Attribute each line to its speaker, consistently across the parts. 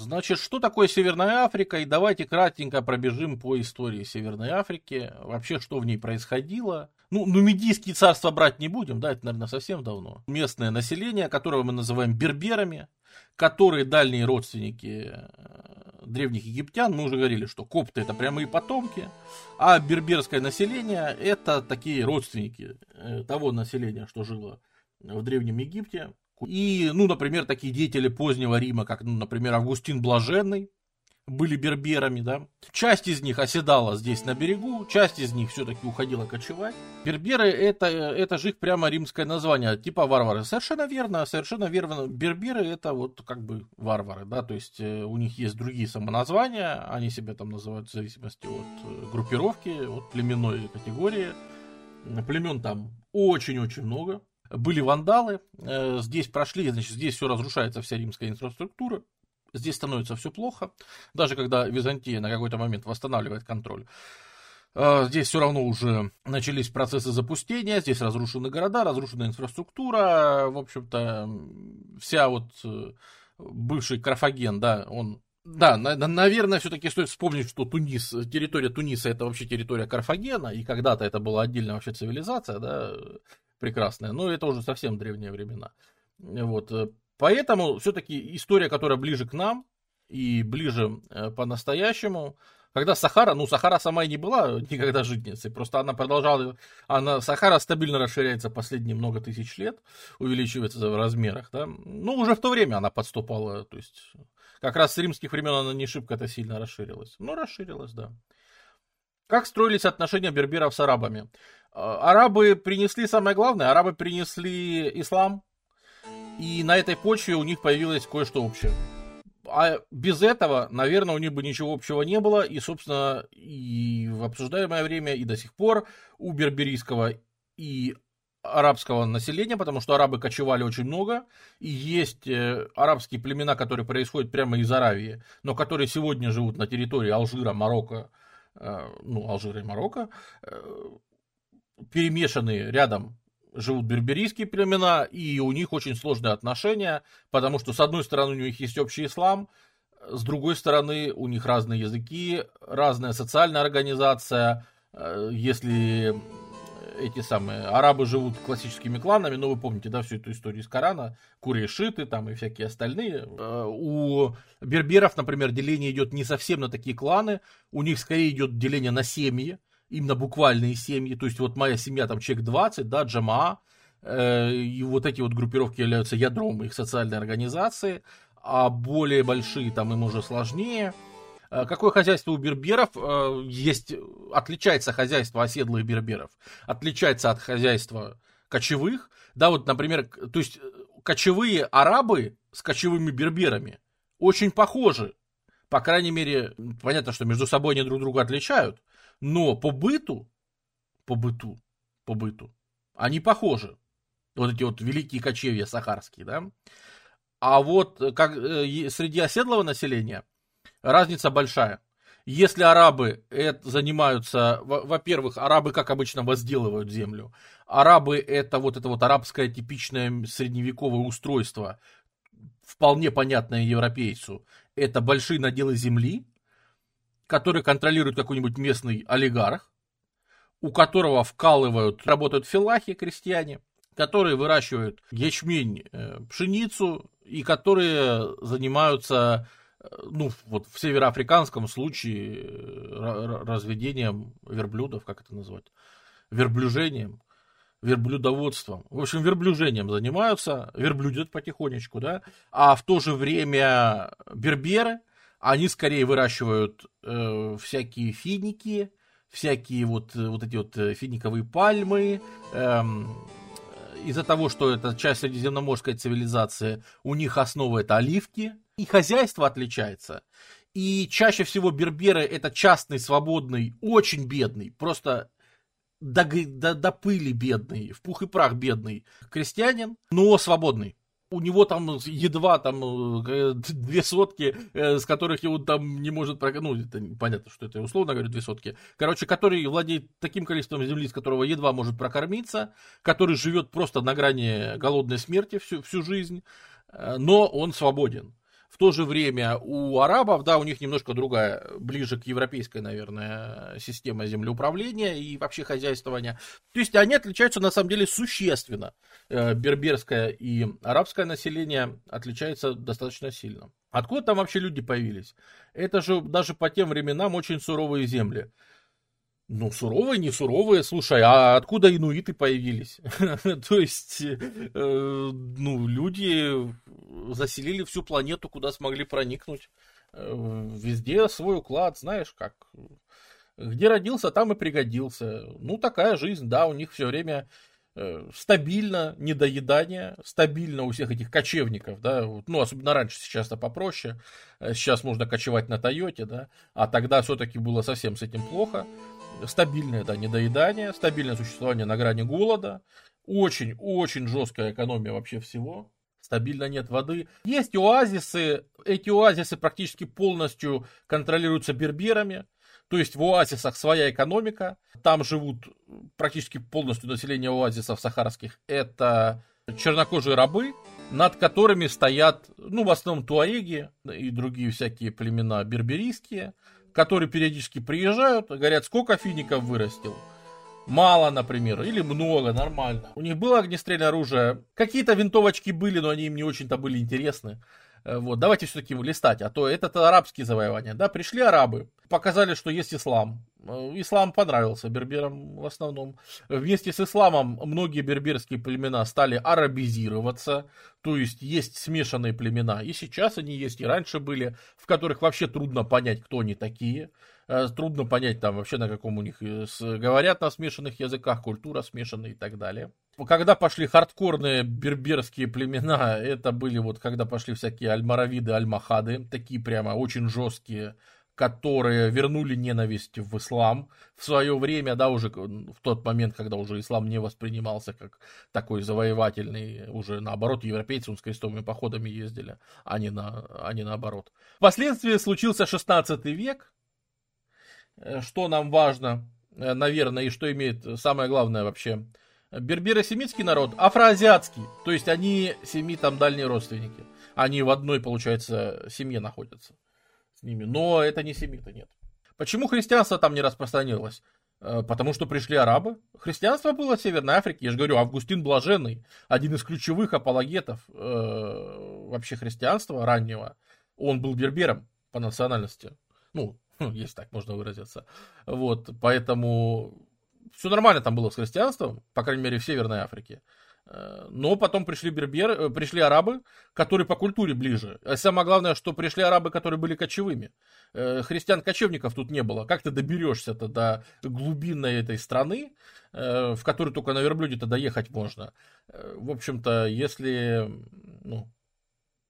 Speaker 1: Значит, что такое Северная Африка? И давайте кратенько пробежим по истории Северной Африки. Вообще, что в ней происходило. Ну, нумидийские царства брать не будем, да, это, наверное, совсем давно. Местное население, которое мы называем берберами, которые дальние родственники э, древних египтян, мы уже говорили, что копты это прямые потомки, а берберское население это такие родственники э, того населения, что жило в Древнем Египте. И, ну, например, такие деятели позднего Рима, как, ну, например, Августин Блаженный, были берберами, да. Часть из них оседала здесь на берегу, часть из них все-таки уходила кочевать. Берберы это, это же их прямо римское название, типа варвары. Совершенно верно, совершенно верно. Берберы это вот как бы варвары, да, то есть э, у них есть другие самоназвания, они себя там называют в зависимости от э, группировки, от племенной категории. Племен там очень-очень много. Были вандалы, э, здесь прошли, значит, здесь все разрушается, вся римская инфраструктура здесь становится все плохо, даже когда Византия на какой-то момент восстанавливает контроль. А, здесь все равно уже начались процессы запустения, здесь разрушены города, разрушена инфраструктура, в общем-то, вся вот э, бывший Карфаген, да, он да, на, наверное, все-таки стоит вспомнить, что Тунис, территория Туниса это вообще территория Карфагена, и когда-то это была отдельная вообще цивилизация, да, прекрасная, но это уже совсем древние времена. Вот. Э, Поэтому все-таки история, которая ближе к нам и ближе э, по-настоящему, когда Сахара, ну, Сахара сама и не была никогда житницей, просто она продолжала, она, Сахара стабильно расширяется последние много тысяч лет, увеличивается в размерах, да, ну, уже в то время она подступала, то есть, как раз с римских времен она не шибко это сильно расширилась, ну, расширилась, да. Как строились отношения берберов с арабами? А, арабы принесли самое главное, арабы принесли ислам, и на этой почве у них появилось кое-что общее. А без этого, наверное, у них бы ничего общего не было. И, собственно, и в обсуждаемое время, и до сих пор у берберийского и арабского населения, потому что арабы кочевали очень много, и есть э, арабские племена, которые происходят прямо из Аравии, но которые сегодня живут на территории Алжира, Марокко, э, ну, Алжира и Марокко, перемешанные рядом живут берберийские племена, и у них очень сложные отношения, потому что, с одной стороны, у них есть общий ислам, с другой стороны, у них разные языки, разная социальная организация. Э, если эти самые арабы живут классическими кланами, ну, вы помните, да, всю эту историю из Корана, курешиты там и всякие остальные. Э, у берберов, например, деление идет не совсем на такие кланы, у них скорее идет деление на семьи, именно буквальные семьи, то есть вот моя семья, там человек 20, да, Джамаа, э, и вот эти вот группировки являются ядром их социальной организации, а более большие там им уже сложнее. Э, какое хозяйство у берберов? Э, есть, отличается хозяйство оседлых берберов, отличается от хозяйства кочевых. Да, вот, например, то есть э, кочевые арабы с кочевыми берберами очень похожи. По крайней мере, понятно, что между собой они друг друга отличают, но по быту, по быту, по быту, они похожи. Вот эти вот великие кочевья сахарские, да. А вот как, э, среди оседлого населения разница большая. Если арабы это занимаются, во-первых, арабы, как обычно, возделывают землю. Арабы это вот это вот арабское типичное средневековое устройство, вполне понятное европейцу. Это большие наделы земли, который контролирует какой-нибудь местный олигарх, у которого вкалывают, работают филахи, крестьяне, которые выращивают ячмень, э, пшеницу, и которые занимаются, э, ну, вот в североафриканском случае, э, разведением верблюдов, как это назвать, верблюжением, верблюдоводством. В общем, верблюжением занимаются, верблюдят потихонечку, да, а в то же время берберы – они скорее выращивают э, всякие финики, всякие вот, э, вот эти вот э, финиковые пальмы. Эм, из-за того, что это часть средиземноморской цивилизации, у них основа это оливки. И хозяйство отличается. И чаще всего берберы это частный, свободный, очень бедный, просто до, до, до пыли бедный, в пух и прах бедный крестьянин, но свободный у него там едва там э, две сотки, э, с которых он там не может, ну, это понятно, что это условно говорю, две сотки, короче, который владеет таким количеством земли, с которого едва может прокормиться, который живет просто на грани голодной смерти всю, всю жизнь, э, но он свободен. В то же время у арабов, да, у них немножко другая, ближе к европейской, наверное, система землеуправления и вообще хозяйствования. То есть они отличаются на самом деле существенно. Э, берберское и арабское население отличается достаточно сильно. Откуда там вообще люди появились? Это же даже по тем временам очень суровые земли. Ну, суровые, не суровые, слушай, а откуда инуиты появились? То есть, э, ну, люди заселили всю планету, куда смогли проникнуть. Э, везде свой уклад, знаешь, как. Где родился, там и пригодился. Ну, такая жизнь, да, у них все время э, стабильно недоедание, стабильно у всех этих кочевников, да, ну, особенно раньше, сейчас-то попроще, сейчас можно кочевать на Тойоте, да, а тогда все-таки было совсем с этим плохо стабильное да, недоедание, стабильное существование на грани голода, очень-очень жесткая экономия вообще всего, стабильно нет воды. Есть оазисы, эти оазисы практически полностью контролируются берберами, то есть в оазисах своя экономика, там живут практически полностью население оазисов сахарских, это чернокожие рабы, над которыми стоят, ну, в основном туареги и другие всякие племена берберийские, которые периодически приезжают, говорят, сколько фиников вырастил. Мало, например, или много, нормально. У них было огнестрельное оружие. Какие-то винтовочки были, но они им не очень-то были интересны. Э, вот, давайте все-таки листать, а то это арабские завоевания. Да, пришли арабы, показали, что есть ислам. Э, ислам понравился берберам в основном. Вместе с исламом многие берберские племена стали арабизироваться, то есть есть смешанные племена. И сейчас они есть, и раньше были, в которых вообще трудно понять, кто они такие. Э, трудно понять там вообще на каком у них говорят на смешанных языках, культура смешанная и так далее когда пошли хардкорные берберские племена, это были вот, когда пошли всякие альмаравиды, альмахады, такие прямо очень жесткие, которые вернули ненависть в ислам в свое время, да, уже в тот момент, когда уже ислам не воспринимался как такой завоевательный, уже наоборот, европейцы с крестовыми походами ездили, а не, на, а не наоборот. Впоследствии случился 16 век, э, что нам важно, э, наверное, и что имеет самое главное вообще Берберо-семитский народ, афроазиатский. То есть они семитам дальние родственники. Они в одной, получается, семье находятся с ними. Но это не семиты, нет. Почему христианство там не распространилось? Э, потому что пришли арабы. Христианство было в Северной Африке. Я же говорю, Августин Блаженный, один из ключевых апологетов э, вообще христианства раннего. Он был бербером по национальности. Ну, если так можно выразиться. Вот, поэтому все нормально там было с христианством, по крайней мере, в Северной Африке. Э, но потом пришли берберы, э, пришли арабы, которые по культуре ближе. А самое главное, что пришли арабы, которые были кочевыми. Э, христиан-кочевников тут не было. Как ты доберешься-то до глубинной этой страны, в которую только на верблюде-то доехать можно? В общем-то, если, ну,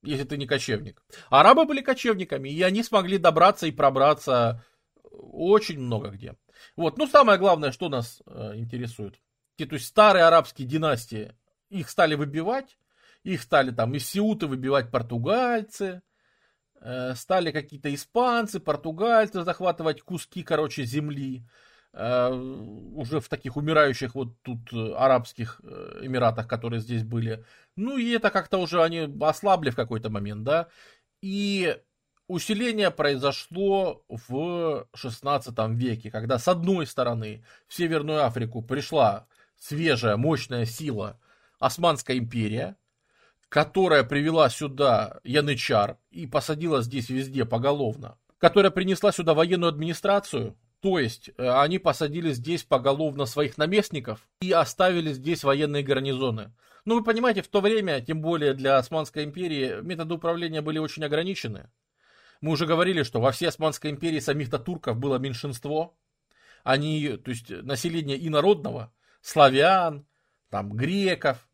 Speaker 1: если ты не кочевник. Арабы были кочевниками, и они смогли добраться и пробраться очень много где. Вот, ну самое главное, что нас э, интересует. То есть старые арабские династии, их стали выбивать, их стали там из Сеуты выбивать португальцы, э, стали какие-то испанцы, португальцы захватывать куски, короче, земли. Э, уже в таких умирающих вот тут э, арабских эмиратах, которые здесь были. Ну и это как-то уже они ослабли в какой-то момент, да. И Усиление произошло в XVI веке, когда с одной стороны в Северную Африку пришла свежая, мощная сила Османская империя, которая привела сюда янычар и посадила здесь везде поголовно, которая принесла сюда военную администрацию, то есть э, они посадили здесь поголовно своих наместников и оставили здесь военные гарнизоны. Ну, вы понимаете, в то время, тем более для Османской империи, методы управления были очень ограничены. Мы уже говорили, что во всей Османской империи самих-то турков было меньшинство. Они, то есть население инородного, славян, там, греков,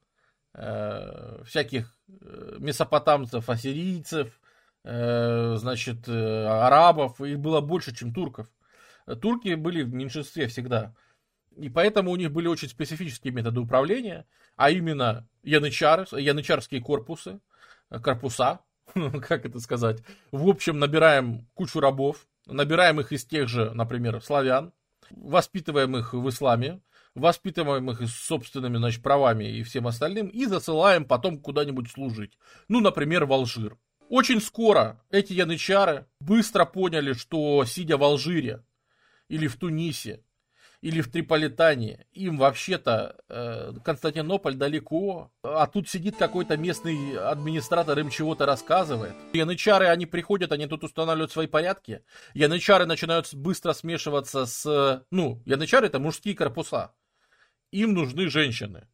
Speaker 1: э, всяких э, месопотамцев, ассирийцев, э, значит, э, арабов, их было больше, чем турков. Турки были в меньшинстве всегда. И поэтому у них были очень специфические методы управления, а именно янычар, янычарские корпусы, корпуса, как это сказать, в общем, набираем кучу рабов, набираем их из тех же, например, славян, воспитываем их в исламе, воспитываем их собственными, значит, правами и всем остальным, и засылаем потом куда-нибудь служить. Ну, например, в Алжир. Очень скоро эти янычары быстро поняли, что сидя в Алжире или в Тунисе, или в Триполитане, им вообще-то э, Константинополь далеко, а тут сидит какой-то местный администратор, им чего-то рассказывает. Янычары, они приходят, они тут устанавливают свои порядки. Янычары начинают быстро смешиваться с... Ну, янычары это мужские корпуса. Им нужны женщины.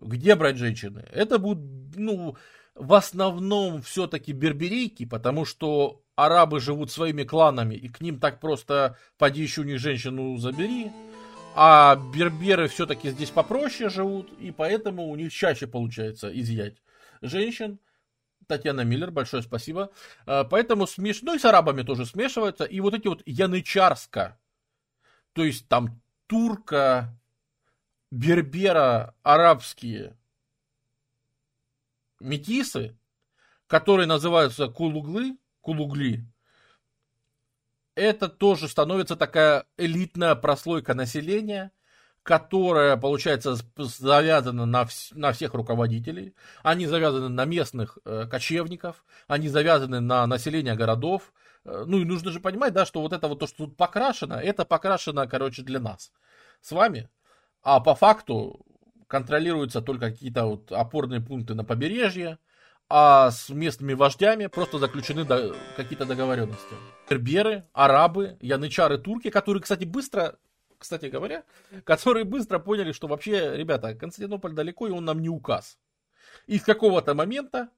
Speaker 1: Где брать женщины? Это будут, ну, в основном все-таки берберейки, потому что арабы живут своими кланами, и к ним так просто поди еще у них женщину забери. А берберы все-таки здесь попроще живут, и поэтому у них чаще получается изъять женщин. Татьяна Миллер, большое спасибо. А, поэтому смеш... Ну и с арабами тоже смешиваются. И вот эти вот янычарска, то есть там турка, бербера, арабские метисы, которые называются кулуглы, кулугли, это тоже становится такая элитная прослойка населения, которая, получается, завязана на, вс- на всех руководителей, они завязаны на местных э, кочевников, они завязаны на население городов. Э, ну и нужно же понимать, да, что вот это вот то, что тут покрашено, это покрашено, короче, для нас с вами. А по факту контролируются только какие-то вот опорные пункты на побережье, а с местными вождями просто заключены до, какие-то договоренности. Берберы, арабы, янычары, турки, которые, кстати, быстро, кстати говоря, которые быстро поняли, что вообще, ребята, Константинополь далеко, и он нам не указ. И с какого-то момента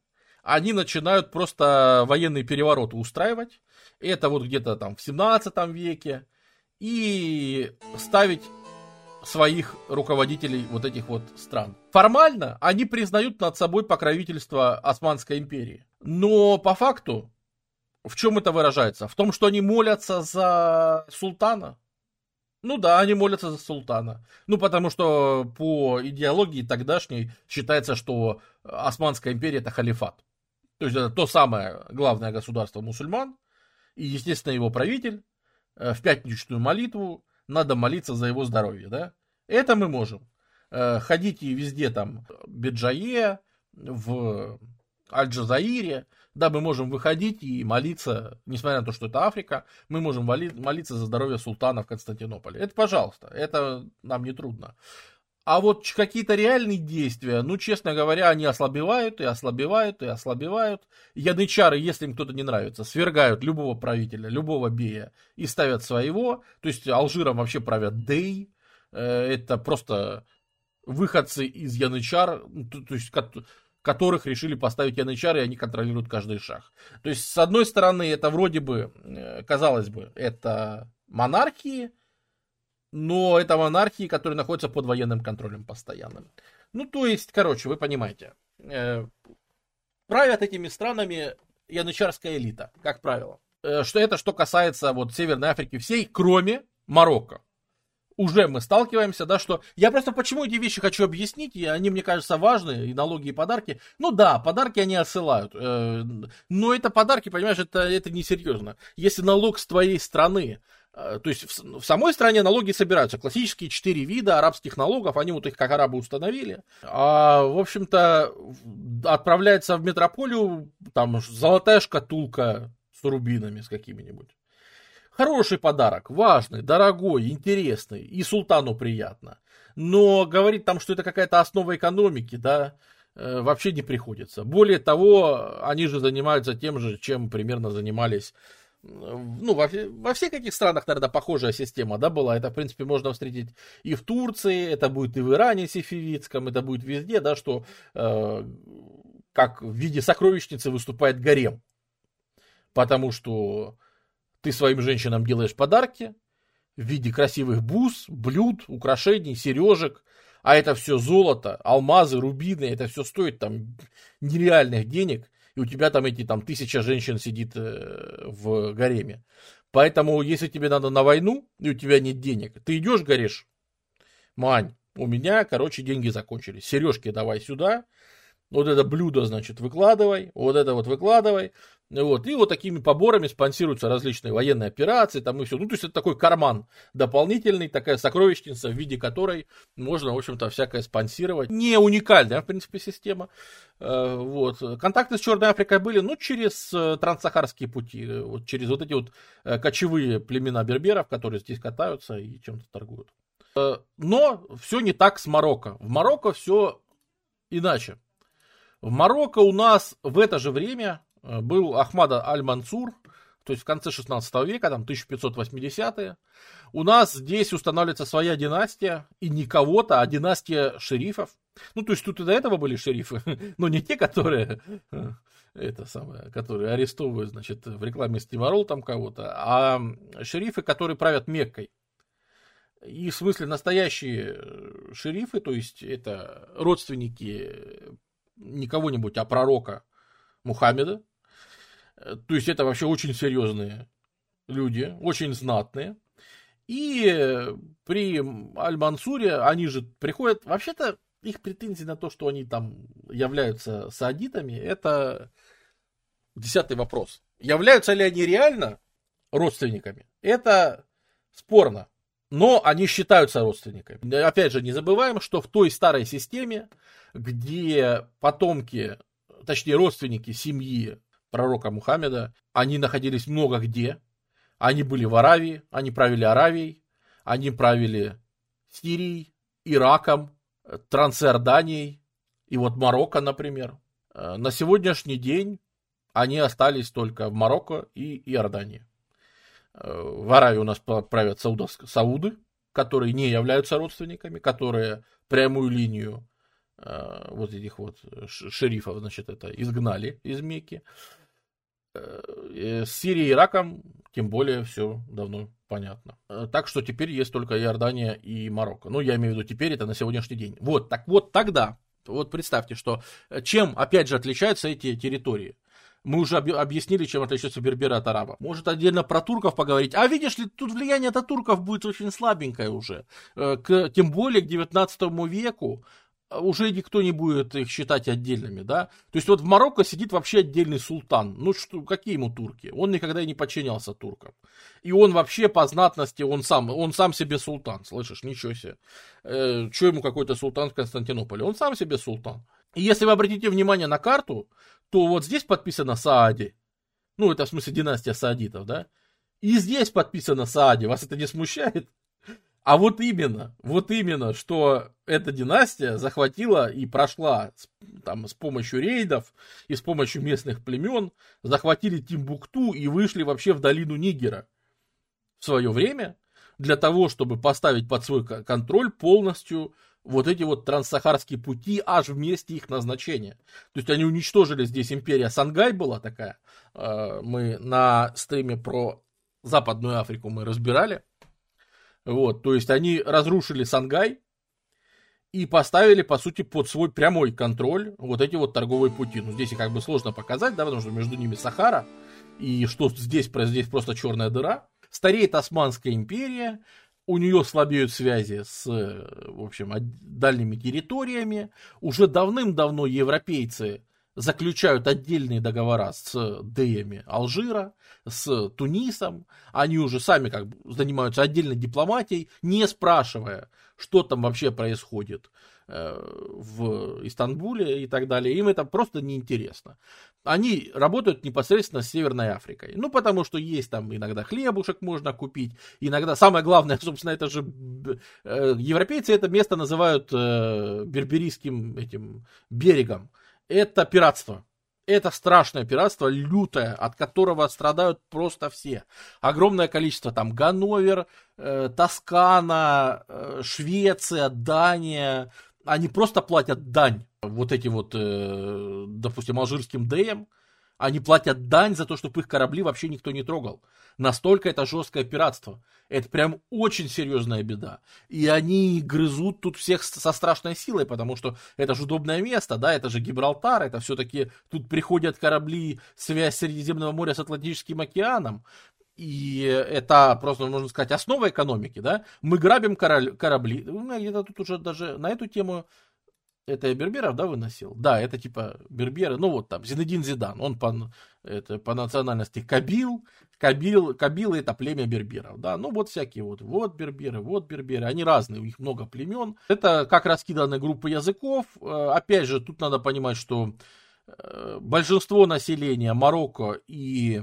Speaker 1: они начинают просто военные перевороты устраивать. Это вот где-то там в 17 веке. И ставить своих руководителей вот этих вот стран. Формально они признают над собой покровительство Османской империи. Но по факту в чем это выражается? В том, что они молятся за султана. Ну да, они молятся за султана. Ну потому что по идеологии тогдашней считается, что Османская империя это халифат. То есть это то самое главное государство мусульман. И, естественно, его правитель э, в пятничную молитву надо молиться за его здоровье, да? Это мы можем. Э, ходите везде там, Беджае, в Аль-Джазаире, да, мы можем выходить и молиться, несмотря на то, что это Африка, мы можем молиться за здоровье султана в Константинополе. Это, пожалуйста, это нам не трудно. А вот какие-то реальные действия, ну, честно говоря, они ослабевают и ослабевают и ослабевают. Янычары, если им кто-то не нравится, свергают любого правителя, любого бея и ставят своего. То есть Алжиром вообще правят Дей. Э, это просто выходцы из Янычар, то есть которых решили поставить янычар, и они контролируют каждый шаг. То есть, с одной стороны, это вроде бы, э, казалось бы, это монархии, но это монархии, которые находятся под военным контролем постоянным. Ну, то есть, короче, вы понимаете, э, правят этими странами янычарская элита, как правило. Что это что касается вот Северной Африки всей, кроме Марокко. Уже мы сталкиваемся, да, что... Я просто почему эти вещи хочу объяснить, и они, мне кажется, важны, и налоги, и подарки. Ну да, подарки они отсылают. Э, но это подарки, понимаешь, это, это несерьезно. Если налог с твоей страны Э, то есть в, в самой стране налоги собираются. Классические четыре вида арабских налогов, они вот их как арабы установили. А, в общем-то, отправляется в метрополию, там золотая шкатулка с рубинами, с какими-нибудь. Хороший подарок, важный, дорогой, интересный, и султану приятно. Но говорить там, что это какая-то основа экономики, да, э, вообще не приходится. Более того, они же занимаются тем же, чем примерно занимались ну, во, во всех каких странах, наверное, похожая система, да, была. Это, в принципе, можно встретить и в Турции, это будет и в Иране сифивицком, это будет везде, да, что э, как в виде сокровищницы выступает гарем. Потому что ты своим женщинам делаешь подарки в виде красивых бус, блюд, украшений, сережек, а это все золото, алмазы, рубины, это все стоит там нереальных денег – и у тебя там эти там тысяча женщин сидит э, в гареме. Поэтому, если тебе надо на войну, и у тебя нет денег, ты идешь, говоришь, Мань, у меня, короче, деньги закончились. Сережки давай сюда. Вот это блюдо, значит, выкладывай, вот это вот выкладывай, вот, и вот такими поборами спонсируются различные военные операции, там и все. Ну, то есть это такой карман дополнительный, такая сокровищница, в виде которой можно, в общем-то, всякое спонсировать. Не уникальная, в принципе, система. Э, вот. Контакты с Черной Африкой были, ну, через э, транссахарские пути, э, вот через вот эти вот кочевые племена берберов, которые здесь катаются и чем-то торгуют. Но все не так с Марокко. В Марокко все иначе. В Марокко у нас в это же время Э, был Ахмада Аль-Мансур, то есть в конце 16 века, там 1580-е. У нас здесь устанавливается своя династия, и не кого-то, а династия шерифов. Ну, то есть тут и до этого были шерифы, но не те, которые, э, это самое, которые арестовывают, значит, в рекламе Стимарол там кого-то, а шерифы, которые правят Меккой. И в смысле настоящие э, шерифы, то есть это родственники не кого-нибудь, а пророка Мухаммеда, Э, то есть это вообще очень серьезные люди, очень знатные. И при Аль-Мансуре они же приходят, вообще-то их претензии на то, что они там являются саудитами, это десятый вопрос. Являются ли они реально родственниками? Это спорно. Но они считаются родственниками. Опять же, не забываем, что в той старой системе, где потомки, точнее родственники семьи пророка Мухаммеда. Они находились много где. Они были в Аравии, они правили Аравией, они правили Сирией, Ираком, Трансиорданией и вот Марокко, например. Э, на сегодняшний день они остались только в Марокко и Иордании. В Аравии у нас правят сауды, которые не являются родственниками, которые прямую линию э, вот этих вот шерифов, значит, это изгнали из Мекки. Э, с Сирией и Ираком, тем более, все давно понятно. Э, так что теперь есть только Иордания и Марокко. Ну, я имею в виду теперь, это на сегодняшний день. Вот, так вот тогда, вот представьте, что э, чем, опять же, отличаются эти территории. Мы уже объяснили, чем отличаются берберы от араба. Может, отдельно про турков поговорить. А видишь ли, тут влияние от турков будет очень слабенькое уже. К, тем более к 19 веку уже никто не будет их считать отдельными, да. То есть вот в Марокко сидит вообще отдельный султан. Ну что, какие ему турки? Он никогда и не подчинялся туркам. И он вообще по знатности, он сам, он сам себе султан, слышишь, ничего себе. Э, что ему какой-то султан в Константинополе? Он сам себе султан. И если вы обратите внимание на карту, то вот здесь подписано Саади. Ну, это в смысле династия саадитов, да? И здесь подписано Саади. Вас это не смущает? А вот именно, вот именно, что эта династия захватила и прошла там, с помощью рейдов и с помощью местных племен, захватили Тимбукту и вышли вообще в долину Нигера в свое время для того, чтобы поставить под свой контроль полностью вот эти вот транссахарские пути аж в месте их назначения. То есть они уничтожили здесь империя Сангай была такая. Э, мы на стриме про Западную Африку мы разбирали. Вот, то есть они разрушили Сангай и поставили, по сути, под свой прямой контроль вот эти вот торговые пути. Ну, здесь их как бы сложно показать, да, потому что между ними Сахара, и что здесь, здесь просто черная дыра. Стареет Османская империя, у нее слабеют связи с, в общем, дальними территориями. Уже давным-давно европейцы заключают отдельные договора с Деями Алжира, с Тунисом. Они уже сами как бы занимаются отдельной дипломатией, не спрашивая, что там вообще происходит э, в Истанбуле и так далее. Им это просто неинтересно. Они работают непосредственно с Северной Африкой. Ну, потому что есть там иногда хлебушек можно купить. Иногда, самое главное, собственно, это же э, европейцы это место называют э, берберийским этим берегом это пиратство. Это страшное пиратство, лютое, от которого страдают просто все. Огромное количество там Ганновер, э, Тоскана, э, Швеция, Дания. Они просто платят дань. Вот эти вот, э, допустим, алжирским ДМ, они платят дань за то, чтобы их корабли вообще никто не трогал. Настолько это жесткое пиратство. Это прям очень серьезная беда. И они грызут тут всех со страшной силой, потому что это же удобное место, да, это же Гибралтар, это все-таки тут приходят корабли, связь Средиземного моря с Атлантическим океаном. И это просто, можно сказать, основа экономики, да. Мы грабим корабли. Ну, где-то тут уже даже на эту тему это берберов, да, выносил? Да, это типа берберы, ну вот там, Зинедин Зидан, он по, это, по национальности Кабил, Кабил, Кабилы это племя берберов, да, ну вот всякие вот, вот берберы, вот берберы, они разные, у них много племен. Это как раскиданы группы языков, э, опять же, тут надо понимать, что э, большинство населения Марокко и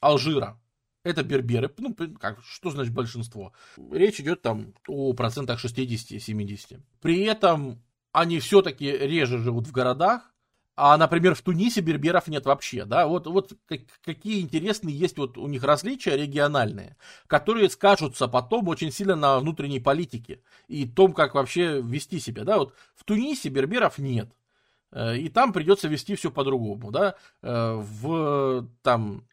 Speaker 1: Алжира это берберы. Ну, как, что значит большинство? Речь идет там о процентах 60-70. При этом они все-таки реже живут в городах, а, например, в Тунисе берберов нет вообще, да, вот, вот какие интересные есть вот у них различия региональные, которые скажутся потом очень сильно на внутренней политике и том, как вообще вести себя, да, вот в Тунисе берберов нет, э, и там придется вести все по-другому, да, э, в, там,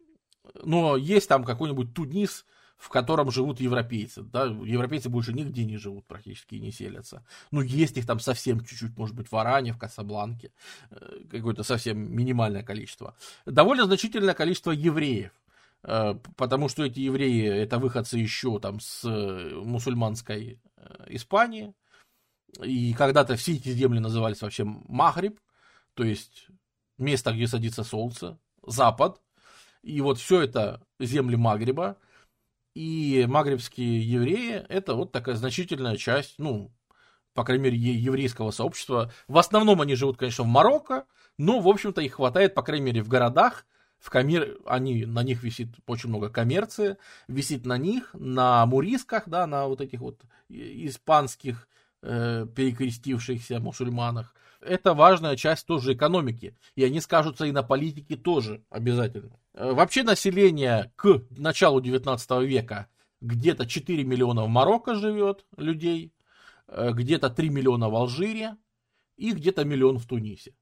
Speaker 1: но есть там какой-нибудь Тунис, в котором живут европейцы. Да? Европейцы больше нигде не живут практически и не селятся. Ну, есть их там совсем чуть-чуть, может быть, в Аране, в Касабланке. Э, какое-то совсем минимальное количество. Довольно значительное количество евреев. Э, потому что эти евреи, это выходцы еще там с э, мусульманской Испании. И когда-то все эти земли назывались вообще Махриб, то есть место, где садится солнце, Запад. И вот все это земли Магриба – и магрибские евреи – это вот такая значительная часть, ну, по крайней мере, еврейского сообщества. В основном они живут, конечно, в Марокко, но, в общем-то, их хватает, по крайней мере, в городах, в коммер... они, на них висит очень много коммерции, висит на них, на мурисках, да, на вот этих вот испанских э, перекрестившихся мусульманах. Это важная часть тоже экономики, и они скажутся и на политике тоже обязательно. Э, вообще население к началу 19 века где-то 4 миллиона в Марокко живет людей, э, где-то 3 миллиона в Алжире и где-то миллион в Тунисе.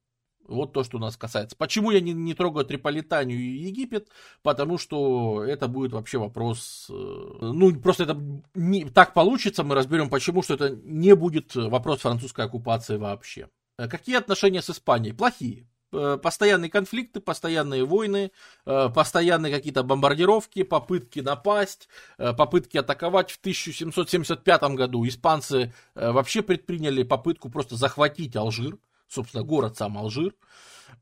Speaker 1: Вот то, что нас касается. Почему я не, не трогаю Триполитанию и Египет? Потому что это будет вообще вопрос... Э, ну, просто это не, так получится, мы разберем почему, что это не будет вопрос французской оккупации вообще. Какие отношения с Испанией? Плохие. Э, постоянные конфликты, постоянные войны, э, постоянные какие-то бомбардировки, попытки напасть, э, попытки атаковать. В 1775 году испанцы вообще предприняли попытку просто захватить Алжир, собственно, город сам Алжир,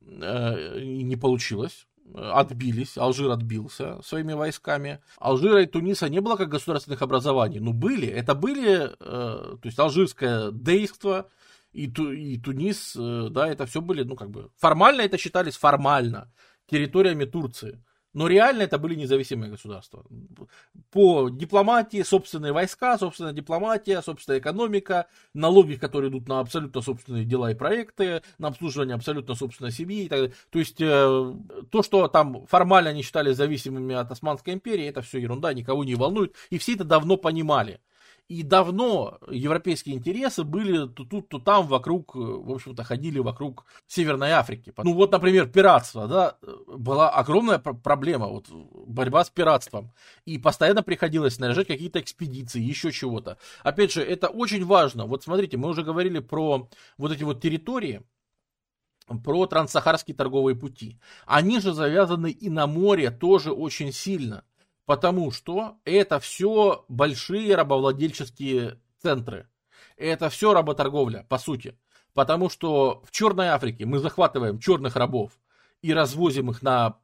Speaker 1: и не получилось отбились, Алжир отбился своими войсками. Алжира и Туниса не было как государственных образований, но были, это были, то есть алжирское действо, и, Ту, и Тунис, э, да, это все были, ну, как бы, формально это считались формально территориями Турции. Но реально это были независимые государства. По дипломатии, собственные войска, собственная дипломатия, собственная экономика, налоги, которые идут на абсолютно собственные дела и проекты, на обслуживание абсолютно собственной семьи и так далее. То есть э, то, что там формально они считали зависимыми от Османской империи, это все ерунда, никого не волнует. И все это давно понимали. И давно европейские интересы были тут, то там вокруг, э, в общем-то, ходили вокруг Северной Африки. Ну вот, например, пиратство, да, была огромная проблема, вот борьба с пиратством. И постоянно приходилось снаряжать какие-то экспедиции, еще чего-то. Опять же, это очень важно. Вот смотрите, мы уже говорили про вот эти вот территории, про транссахарские торговые пути. Они же завязаны и на море тоже очень сильно. Потому что это все большие рабовладельческие центры. Это все работорговля, по сути. Потому что в Черной Африке мы захватываем черных рабов и развозим их на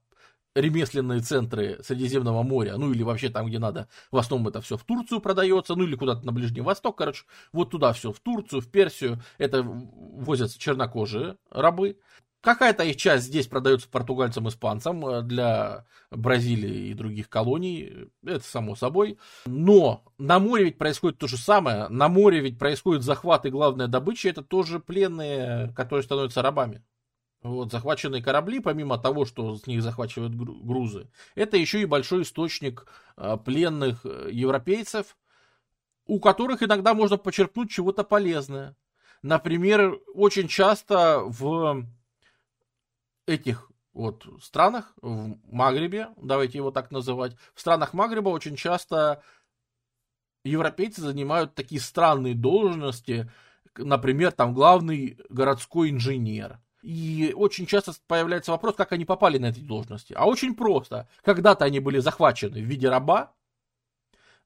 Speaker 1: ремесленные центры Средиземного моря, ну или вообще там, где надо, в основном это все в Турцию продается, ну или куда-то на Ближний Восток, короче, вот туда все, в Турцию, в Персию, это возятся чернокожие рабы, Какая-то их часть здесь продается португальцам, испанцам э, для Бразилии и других колоний, это само собой. Но на море ведь происходит то же самое. На море ведь происходит захват и главная добыча, это тоже пленные, которые становятся рабами. Вот, захваченные корабли, помимо того, что с них захвачивают грузы, это еще и большой источник э, пленных э, европейцев, у которых иногда можно почерпнуть чего-то полезное. Например, очень часто в этих вот странах, в Магрибе, давайте его так называть, в странах Магриба очень часто европейцы занимают такие странные должности, например, там главный городской инженер. И очень часто появляется вопрос, как они попали на эти должности. А очень просто. Когда-то они были захвачены в виде раба,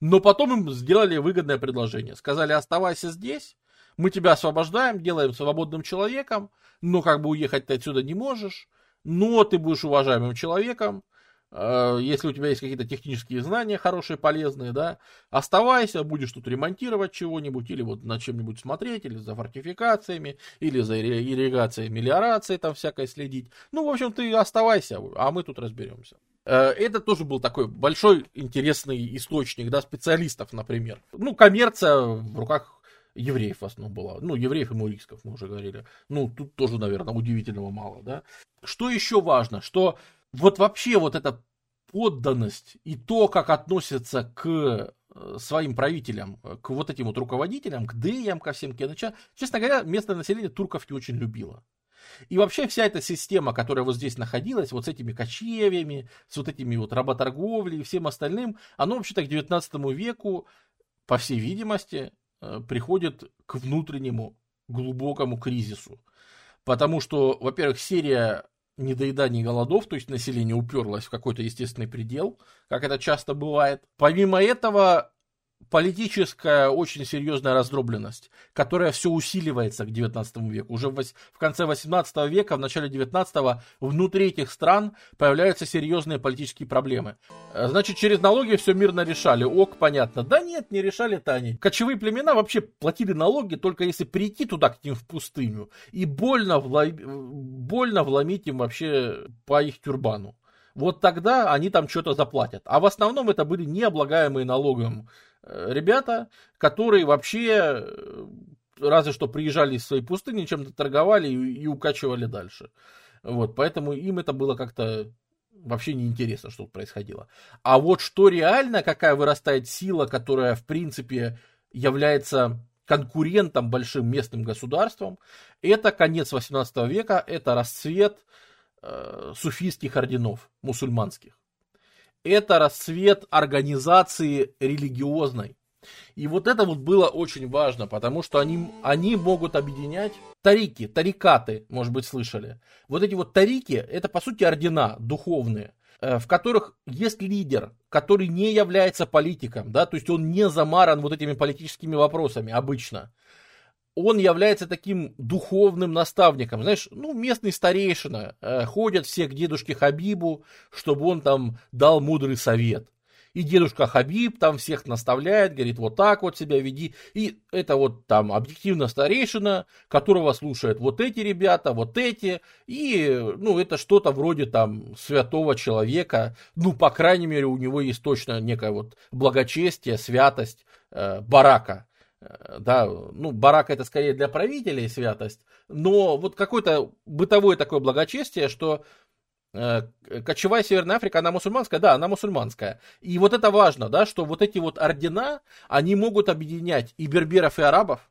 Speaker 1: но потом им сделали выгодное предложение. Сказали, оставайся здесь, Мы тебя освобождаем, делаем свободным человеком, но как бы уехать ты отсюда не можешь, но ты будешь уважаемым человеком, э, если у тебя есть какие-то технические знания хорошие, полезные, да, оставайся, будешь тут ремонтировать чего-нибудь, или вот на чем-нибудь смотреть, или за фортификациями, или за ирригацией, мелиорацией там всякой следить. Ну, в общем, ты оставайся, а мы тут разберемся. Э, это тоже был такой большой интересный источник, да, специалистов, например. Ну, коммерция в руках евреев в основном была. Ну, евреев и мурийсков, мы уже говорили. Ну, тут тоже, наверное, удивительного мало, да. Что еще важно, что вот вообще вот эта подданность и то, как относятся к э, своим правителям, к вот этим вот руководителям, к деям, ко всем кеныча, честно говоря, местное население турков не очень любило. И вообще вся эта система, которая вот здесь находилась, вот с этими кочевьями, с вот этими вот работорговлей и всем остальным, оно вообще-то к 19 веку, по всей видимости, приходит к внутреннему глубокому кризису. Потому что, во-первых, серия недоеданий и голодов, то есть население уперлось в какой-то естественный предел, как это часто бывает. Помимо этого, политическая очень серьезная раздробленность, которая все усиливается к 19 веку. Уже в, в конце 18 века, в начале 19 внутри этих стран появляются серьезные политические проблемы. Э, значит, через налоги все мирно решали. Ок, понятно. Да нет, не решали-то они. Кочевые племена вообще платили налоги только если прийти туда к ним в пустыню и больно, вло... больно вломить им вообще по их тюрбану вот тогда они там что-то заплатят. А в основном это были необлагаемые налогом ребята, которые вообще э, разве что приезжали из своей пустыни, чем-то торговали и, и укачивали дальше. Вот, поэтому им это было как-то вообще неинтересно, что происходило. А вот что реально, какая вырастает сила, которая, в принципе, является конкурентом большим местным государством, это конец 18 века, это расцвет э, суфийских орденов мусульманских это расцвет организации религиозной. И вот это вот было очень важно, потому что они, они могут объединять тарики, тарикаты, может быть, слышали. Вот эти вот тарики, это по сути ордена духовные, э, в которых есть лидер, который не является политиком, да, то есть он не замаран вот этими политическими вопросами обычно он является таким духовным наставником. Знаешь, ну, местный старейшина, э, ходят все к дедушке Хабибу, чтобы он там дал мудрый совет. И дедушка Хабиб там всех наставляет, говорит, вот так вот себя веди. И это вот там объективно старейшина, которого слушают вот эти ребята, вот эти. И, ну, это что-то вроде там святого человека. Ну, по крайней мере, у него есть точно некое вот благочестие, святость э, барака. Э, да, ну, барак это скорее для правителей святость, но вот какое-то бытовое такое благочестие, что э, кочевая Северная Африка, она мусульманская? Да, она мусульманская. И вот это важно, да, что вот эти вот ордена, они могут объединять и берберов, и арабов,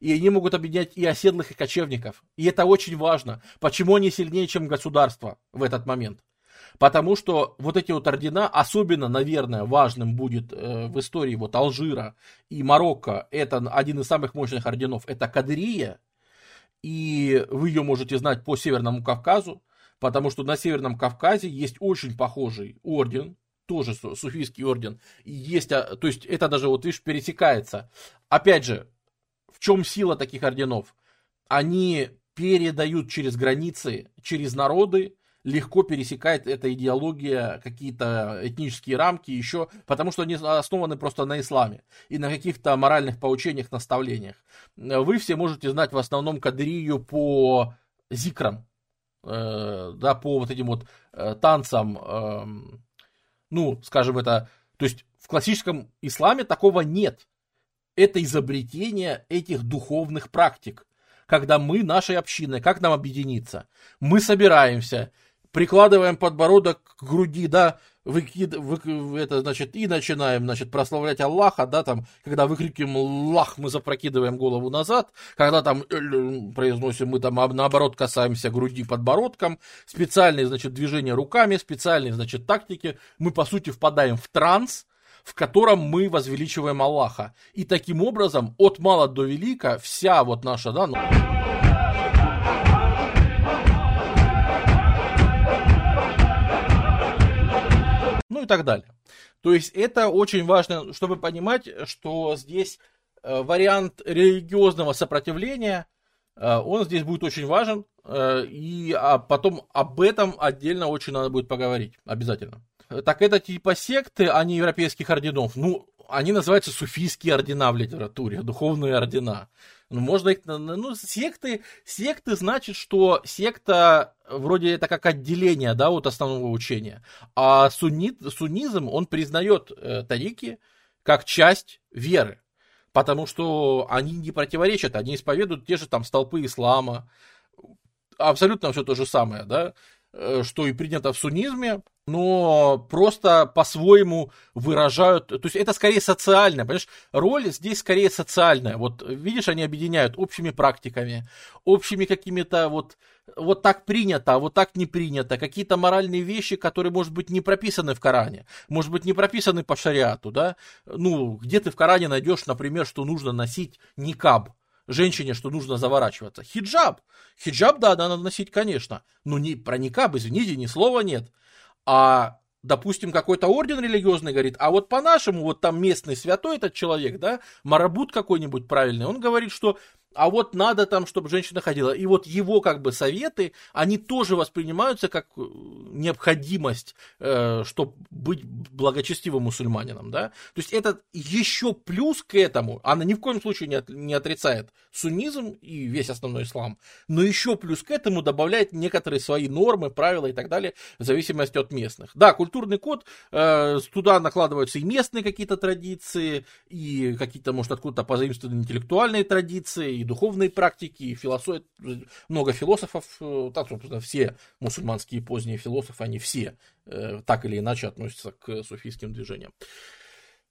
Speaker 1: и они могут объединять и оседлых, и кочевников. И это очень важно. Почему они сильнее, чем государство в этот момент? Потому что вот эти вот ордена, особенно, наверное, важным будет э, в истории вот Алжира и Марокко, это один из самых мощных орденов, это Кадрия, и вы ее можете знать по Северному Кавказу, потому что на Северном Кавказе есть очень похожий орден, тоже суфийский орден, и есть, а, то есть это даже вот видишь пересекается. Опять же, в чем сила таких орденов? Они передают через границы, через народы легко пересекает эта идеология какие-то этнические рамки еще, потому что они основаны просто на исламе и на каких-то моральных поучениях, наставлениях. Вы все можете знать в основном кадрию по зикрам, э, да, по вот этим вот э, танцам, э, ну, скажем это, то есть в классическом исламе такого нет. Это изобретение этих духовных практик когда мы нашей общиной, как нам объединиться? Мы собираемся, прикладываем подбородок к груди, да, выкид, вы, это, значит, и начинаем, значит, прославлять Аллаха, да, там, когда выкрикиваем Аллах, мы запрокидываем голову назад, когда там произносим, мы там, наоборот, касаемся груди подбородком, специальные, значит, движения руками, специальные, значит, тактики, мы, по сути, впадаем в транс, в котором мы возвеличиваем Аллаха. И таким образом, от мала до велика, вся вот наша, да, ну... и так далее. То есть это очень важно, чтобы понимать, что здесь вариант религиозного сопротивления, он здесь будет очень важен, и а потом об этом отдельно очень надо будет поговорить, обязательно. Так это типа секты, а не европейских орденов. Ну, они называются суфийские ордена в литературе, духовные ордена. Ну, можно их, ну, секты, секты значит, что секта вроде это как отделение, да, от основного учения. А суннит, суннизм, он признает э, тарики как часть веры. Потому что они не противоречат, они исповедуют те же там столпы ислама. Абсолютно все то же самое, да, э, что и принято в суннизме, но просто по-своему выражают, то есть это скорее социальная, понимаешь, роль здесь скорее социальная, вот видишь, они объединяют общими практиками, общими какими-то вот, вот так принято, а вот так не принято, какие-то моральные вещи, которые, может быть, не прописаны в Коране, может быть, не прописаны по шариату, да, ну, где ты в Коране найдешь, например, что нужно носить никаб, женщине, что нужно заворачиваться. Хиджаб. Хиджаб, да, надо носить, конечно. Но не, про никаб, извините, ни слова нет. А допустим, какой-то орден религиозный говорит, а вот по-нашему, вот там местный святой этот человек, да, марабут какой-нибудь правильный, он говорит, что а вот надо там, чтобы женщина ходила. И вот его как бы советы, они тоже воспринимаются как э, необходимость, э, чтобы быть благочестивым мусульманином, да. То есть это еще плюс к этому, она ни в коем случае не, от, не отрицает суннизм и весь основной ислам, но еще плюс к этому добавляет некоторые свои нормы, правила и так далее, в зависимости от местных. Да, культурный код, э, туда накладываются и местные какие-то традиции, и какие-то, может, откуда-то позаимствованные интеллектуальные традиции, и духовные практики, и философ... много философов, э, так, собственно, все мусульманские поздние философы, они все э, так или иначе относятся к суфийским движениям.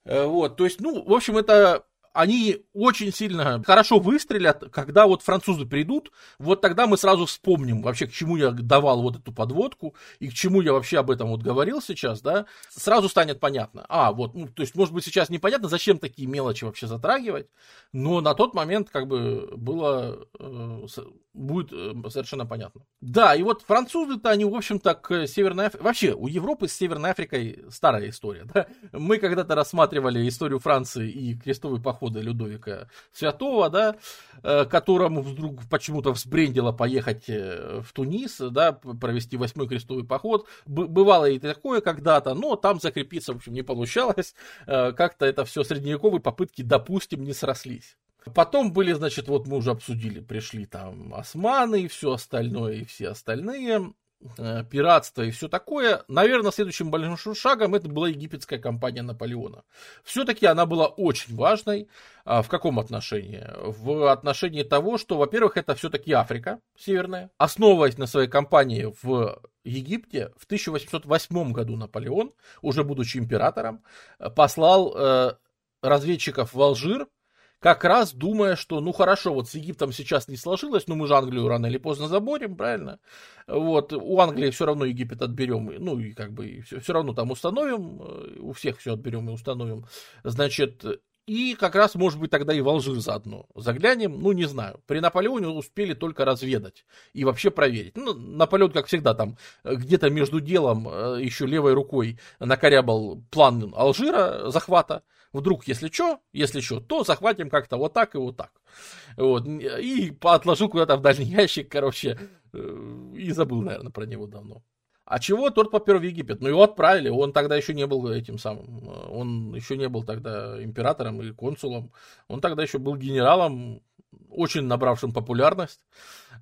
Speaker 1: Э, вот, то есть, ну, в общем, это они очень сильно хорошо выстрелят, когда вот французы придут, вот тогда мы сразу вспомним вообще, к чему я давал вот эту подводку и к чему я вообще об этом вот говорил сейчас, да, сразу станет понятно. А, вот, ну, то есть, может быть, сейчас непонятно, зачем такие мелочи вообще затрагивать, но на тот момент как бы было, э, будет э, совершенно понятно. Да, и вот французы-то, они, в общем-то, к Северной Африке, вообще, у Европы с Северной Африкой старая история, да, мы когда-то рассматривали историю Франции и крестовый поход похода Людовика Святого, да, э, которому вдруг почему-то взбрендило поехать э, в Тунис, да, провести восьмой крестовый поход. Бывало и такое когда-то, но там закрепиться, в общем, не получалось. Э, как-то это все средневековые попытки, допустим, не срослись. Потом были, значит, вот мы уже обсудили, пришли там османы и все остальное, и все остальные. Э, пиратство и все такое, наверное, следующим большим шагом это была египетская кампания Наполеона. Все-таки она была очень важной. А, в каком отношении? В отношении того, что, во-первых, это все-таки Африка северная. Основываясь на своей кампании в Египте, в 1808 году Наполеон, уже будучи императором, послал э, разведчиков в Алжир как раз думая, что, ну хорошо, вот с Египтом сейчас не сложилось, но мы же Англию рано или поздно заборем, правильно? Вот, у Англии все равно Египет отберем, ну и как бы все, все равно там установим, э, у всех все отберем и установим. Значит, и как раз, может быть, тогда и в Алжир заодно заглянем, ну, не знаю. При Наполеоне успели только разведать и вообще проверить. Ну, Наполеон, как всегда, там где-то между делом э, еще левой рукой накорябал план Алжира захвата. Вдруг, если что, если что, то захватим как-то вот так и вот так. Вот. И отложил куда-то в дальний ящик, короче, э, и забыл, наверное, про него давно. А чего тот попер в Египет? Ну, его отправили, он тогда еще не был этим самым, он еще не был тогда императором или консулом, он тогда еще был генералом, очень набравшим популярность,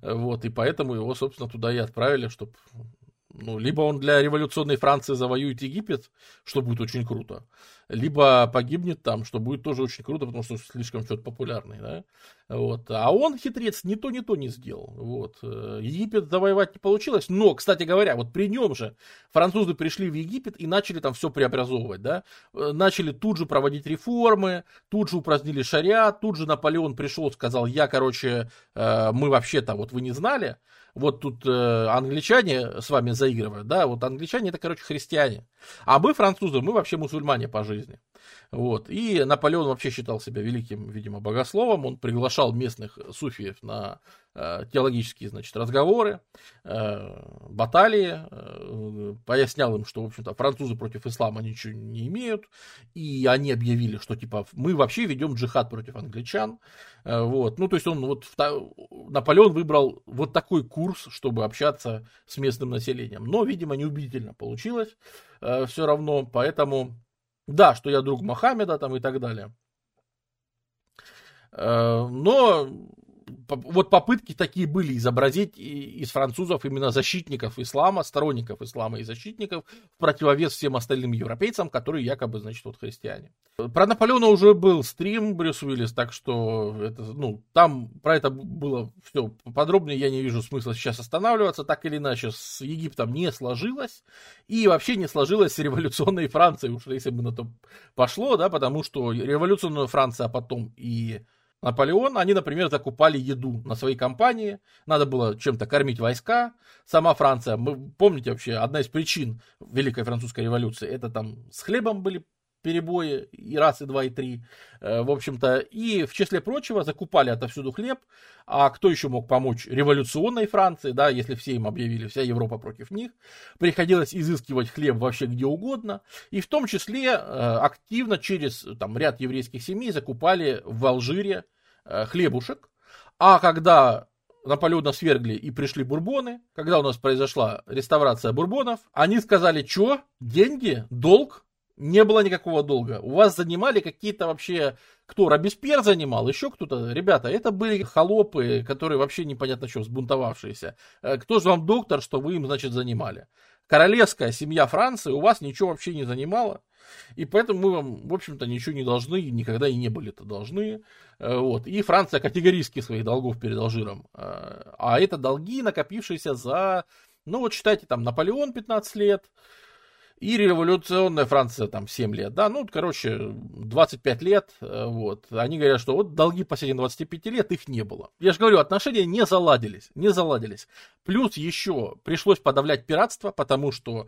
Speaker 1: вот, и поэтому его, собственно, туда и отправили, чтобы ну, либо он для революционной Франции завоюет Египет, что будет очень круто, либо погибнет там, что будет тоже очень круто, потому что слишком что-то популярный, да. Вот. А он, хитрец, ни то, ни то не сделал. Вот. Египет завоевать не получилось, но, кстати говоря, вот при нем же французы пришли в Египет и начали там все преобразовывать, да. Начали тут же проводить реформы, тут же упразднили шариат, тут же Наполеон пришел, сказал, я, короче, э, мы вообще-то, вот вы не знали, вот тут э, англичане с вами заигрывают, да, вот англичане это, короче, христиане, а мы, французы, мы вообще мусульмане по жизни. Вот. И Наполеон вообще считал себя великим, видимо, богословом. Он приглашал местных суфиев на э, теологические, значит, разговоры, э, баталии, э, пояснял им, что, в общем-то, французы против ислама ничего не имеют, и они объявили, что, типа, мы вообще ведем джихад против англичан, э, вот. Ну, то есть он, вот, Наполеон выбрал вот такой курс, чтобы общаться с местным населением, но, видимо, неубедительно получилось э, все равно, поэтому да, что я друг Мохаммеда там и так далее. Э, но вот попытки такие были изобразить из французов именно защитников ислама, сторонников ислама и защитников в противовес всем остальным европейцам, которые якобы, значит, вот христиане. Про Наполеона уже был стрим Брюс Уиллис, так что это, ну, там про это было все подробнее, я не вижу смысла сейчас останавливаться, так или иначе с Египтом не сложилось, и вообще не сложилось с революционной Францией, уж если бы на то пошло, да, потому что революционная Франция, а потом и Наполеон, они, например, закупали еду на свои компании, надо было чем-то кормить войска. Сама Франция, мы помните вообще, одна из причин Великой Французской революции, это там с хлебом были перебои и раз, и два, и три, э, в общем-то, и в числе прочего закупали отовсюду хлеб, а кто еще мог помочь революционной Франции, да, если все им объявили, вся Европа против них, приходилось изыскивать хлеб вообще где угодно, и в том числе э, активно через там, ряд еврейских семей закупали в Алжире хлебушек, а когда Наполеона свергли и пришли бурбоны, когда у нас произошла реставрация бурбонов, они сказали, что, деньги, долг, не было никакого долга. У вас занимали какие-то вообще... Кто? Робеспьер занимал? Еще кто-то? Ребята, это были холопы, которые вообще непонятно что, сбунтовавшиеся. Э, кто же вам доктор, что вы им, значит, занимали? Королевская семья Франции у вас ничего вообще не занимала. И поэтому мы вам, в общем-то, ничего не должны, никогда и не были-то должны. Э, вот. И Франция категорически своих долгов перед Алжиром. Э, а это долги, накопившиеся за, ну вот считайте, там, Наполеон 15 лет, и революционная Франция там 7 лет, да, ну, короче, 25 лет, э, вот. Они говорят, что вот долги последних 25 лет, их не было. Я же говорю, отношения не заладились, не заладились. Плюс еще пришлось подавлять пиратство, потому что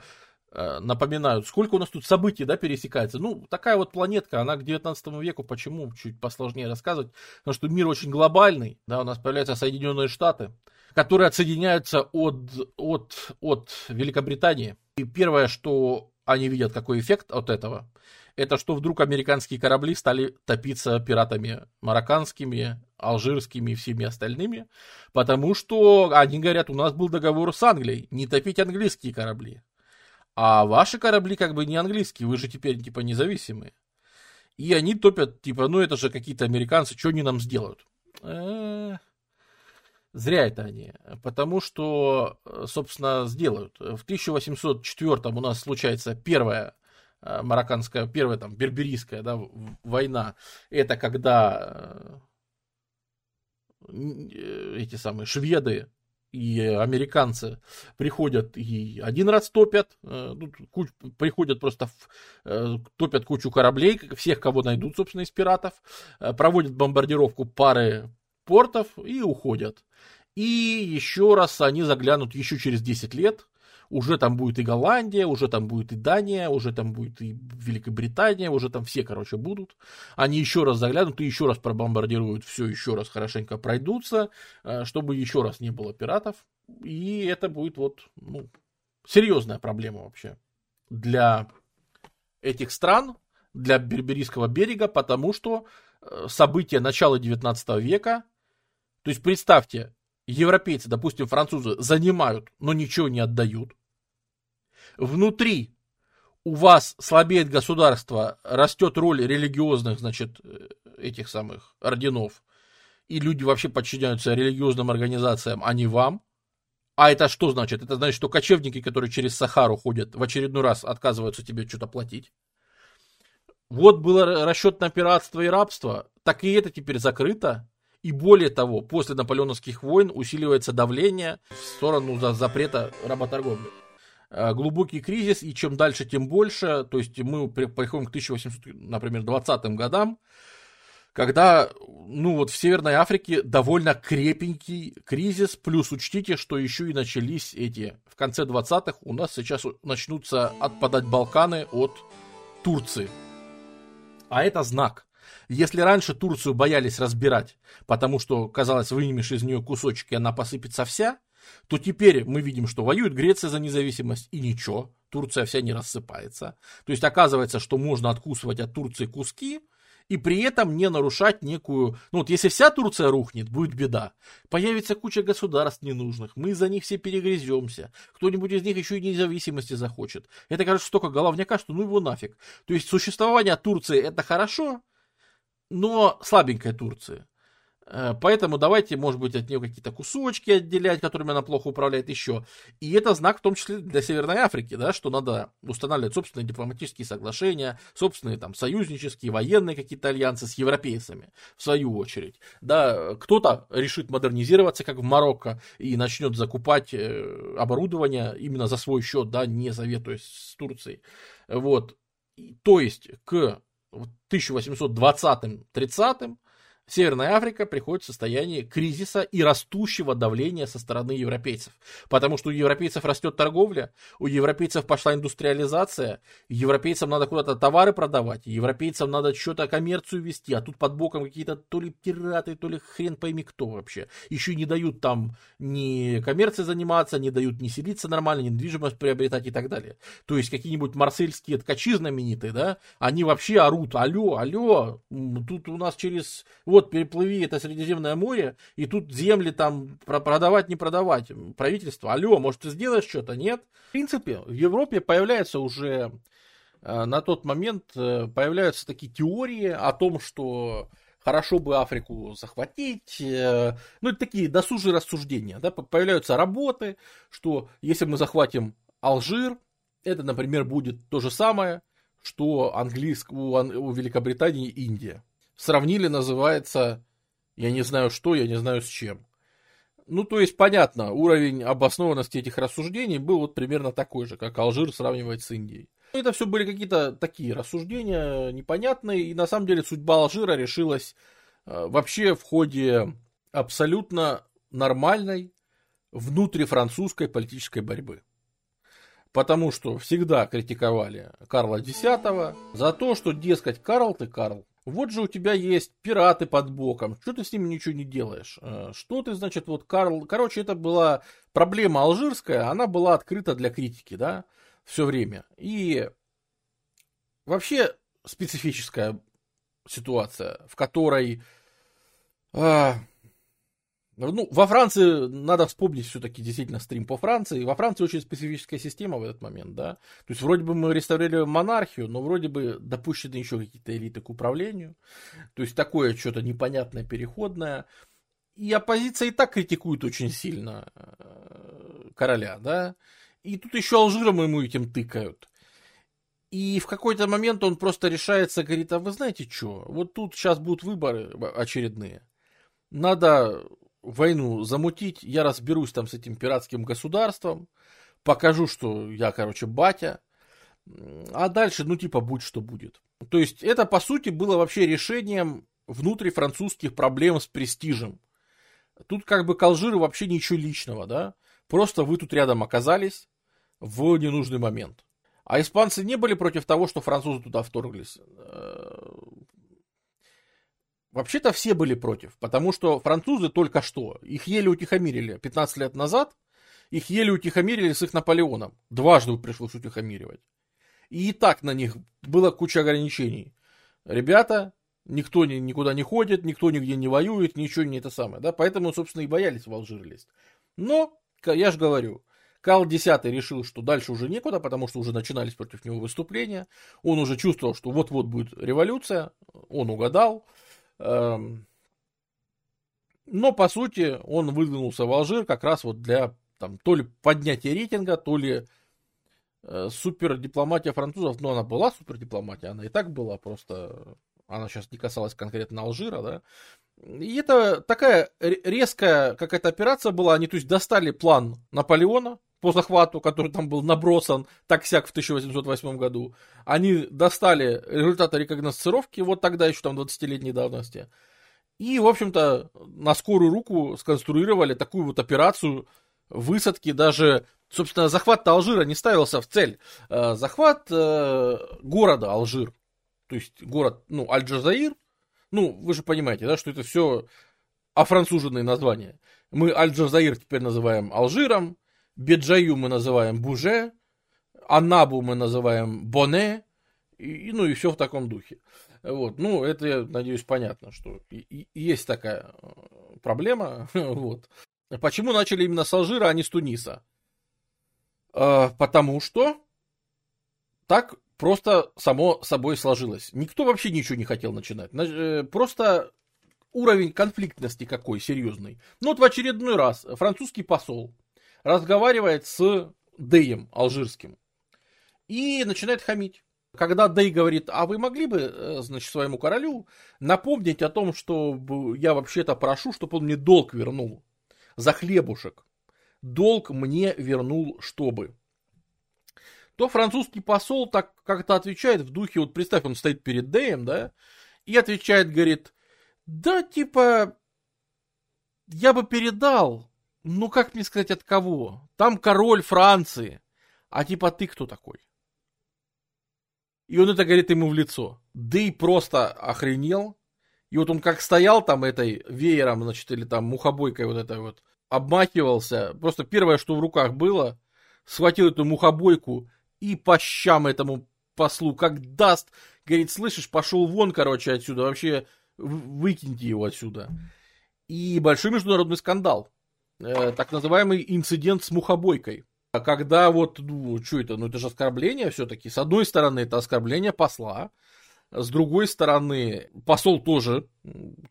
Speaker 1: напоминают, сколько у нас тут событий, да, пересекается. Ну, такая вот планетка, она к 19 веку, почему, чуть посложнее рассказывать, потому что мир очень глобальный, да, у нас появляются Соединенные Штаты, которые отсоединяются от, от, от Великобритании. И первое, что они видят, какой эффект от этого, это что вдруг американские корабли стали топиться пиратами марокканскими, алжирскими и всеми остальными, потому что они говорят, у нас был договор с Англией, не топить английские корабли. А ваши корабли как бы не английские, вы же теперь типа независимые. И они топят, типа, ну это же какие-то американцы, что они нам сделают? Э-э- Зря это они, потому что, э, собственно, сделают. В 1804 у нас случается первая э, марокканская, первая там берберийская да, война. Это когда э, эти самые шведы и американцы приходят и один раз топят, куч, приходят просто в, топят кучу кораблей, всех, кого найдут, собственно, из пиратов, проводят бомбардировку пары портов и уходят. И еще раз они заглянут еще через 10 лет, уже там будет и Голландия, уже там будет и Дания, уже там будет и Великобритания, уже там все, короче, будут. Они еще раз заглянут и еще раз пробомбардируют, все еще раз хорошенько пройдутся, э, чтобы еще раз не было пиратов. И это будет вот, ну, серьезная проблема вообще для этих стран, для Берберийского берега, потому что э, события начала 19 века, то есть представьте, европейцы, допустим, французы, занимают, но ничего не отдают. Внутри у вас слабеет государство, растет роль религиозных, значит, э, этих самых орденов, и люди вообще подчиняются религиозным организациям, а не вам. А это что значит? Это значит, что кочевники, которые через Сахару ходят, в очередной раз отказываются тебе что-то платить. Вот было расчет на пиратство и рабство, так и это теперь закрыто. И более того, после наполеоновских войн усиливается давление в сторону запрета работорговли. Э, глубокий кризис, и чем дальше, тем больше. То есть мы приходим к 1800, например, 20 годам, когда, ну вот в Северной Африке довольно крепенький кризис, плюс учтите, что еще и начались эти, в конце 20-х у нас сейчас начнутся отпадать Балканы от Турции. А это знак. Если раньше Турцию боялись разбирать, потому что, казалось, вынимешь из нее кусочек, и она посыпется вся, то теперь мы видим, что воюет Греция за независимость, и ничего, Турция вся не рассыпается. То есть оказывается, что можно откусывать от Турции куски, и при этом не нарушать некую... Ну вот если вся Турция рухнет, будет беда. Появится куча государств ненужных, мы за них все перегрыземся. Кто-нибудь из них еще и независимости захочет. Это кажется столько головняка, что ну его нафиг. То есть существование Турции это хорошо, но слабенькая Турция. Э, поэтому давайте, может быть, от нее какие-то кусочки отделять, которыми она плохо управляет еще. И это знак в том числе для Северной Африки, да, что надо устанавливать собственные дипломатические соглашения, собственные там союзнические, военные какие-то альянсы с европейцами, в свою очередь. Да, кто-то решит модернизироваться, как в Марокко, и начнет закупать э, оборудование именно за свой счет, да, не советуясь с Турцией. Вот. То есть к 1820-30 Северная Африка приходит в состояние кризиса и растущего давления со стороны европейцев. Потому что у европейцев растет торговля, у европейцев пошла индустриализация, европейцам надо куда-то товары продавать, европейцам надо что-то коммерцию вести, а тут под боком какие-то то ли пираты, то ли хрен пойми кто вообще. Еще не дают там ни коммерцией заниматься, не дают ни селиться нормально, недвижимость приобретать и так далее. То есть какие-нибудь марсельские ткачи знаменитые, да, они вообще орут, алло, алло, тут у нас через вот переплыви это Средиземное море, и тут земли там продавать, не продавать. Правительство, алло, может ты сделаешь что-то? Нет. В принципе, в Европе появляются уже э, на тот момент э, появляются такие теории о том, что хорошо бы Африку захватить. Э, ну, это такие досужие рассуждения. Да? Появляются работы, что если мы захватим Алжир, это, например, будет то же самое, что английск... у Великобритании и Индия сравнили, называется, я не знаю что, я не знаю с чем. Ну, то есть, понятно, уровень обоснованности этих рассуждений был вот примерно такой же, как Алжир сравнивать с Индией. Это все были какие-то такие рассуждения непонятные, и на самом деле судьба Алжира решилась э, вообще в ходе абсолютно нормальной внутрифранцузской политической борьбы. Потому что всегда критиковали Карла X за то, что, дескать, Карл ты Карл, вот же у тебя есть пираты под боком, что ты с ними ничего не делаешь? Э, что ты, значит, вот Карл... Короче, это была проблема алжирская, она была открыта для критики, да, все время. И вообще специфическая ситуация, в которой а, ну, во Франции надо вспомнить все-таки действительно стрим по Франции. Во Франции очень специфическая система в этот момент, да. То есть вроде бы мы реставрируем монархию, но вроде бы допущены еще какие-то элиты к управлению. То есть такое что-то непонятное, переходное. И оппозиция и так критикует очень сильно э, короля, да. И тут еще Алжиром ему этим тыкают. И в какой-то момент он просто решается, говорит, а вы знаете что, вот тут сейчас будут выборы очередные. Надо войну замутить, я разберусь там с этим пиратским государством, покажу, что я, короче, батя, а дальше, ну, типа, будь что будет. То есть, это, по сути, было вообще решением внутрифранцузских проблем с престижем. Тут как бы к вообще ничего личного, да? Просто вы тут рядом оказались в ненужный момент. А испанцы не были против того, что французы туда вторглись. Вообще-то все были против, потому что французы только что, их еле утихомирили 15 лет назад, их еле утихомирили с их Наполеоном. Дважды пришлось утихомиривать. И, и так на них было куча ограничений. Ребята, никто ни, никуда не ходит, никто нигде не воюет, ничего не это самое. Да? Поэтому, собственно, и боялись в Алжир лезть. Но, я же говорю, Карл X решил, что дальше уже некуда, потому что уже начинались против него выступления. Он уже чувствовал, что вот-вот будет революция. Он угадал. Эм, но, по сути, он выдвинулся в Алжир как раз вот для там, то ли поднятия рейтинга, то ли э, супердипломатия французов. Но она была супердипломатия, она и так была, просто она сейчас не касалась конкретно Алжира, да. И это такая резкая какая-то операция была. Они, то есть, достали план Наполеона по захвату, который там был набросан так-сяк в 1808 году. Они достали результаты рекогносцировки, вот тогда еще там 20-летней давности. И, в общем-то, на скорую руку сконструировали такую вот операцию высадки, даже, собственно, захват Алжира не ставился в цель. Э, захват э, города Алжир то есть город, ну, Аль-Джазаир, ну, вы же понимаете, да, что это все офранцуженные названия. Мы Аль-Джазаир теперь называем Алжиром, Беджаю мы называем Буже, Анабу мы называем Боне, и, ну и все в таком духе. Вот. Ну, это, я надеюсь, понятно, что и, и есть такая э, проблема. вот. Почему начали именно с Алжира, а не с Туниса? Э, потому что так просто само собой сложилось. Никто вообще ничего не хотел начинать. Э, просто уровень конфликтности какой серьезный. Ну вот в очередной раз французский посол разговаривает с Деем алжирским и начинает хамить. Когда Дэй говорит, а вы могли бы, э, значит, своему королю напомнить о том, что я вообще-то прошу, чтобы он мне долг вернул за хлебушек. Долг мне вернул, чтобы. То французский посол так как-то отвечает в духе, вот представь, он стоит перед Дэем, да, и отвечает, говорит, да, типа, я бы передал, ну как мне сказать, от кого? Там король Франции, а типа ты кто такой? И он это говорит ему в лицо. Дэй просто охренел. И вот он как стоял там этой веером, значит, или там мухобойкой вот этой вот, обмахивался. Просто первое, что в руках было, схватил эту мухобойку и по щам этому послу, как даст, говорит, слышишь, пошел вон, короче, отсюда, вообще выкиньте его отсюда. И большой международный скандал. Э, так называемый инцидент с мухобойкой. А когда вот, ну, что это, ну это же оскорбление все-таки. С одной стороны, это оскорбление посла, с другой стороны, посол тоже,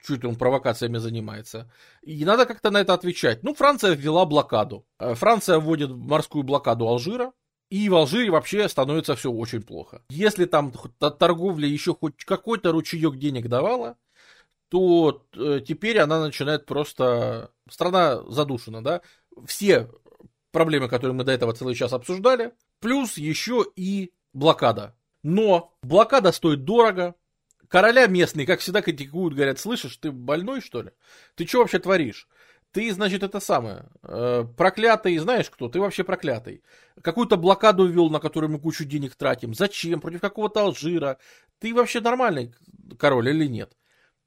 Speaker 1: чуть он провокациями занимается. И надо как-то на это отвечать. Ну, Франция ввела блокаду. Э, Франция вводит морскую блокаду Алжира. И в Алжире вообще становится все очень плохо. Если там торговля еще хоть какой-то ручеек денег давала, то э, теперь она начинает просто... Страна задушена, да? Все проблемы, которые мы до этого целый час обсуждали, плюс еще и блокада. Но блокада стоит дорого, короля местные, как всегда, критикуют, говорят, слышишь, ты больной, что ли? Ты что вообще творишь? Ты, значит, это самое, э, проклятый, знаешь кто? Ты вообще проклятый. Какую-то блокаду ввел, на которую мы кучу денег тратим. Зачем? Против какого-то Алжира? Ты вообще нормальный король или нет?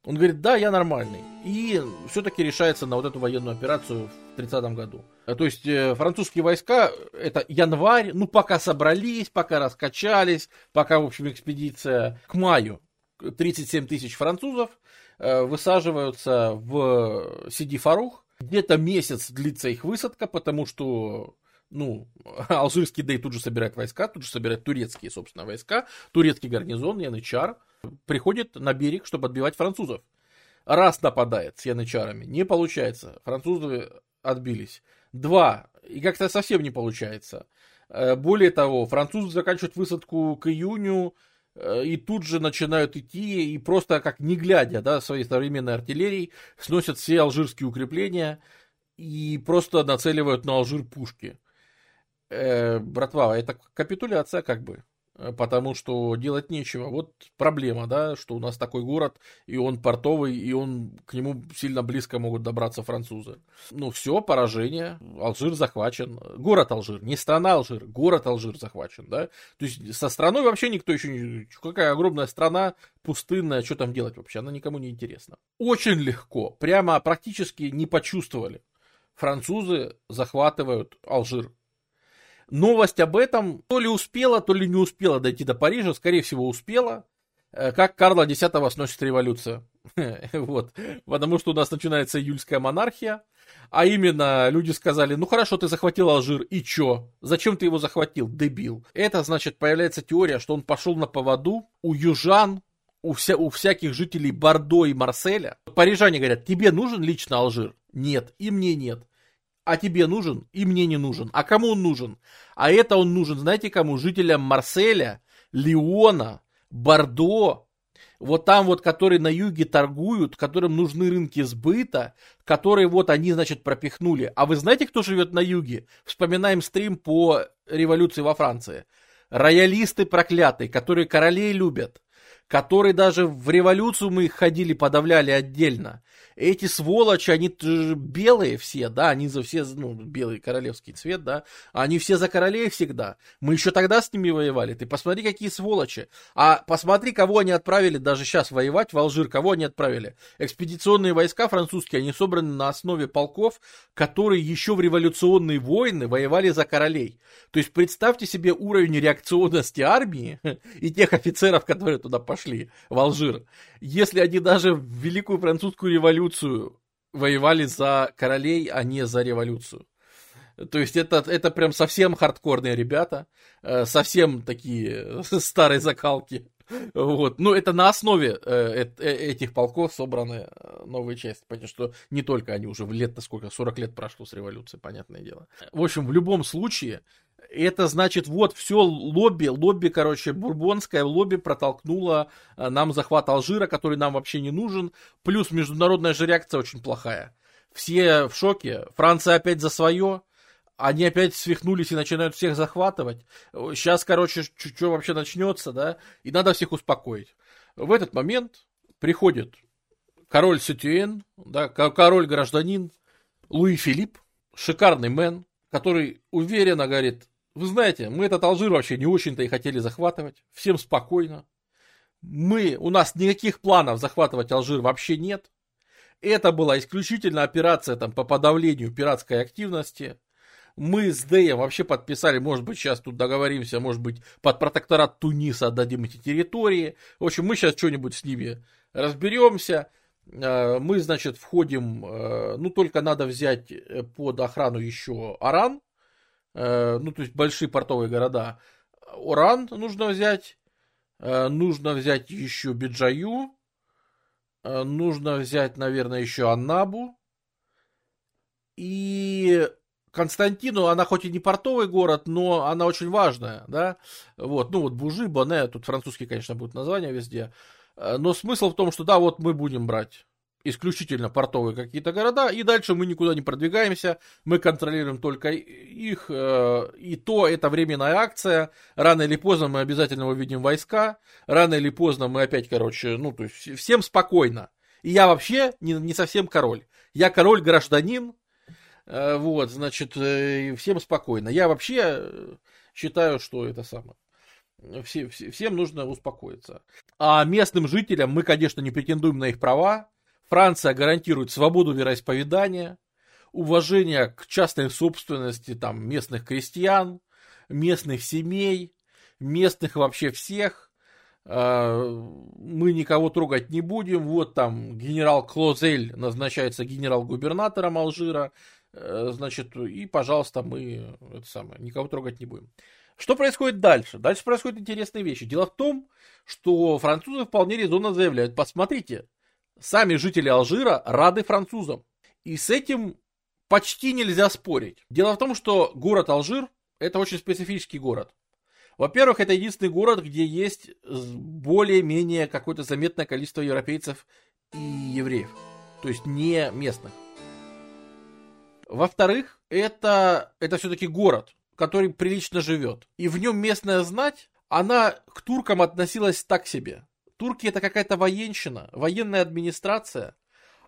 Speaker 1: Он говорит, да, я нормальный. И все-таки решается на вот эту военную операцию в 30 году. Э, то есть э, французские войска, это январь, ну пока собрались, пока раскачались, пока, в общем, экспедиция к маю. 37 тысяч французов э, высаживаются в Сиди Фарух. Где-то месяц длится их высадка, потому что ну, алжирский Дей тут же собирает войска, тут же собирает турецкие, собственно, войска, турецкий гарнизон, янычар, приходит на берег, чтобы отбивать французов. Раз нападает с янычарами, не получается, французы отбились. Два, и как-то совсем не получается. Э, более того, французы заканчивают высадку к июню, э, и тут же начинают идти, и просто как не глядя, да, своей современной артиллерией, сносят все алжирские укрепления и просто нацеливают на Алжир пушки. Э, братва, это капитуляция как бы. Э, потому что делать нечего. Вот проблема, да, что у нас такой город, и он портовый, и он к нему сильно близко могут добраться французы. Ну все, поражение, Алжир захвачен. Город Алжир, не страна Алжир, город Алжир захвачен, да. То есть со страной вообще никто еще не... Какая огромная страна, пустынная, что там делать вообще, она никому не интересна. Очень легко, прямо практически не почувствовали. Французы захватывают Алжир Новость об этом то ли успела, то ли не успела дойти до Парижа, скорее всего успела, э, как Карла X сносит революция. вот. Потому что у нас начинается июльская монархия, а именно люди сказали, ну хорошо, ты захватил Алжир, и чё? Зачем ты его захватил, дебил? Это значит, появляется теория, что он пошел на поводу у южан, у, вся, у всяких жителей Бордо и Марселя. Парижане говорят, тебе нужен лично Алжир? Нет, и мне нет а тебе нужен, и мне не нужен. А кому он нужен? А это он нужен, знаете кому? Жителям Марселя, Лиона, Бордо, вот там вот, которые на юге торгуют, которым нужны рынки сбыта, которые вот они, значит, пропихнули. А вы знаете, кто живет на юге? Вспоминаем стрим по революции во Франции. Роялисты проклятые, которые королей любят,
Speaker 2: которые даже в революцию мы их ходили, подавляли отдельно. Эти сволочи, они белые все, да, они за все, ну, белый королевский цвет, да, они все за королей всегда. Мы еще тогда с ними воевали. Ты посмотри, какие сволочи. А посмотри, кого они отправили даже сейчас воевать в Алжир, кого они отправили. Экспедиционные войска французские, они собраны на основе полков, которые еще в революционные войны воевали за королей. То есть представьте себе уровень реакционности армии и тех офицеров, которые туда пошли, в Алжир. Если они даже в Великую Французскую революцию воевали за королей, а не за революцию. То есть это, это прям совсем хардкорные ребята, э, совсем такие старые закалки. Вот. Ну, это на основе э, э, этих полков собраны новые части. Понятно, что не только они уже лет-то сколько, 40 лет прошло с революции, понятное дело. В общем, в любом случае, это значит, вот все лобби, лобби, короче, бурбонское лобби протолкнуло э, нам захват Алжира, который нам вообще не нужен. Плюс международная же реакция очень плохая. Все в шоке. Франция опять за свое. Они опять свихнулись и начинают всех захватывать. Сейчас, короче, что вообще начнется, да? И надо всех успокоить. В этот момент приходит король Сетюэн, да, король-гражданин Луи Филипп, шикарный мэн, который уверенно говорит, вы знаете, мы этот Алжир вообще не очень-то и хотели захватывать. Всем спокойно. Мы, у нас никаких планов захватывать Алжир вообще нет. Это была исключительно операция там, по подавлению пиратской активности. Мы с Дэем вообще подписали, может быть, сейчас тут договоримся, может быть, под протекторат Туниса отдадим эти территории. В общем, мы сейчас что-нибудь с ними разберемся. Э, мы, значит, входим, э, ну, только надо взять э, под охрану еще Аран, ну, то есть большие портовые города. Оран нужно взять, нужно взять еще Биджаю, нужно взять, наверное, еще Аннабу. И Константину, она хоть и не портовый город, но она очень важная, да, вот, ну вот Бужи, Боне, тут французский, конечно, будет название везде, Э, но смысл в том, что да, вот мы будем брать исключительно портовые какие-то города, и дальше мы никуда не продвигаемся, мы контролируем только их, э, и то это временная акция, рано или поздно мы обязательно увидим войска, рано или поздно мы опять, короче, ну, то есть всем спокойно. И я вообще не, не совсем король, я король-гражданин, э, вот, значит, всем спокойно. Я вообще считаю, что это самое все, все, всем нужно успокоиться. А местным жителям мы, конечно, не претендуем на их права. Франция гарантирует свободу вероисповедания, уважение к частной собственности там, местных крестьян, местных семей, местных вообще всех. А, мы никого трогать не будем. Вот там генерал Клозель назначается генерал-губернатором Алжира. Э, значит, и, пожалуйста, мы это самое, никого трогать не будем. Что происходит дальше? Дальше происходят интересные вещи. Дело в том, что французы вполне резонно заявляют, посмотрите, сами жители Алжира рады французам. И с этим почти нельзя спорить. Дело в том, что город Алжир – это очень специфический город. Во-первых, это единственный город, где есть более-менее какое-то заметное количество европейцев и евреев. То есть не местных. Во-вторых, это, это все-таки город который прилично живет. И в нем местная знать, она к туркам относилась так себе. Турки это какая-то военщина, военная администрация,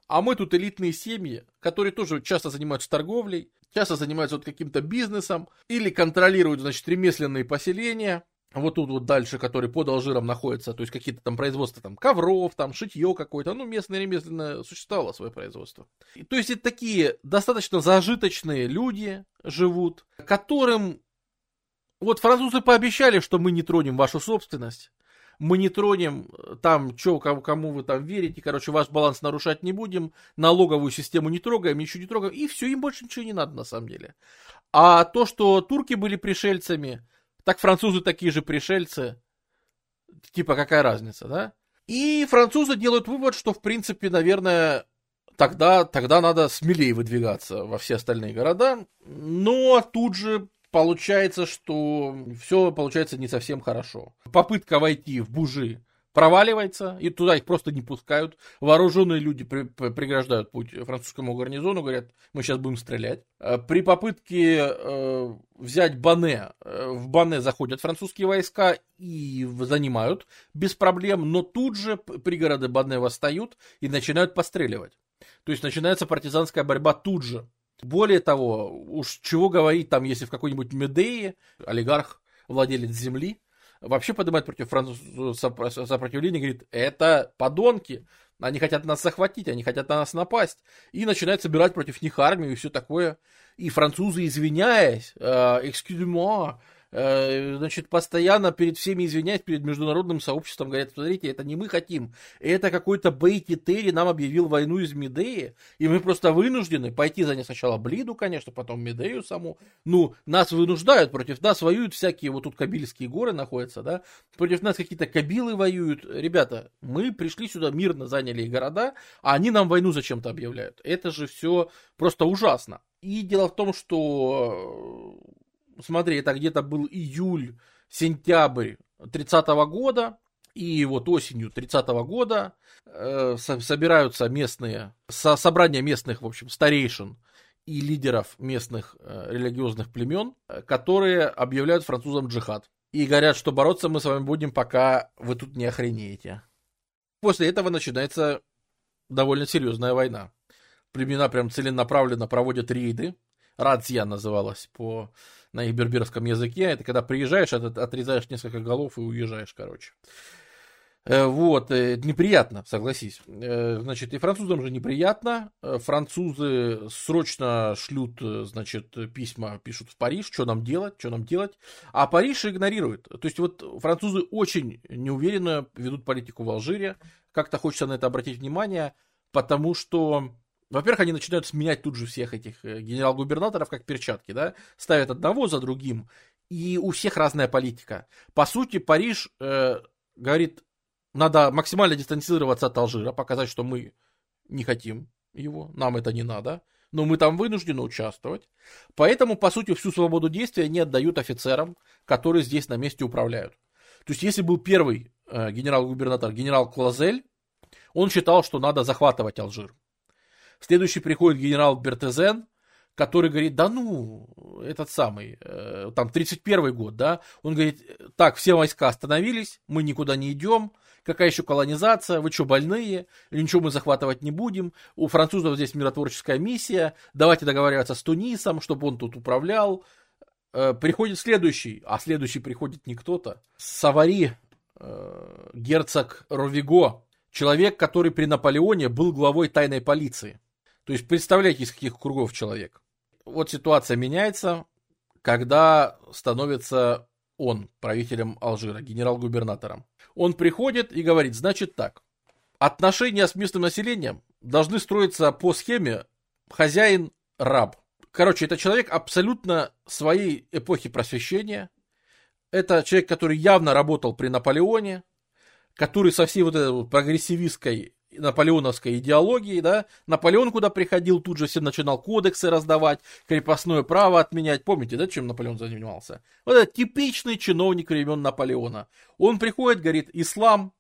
Speaker 2: а мы тут элитные семьи, которые тоже часто занимаются торговлей, часто занимаются вот каким-то бизнесом или контролируют, значит, ремесленные поселения. Вот тут вот дальше, который под Алжиром находится, то есть какие-то там производства там ковров, там шитье какое-то, ну местное ремесленное существовало свое производство. И, то есть это такие достаточно зажиточные люди живут, которым вот французы пообещали, что мы не тронем вашу собственность, мы не тронем э, там, что, кому, кому вы там верите, короче, ваш баланс нарушать не будем, налоговую систему не трогаем, ничего не трогаем, и все, им больше ничего не надо на самом деле. А то, что турки были пришельцами, так французы такие же пришельцы. Типа, какая разница, да? И французы делают вывод, что, в принципе, наверное, тогда, тогда надо смелее выдвигаться во все остальные города. Но тут же получается, что все получается не совсем хорошо. Попытка войти в Бужи проваливается, и туда их просто не пускают. Вооруженные люди при, при, преграждают путь французскому гарнизону, говорят, мы сейчас будем стрелять. Э, при попытке э, взять Бане, э, в Бане заходят французские войска и занимают без проблем, но тут же пригороды Бане восстают и начинают постреливать. То есть начинается партизанская борьба тут же. Более того, уж чего говорить там, если в какой-нибудь Медее олигарх, владелец земли, вообще поднимает против французов сопротивление, говорит, это подонки, они хотят нас захватить, они хотят на нас напасть. И начинает собирать против них армию и все такое. И французы, извиняясь, э, excuse moi, значит, постоянно перед всеми извиняясь, перед международным сообществом, говорят, смотрите, это не мы хотим, это какой-то Бейти Терри нам объявил войну из Медеи, и мы просто вынуждены пойти за ней сначала Блиду, конечно, потом Медею саму, ну, нас вынуждают, против нас воюют всякие, вот тут Кабильские горы находятся, да, против нас какие-то Кабилы воюют, ребята, мы пришли сюда мирно, заняли города, а они нам войну зачем-то объявляют, это же все просто ужасно. И дело в том, что смотри, это где-то был июль, сентябрь 30 -го года, и вот осенью 30 -го года э, собираются местные, со, собрания местных, в общем, старейшин и лидеров местных э, религиозных племен, которые объявляют французам джихад. И говорят, что бороться мы с вами будем, пока вы тут не охренеете. После этого начинается довольно серьезная война. Племена прям целенаправленно проводят рейды. Радзья называлась по на их берберском языке. Это когда приезжаешь, от, отрезаешь несколько голов и уезжаешь, короче. Э, вот, э, неприятно, согласись. Э, значит, и французам же неприятно. Французы срочно шлют, значит, письма, пишут в Париж, что нам делать, что нам делать. А Париж игнорирует. То есть вот французы очень неуверенно ведут политику в Алжире. Как-то хочется на это обратить внимание, потому что во-первых, они начинают сменять тут же всех этих э, генерал-губернаторов, как перчатки, да, ставят одного за другим, и у всех разная политика. По сути, Париж э, говорит, надо максимально дистанцироваться от Алжира, показать, что мы не хотим его, нам это не надо, но мы там вынуждены участвовать. Поэтому, по сути, всю свободу действия они отдают офицерам, которые здесь на месте управляют. То есть, если был первый э, генерал-губернатор, генерал Клазель, он считал, что надо захватывать Алжир. Следующий приходит генерал Бертезен, который говорит, да ну, этот самый, э, там 31 год, да, он говорит, так, все войска остановились, мы никуда не идем, какая еще колонизация, вы что, больные, ничего мы захватывать не будем, у французов здесь миротворческая миссия, давайте договариваться с Тунисом, чтобы он тут управлял. Э, приходит следующий, а следующий приходит не кто-то, Савари, э, герцог Ровиго, человек, который при Наполеоне был главой тайной полиции. То есть представляете, из каких кругов человек. Вот ситуация меняется, когда становится он правителем Алжира, генерал-губернатором. Он приходит и говорит, значит так, отношения с местным населением должны строиться по схеме хозяин-раб. Короче, это человек абсолютно своей эпохи просвещения. Это человек, который явно работал при Наполеоне, который со всей вот этой прогрессивистской наполеоновской идеологии, да, Наполеон куда приходил, тут же все начинал кодексы раздавать, крепостное право отменять, помните, да, чем Наполеон занимался? Вот это типичный чиновник времен Наполеона. Он приходит, говорит, ислам,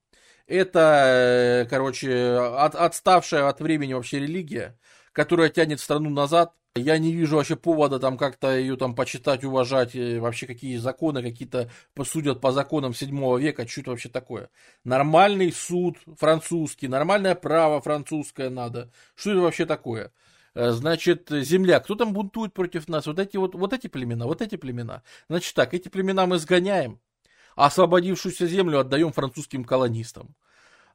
Speaker 2: это, э, короче, от, отставшая от времени вообще религия, которая тянет страну назад, я не вижу вообще повода там как-то ее там почитать, уважать, вообще какие законы какие-то посудят по законам 7 века, что это вообще такое. Нормальный суд французский, нормальное право французское надо. Что это вообще такое? Э, значит, земля, кто там бунтует против нас? Вот эти вот, вот эти племена, вот эти племена. Значит так, эти племена мы сгоняем, а освободившуюся землю отдаем французским колонистам.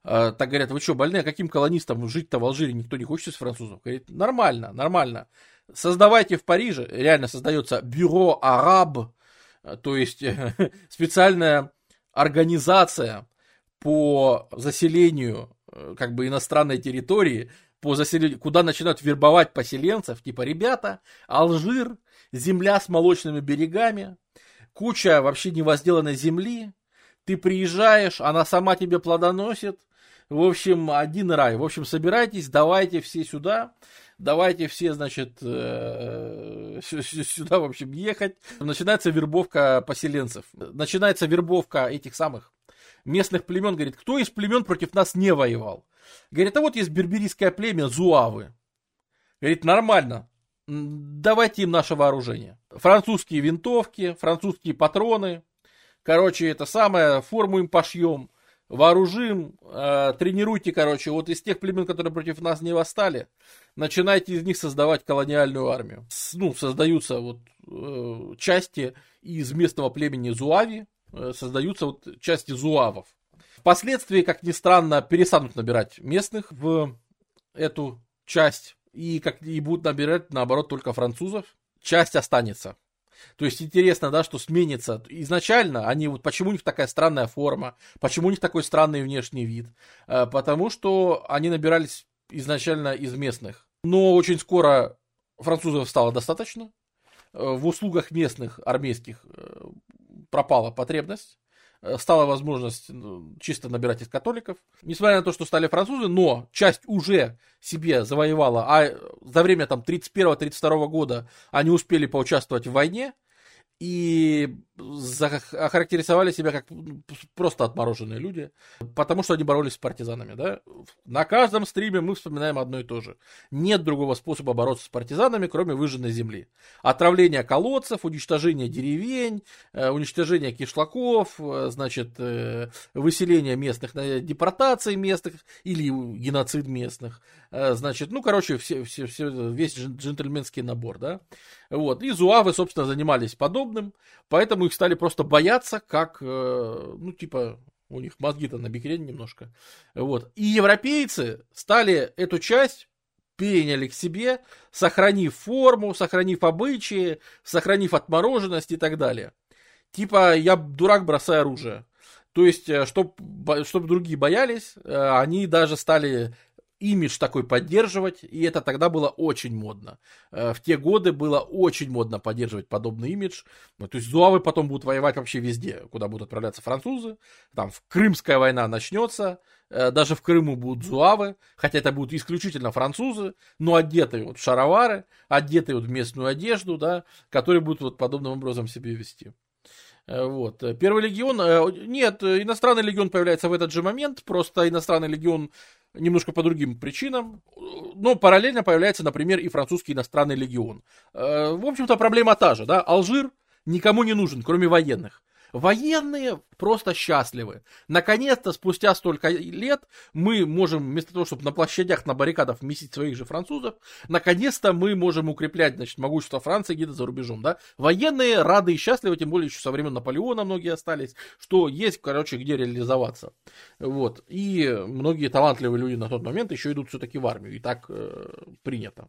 Speaker 2: А, так говорят, вы что, больные, каким колонистам жить-то в Алжире никто не хочет из французов? Говорит, нормально, нормально. Создавайте в Париже, реально создается бюро араб, то есть специальная организация по заселению э, как бы иностранной территории, по заселению, куда начинают вербовать поселенцев, типа, ребята, Алжир, земля с молочными берегами, куча вообще невозделанной земли, ты приезжаешь, она сама тебе плодоносит, в общем, один рай. В общем, собирайтесь, давайте все сюда. Давайте все, значит, э, сюда, в общем, ехать. Начинается вербовка поселенцев. Начинается вербовка этих самых местных племен, говорит, кто из племен против нас не воевал? Говорит, а вот есть берберийское племя Зуавы. Говорит, нормально, давайте им наше вооружение. Французские винтовки, французские патроны. Короче, это самое, форму им пошьем, вооружим, э, тренируйте, короче, вот из тех племен, которые против нас не восстали, начинайте из них создавать колониальную армию. С, ну, создаются вот э, части из местного племени Зуави, э, создаются вот части зуавов. Впоследствии, как ни странно, перестанут набирать местных в эту часть и, как, и будут набирать, наоборот, только французов. Часть останется. То есть интересно, да, что сменится. Изначально они, вот почему у них такая странная форма, почему у них такой странный внешний вид? Э, потому что они набирались изначально из местных. Но очень скоро французов стало достаточно. Э, в услугах местных армейских э, пропала потребность. Э, стала возможность ну, чисто набирать из католиков. Несмотря на то, что стали французы, но часть уже себе завоевала, а за время там 31-32 года они успели поучаствовать в войне, и охарактеризовали себя как просто отмороженные люди, потому что они боролись с партизанами. Да? На каждом стриме мы вспоминаем одно и то же. Нет другого способа бороться с партизанами, кроме выжженной земли. Отравление колодцев, уничтожение деревень, э, уничтожение кишлаков, э, значит, э, выселение местных, депортации местных или геноцид местных. Значит, ну, короче, все, все, все, весь джентльменский набор. Да? Вот. И зуавы, собственно, занимались подобным, поэтому их стали просто бояться, как, э, ну, типа, у них мозги-то на бикрене немножко. Вот. И европейцы стали эту часть переняли к себе, сохранив форму, сохранив обычаи, сохранив отмороженность и так далее. Типа, я дурак, бросаю оружие. То есть, чтобы э, чтоб другие боялись, э, они даже стали имидж такой поддерживать, и это тогда было очень модно. Э, в те годы было очень модно поддерживать подобный имидж. Ну, то есть зуавы потом будут воевать вообще везде, куда будут отправляться французы. Там в Крымская война начнется, э, даже в Крыму будут зуавы, хотя это будут исключительно французы, но одетые вот в шаровары, одетые вот в местную одежду, да, которые будут вот подобным образом себя вести. Э, вот. Первый легион, нет, иностранный легион появляется в этот же момент, просто иностранный легион немножко по другим причинам. Но параллельно появляется, например, и французский иностранный легион. Э, в общем-то, проблема та же, да, Алжир никому не нужен, кроме военных. Военные просто счастливы. Наконец-то, спустя столько лет, мы можем, вместо того, чтобы на площадях, на баррикадах вместить своих же французов, наконец-то мы можем укреплять, значит, могущество Франции где-то за рубежом, да. Военные рады и счастливы, тем более еще со времен Наполеона многие остались, что есть, короче, где реализоваться. Вот. И многие талантливые люди на тот момент еще идут все-таки в армию, и так э, принято.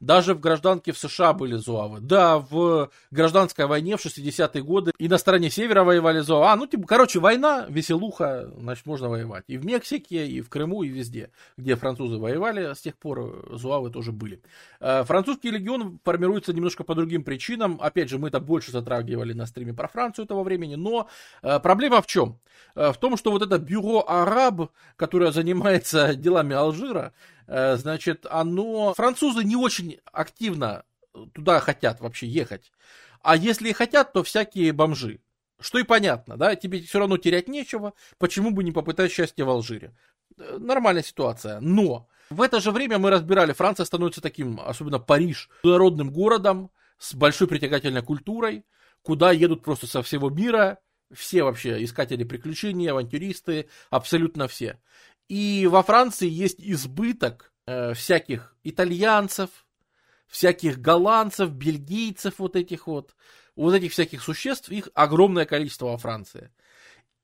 Speaker 2: Даже в гражданке в США были зуавы. Да, в гражданской войне в 60-е годы и на стороне севера воевали зуавы. А, ну, типа, короче, война, веселуха, значит, можно воевать. И в Мексике, и в Крыму, и везде, где французы воевали, с тех пор зуавы тоже были. Э, французский легион формируется немножко по другим причинам. Опять же, мы это больше затрагивали на стриме про Францию того времени. Но э, проблема в чем? Э, в том, что вот это бюро Араб, которое занимается делами Алжира, значит, оно... Французы не очень активно туда хотят вообще ехать. А если и хотят, то всякие бомжи. Что и понятно, да, тебе все равно терять нечего, почему бы не попытать счастье в Алжире. Э, нормальная ситуация. Но в это же время мы разбирали, Франция становится таким, особенно Париж, народным городом с большой притягательной культурой, куда едут просто со всего мира, все вообще искатели приключений, авантюристы, абсолютно все. И во Франции есть избыток э, всяких итальянцев, всяких голландцев, бельгийцев, вот этих вот, вот этих всяких существ, их огромное количество во Франции.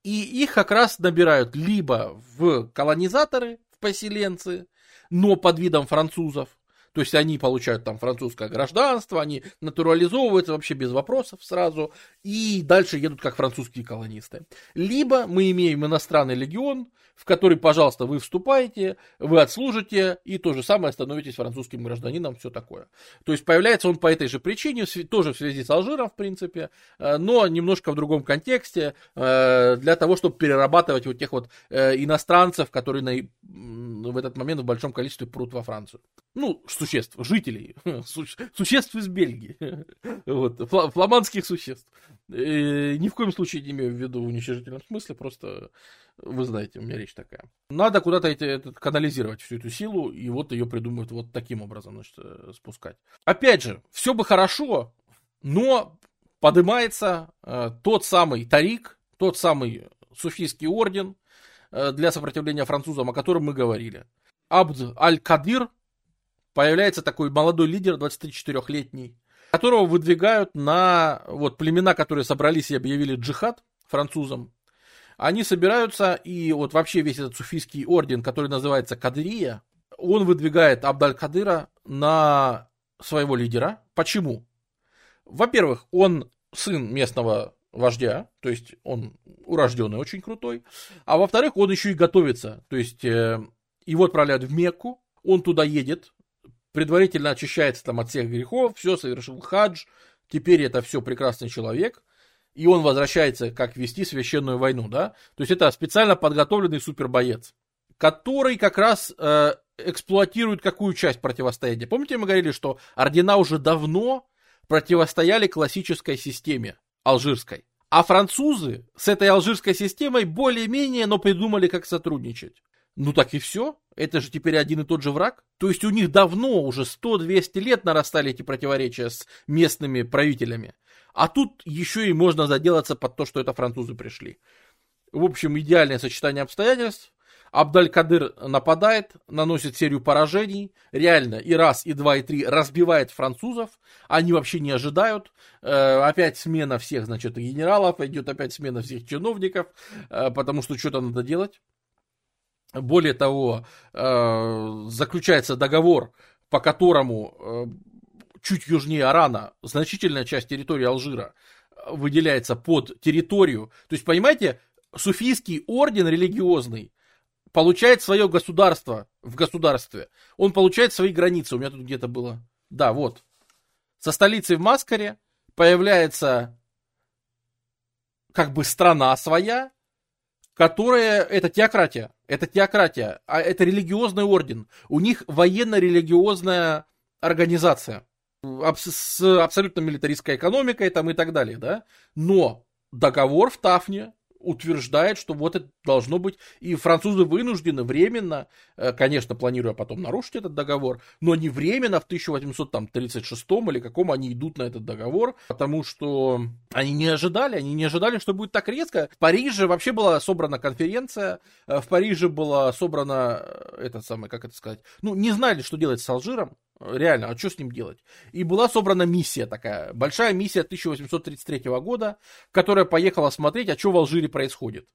Speaker 2: И их как раз набирают либо в колонизаторы, в поселенцы, но под видом французов, то есть они получают там французское гражданство, они натурализовываются вообще без вопросов сразу, и дальше едут как французские колонисты. Либо мы имеем иностранный легион, в который, пожалуйста, вы вступаете, вы отслужите, и то же самое становитесь французским гражданином, все такое. То есть появляется он по этой же причине, тоже в связи с Алжиром, в принципе, э, но немножко в другом контексте, э, для того, чтобы перерабатывать вот тех вот э, иностранцев, которые в этот момент в большом количестве прут во Францию. ну, существ, жителей, существ из Бельгии, вот, фламандских существ. И ни в коем случае не имею в виду в уничижительном смысле, просто вы знаете, у меня речь такая. Надо куда-то это, это, канализировать всю эту силу, и вот ее придумают вот таким образом, значит, э, спускать. Опять же, все бы хорошо, но поднимается э, тот самый Тарик, тот самый Суфийский орден э, для сопротивления французам, о котором мы говорили. Абд Аль-Кадир, появляется такой молодой лидер, 24-летний, которого выдвигают на вот племена, которые собрались и объявили джихад французам. Они собираются, и вот вообще весь этот суфийский орден, который называется Кадрия, он выдвигает Абдаль-Кадыра на своего лидера. Почему? Во-первых, он сын местного вождя, то есть он урожденный, очень крутой. А во-вторых, он еще и готовится, то есть э, его отправляют в Мекку, он туда едет, предварительно очищается там от всех грехов, все, совершил хадж, теперь это все прекрасный человек, и он возвращается, как вести священную войну, да? То есть это специально подготовленный супербоец, который как раз э, эксплуатирует какую часть противостояния. Помните, мы говорили, что ордена уже давно противостояли классической системе алжирской. А французы с этой алжирской системой более-менее, но придумали, как сотрудничать. Ну так и все. Это же теперь один и тот же враг. То есть у них давно, уже 100-200 лет нарастали эти противоречия с местными правителями. А тут еще и можно заделаться под то, что это французы пришли. В общем, идеальное сочетание обстоятельств. Абдаль-Кадыр нападает, наносит серию поражений, реально и раз, и два, и три разбивает французов, они вообще не ожидают, э, опять смена всех, значит, генералов, идет опять смена всех чиновников, э, потому что что-то надо делать. Более того, э, заключается договор, по которому э, чуть южнее Арана значительная часть территории Алжира выделяется под территорию. То есть, понимаете, суфийский орден религиозный получает свое государство в государстве. Он получает свои границы. У меня тут где-то было. Да, вот. Со столицей в Маскаре появляется как бы страна своя, которая, это теократия, это теократия, а это религиозный орден. У них военно-религиозная организация с абсолютно милитаристской экономикой там и так далее, да. Но договор в Тафне утверждает, что вот это должно быть, и французы вынуждены временно, э, конечно, планируя потом нарушить этот договор, но не временно в 1836 или каком они идут на этот договор, потому что они не ожидали, они не ожидали, что будет так резко. В Париже вообще была собрана конференция, э, в Париже была собрана, э, это самое, как это сказать, ну, не знали, что делать с Алжиром, Реально, а что с ним делать? И была собрана миссия такая, большая миссия 1833 года, которая поехала смотреть, а что в Алжире происходит.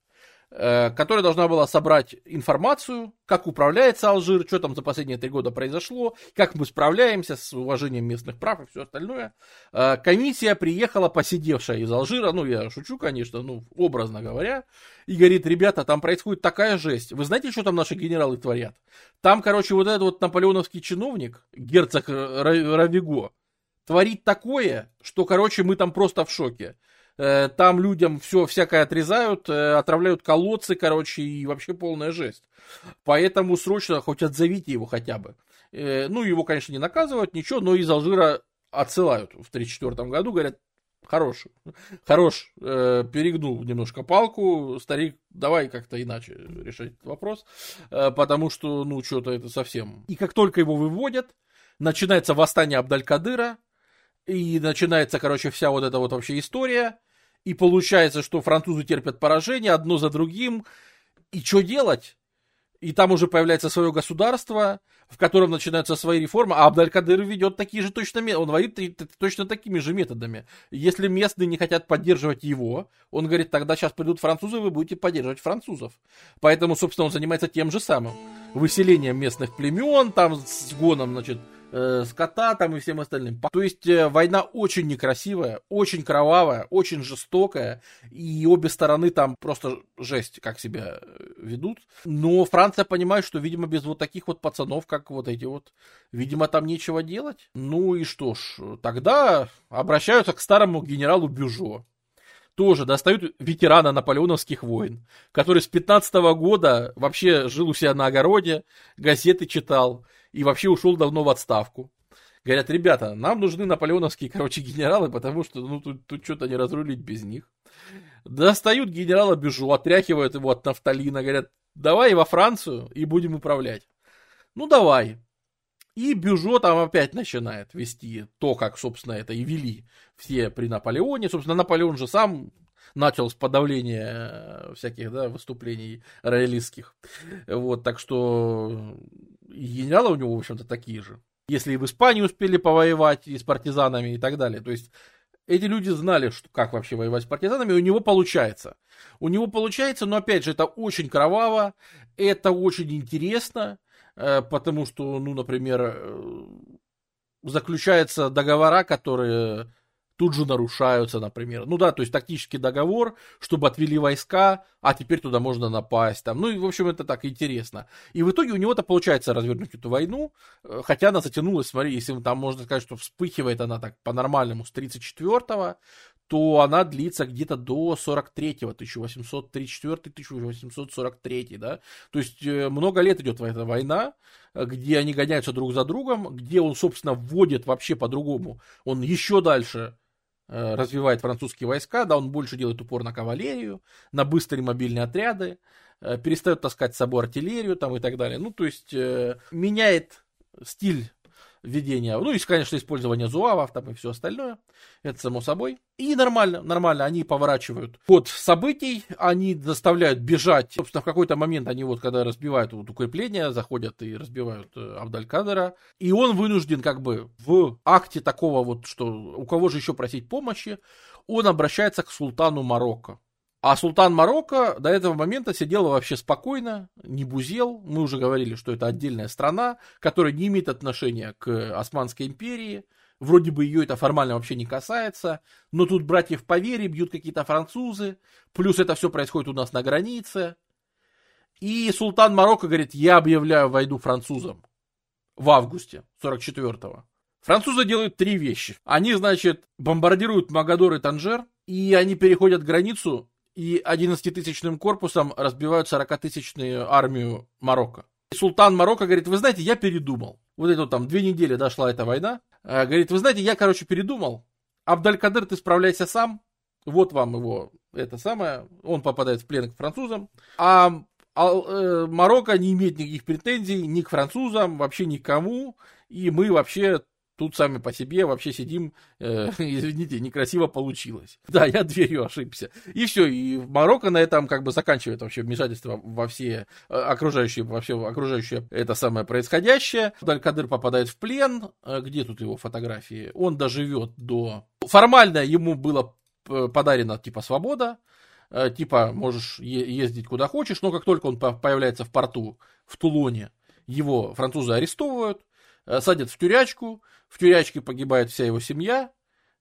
Speaker 2: Э, которая должна была собрать информацию, как управляется Алжир, что там за последние три года произошло, как мы справляемся с уважением местных прав и все остальное. Э, комиссия приехала, посидевшая из Алжира, ну, я шучу, конечно, ну, образно говоря, и говорит, ребята, там происходит такая жесть. Вы знаете, что там наши генералы творят? Там, короче, вот этот вот наполеоновский чиновник, герцог Равиго, творит такое, что, короче, мы там просто в шоке. Э, там людям все всякое отрезают, э, отравляют колодцы, короче, и вообще полная жесть. Поэтому срочно хоть отзовите его хотя бы. Э, ну, его, конечно, не наказывают, ничего, но из Алжира отсылают в 1934 году, говорят, хорош, хорош, э, перегнул немножко палку, старик, давай как-то иначе решать этот вопрос, э, потому что, ну, что-то это совсем... И как только его выводят, начинается восстание Абдалькадыра, и начинается, короче, вся вот эта вот вообще история, и получается, что французы терпят поражение одно за другим. И что делать? И там уже появляется свое государство, в котором начинаются свои реформы, а Абдалькадыр ведет такие же точно методы, он воит точно такими же методами. Если местные не хотят поддерживать его, он говорит, тогда сейчас придут французы, вы будете поддерживать французов. Поэтому, собственно, он занимается тем же самым. Выселением местных племен, там, с гоном, значит, э, скота там и всем остальным. То есть э, война очень некрасивая, очень кровавая, очень жестокая, и обе стороны там просто жесть, как себя э, ведут. Но Франция понимает, что, видимо, без вот таких вот пацанов, как вот эти вот, видимо, там нечего делать. Ну и что ж, тогда обращаются к старому генералу Бюжо тоже достают ветерана наполеоновских войн, который с 15 года вообще жил у себя на огороде, газеты читал, и вообще ушел давно в отставку. Говорят, ребята, нам нужны наполеоновские, короче, генералы, потому что, ну, тут, тут что-то не разрулить без них. Достают генерала Бежу, отряхивают его от нафталина, говорят, давай во Францию и будем управлять. Ну, давай. И Бюжо там опять начинает вести то, как, собственно, это и вели все при Наполеоне. Собственно, Наполеон же сам начал с подавления э, всяких да, выступлений роялистских. Вот, так что и генералы у него, в общем-то, такие же. Если и в Испании успели повоевать и с партизанами и так далее. То есть эти люди знали, что, как вообще воевать с партизанами, и у него получается. У него получается, но опять же, это очень кроваво, это очень интересно, э, потому что, ну, например, э, заключаются договора, которые тут же нарушаются, например. Ну да, то есть тактический договор, чтобы отвели войска, а теперь туда можно напасть. Там. Ну и, в общем, это так интересно. И в итоге у него-то получается развернуть эту войну, э, хотя она затянулась, смотри, если там можно сказать, что вспыхивает она так по-нормальному с 34-го, то она длится где-то до 43-го, 1834-1843, да. То есть э, много лет идет эта война, где они гоняются друг за другом, где он, собственно, вводит вообще по-другому. Он еще дальше Э, развивает французские войска, да, он больше делает упор на кавалерию, на быстрые мобильные отряды, э, перестает таскать с собой артиллерию там и так далее. Ну, то есть э, меняет стиль введения, ну и, конечно, использование зуавов там и все остальное, это само собой. И нормально, нормально, они поворачивают ход событий, они заставляют бежать. Собственно, в какой-то момент они вот, когда разбивают вот укрепления, заходят и разбивают э, Абдалькадера, и он вынужден как бы в акте такого вот, что у кого же еще просить помощи, он обращается к султану Марокко. А султан Марокко до этого момента сидел вообще спокойно, не бузел. Мы уже говорили, что это отдельная страна, которая не имеет отношения к Османской империи. Вроде бы ее это формально вообще не касается, но тут братьев по вере бьют какие-то французы, плюс это все происходит у нас на границе. И султан Марокко говорит, я объявляю войну французам в августе 44-го. Французы делают три вещи. Они, значит, бомбардируют Магадор и Танжер, и они переходят границу и 11-тысячным корпусом разбивают 40-тысячную армию Марокко. Султан Марокко говорит, вы знаете, я передумал. Вот это там две недели дошла эта война. А, говорит, вы знаете, я, короче, передумал. Абдалькадыр, ты справляйся сам. Вот вам его, это самое. Он попадает в плен к французам. А, а э, Марокко не имеет никаких претензий ни к французам, вообще никому. И мы вообще Тут сами по себе вообще сидим, э, извините, некрасиво получилось. Да, я дверью ошибся. И все, и Марокко на этом как бы заканчивает вообще вмешательство во все э, окружающие, во все окружающее это самое происходящее. Далькадыр попадает в плен. Э, где тут его фотографии? Он доживет до... Формально ему было э, подарено типа свобода, типа можешь ездить куда хочешь, но как только он появляется в порту в Тулоне, его французы арестовывают, садят в тюрячку, в тюрячке погибает вся его семья,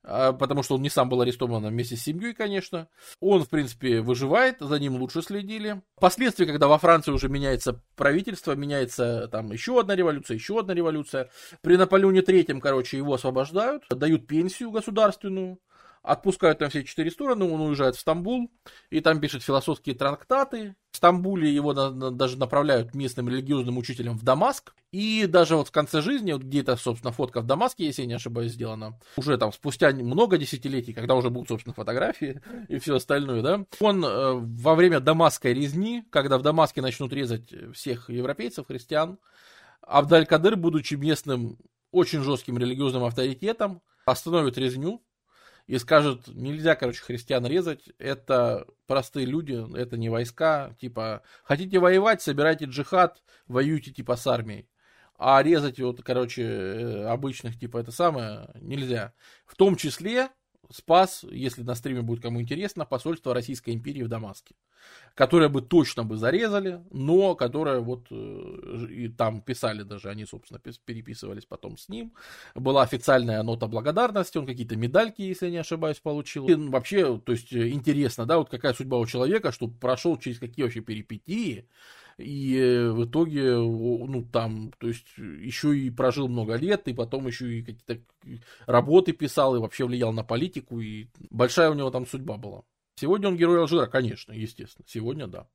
Speaker 2: а, потому что он не сам был арестован а вместе с семьей, конечно. Он, в принципе, выживает, за ним лучше следили. Впоследствии, когда во Франции уже меняется правительство, меняется там еще одна революция, еще одна революция, при Наполеоне Третьем, короче, его освобождают, дают пенсию государственную, отпускают на все четыре стороны, он уезжает в Стамбул, и там пишет философские трактаты. В Стамбуле его на, на, даже направляют местным религиозным учителем в Дамаск, и даже вот в конце жизни, вот где-то, собственно, фотка в Дамаске, если я не ошибаюсь, сделана, уже там спустя много десятилетий, когда уже будут, собственно, фотографии и все остальное, да, он э, во время дамасской резни, когда в Дамаске начнут резать всех европейцев, христиан, Абдаль-Кадыр, будучи местным очень жестким религиозным авторитетом, остановит резню, и скажут, нельзя, короче, христиан резать, это простые люди, это не войска, типа, хотите воевать, собирайте джихад, воюйте, типа, с армией. А резать вот, короче, э, обычных, типа, это самое, нельзя. В том числе спас, если на стриме будет кому интересно, посольство Российской империи в Дамаске, которое бы точно бы зарезали, но которое вот э, и там писали даже, они, собственно, переписывались потом с ним. Была официальная нота благодарности, он какие-то медальки, если не ошибаюсь, получил. И вообще, то есть интересно, да, вот какая судьба у человека, что прошел через какие вообще перипетии, и э, в итоге, ну, там, то есть, еще и прожил много лет, и потом еще и какие-то работы писал, и вообще влиял на политику, и большая у него там судьба была. Сегодня он герой Алжира, конечно, естественно, сегодня да.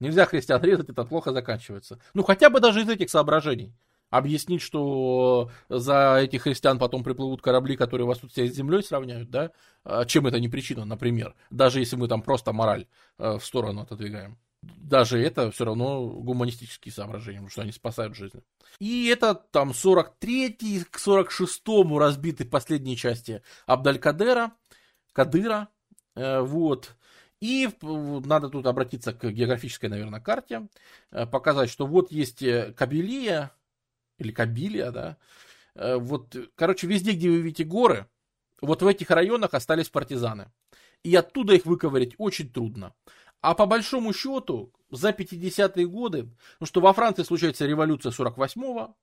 Speaker 2: Нельзя христиан резать, это плохо заканчивается. Ну, хотя бы даже из этих соображений. Объяснить, что за этих христиан потом приплывут корабли, которые вас тут с землей сравняют, да? А чем это не причина, например? Даже если мы там просто мораль э, в сторону отодвигаем. Даже это все равно гуманистические соображения, потому что они спасают жизни. И это там 43-й к 46-му разбиты последние части Абдалькадера, Кадыра, э, вот. И надо тут обратиться к географической, наверное, карте, э, показать, что вот есть Кабилия, или Кабилия, да. Э, вот, короче, везде, где вы видите горы, вот в этих районах остались партизаны. И оттуда их выковырять очень трудно. А по большому счету, за 50-е годы, ну что во Франции случается революция 48-го,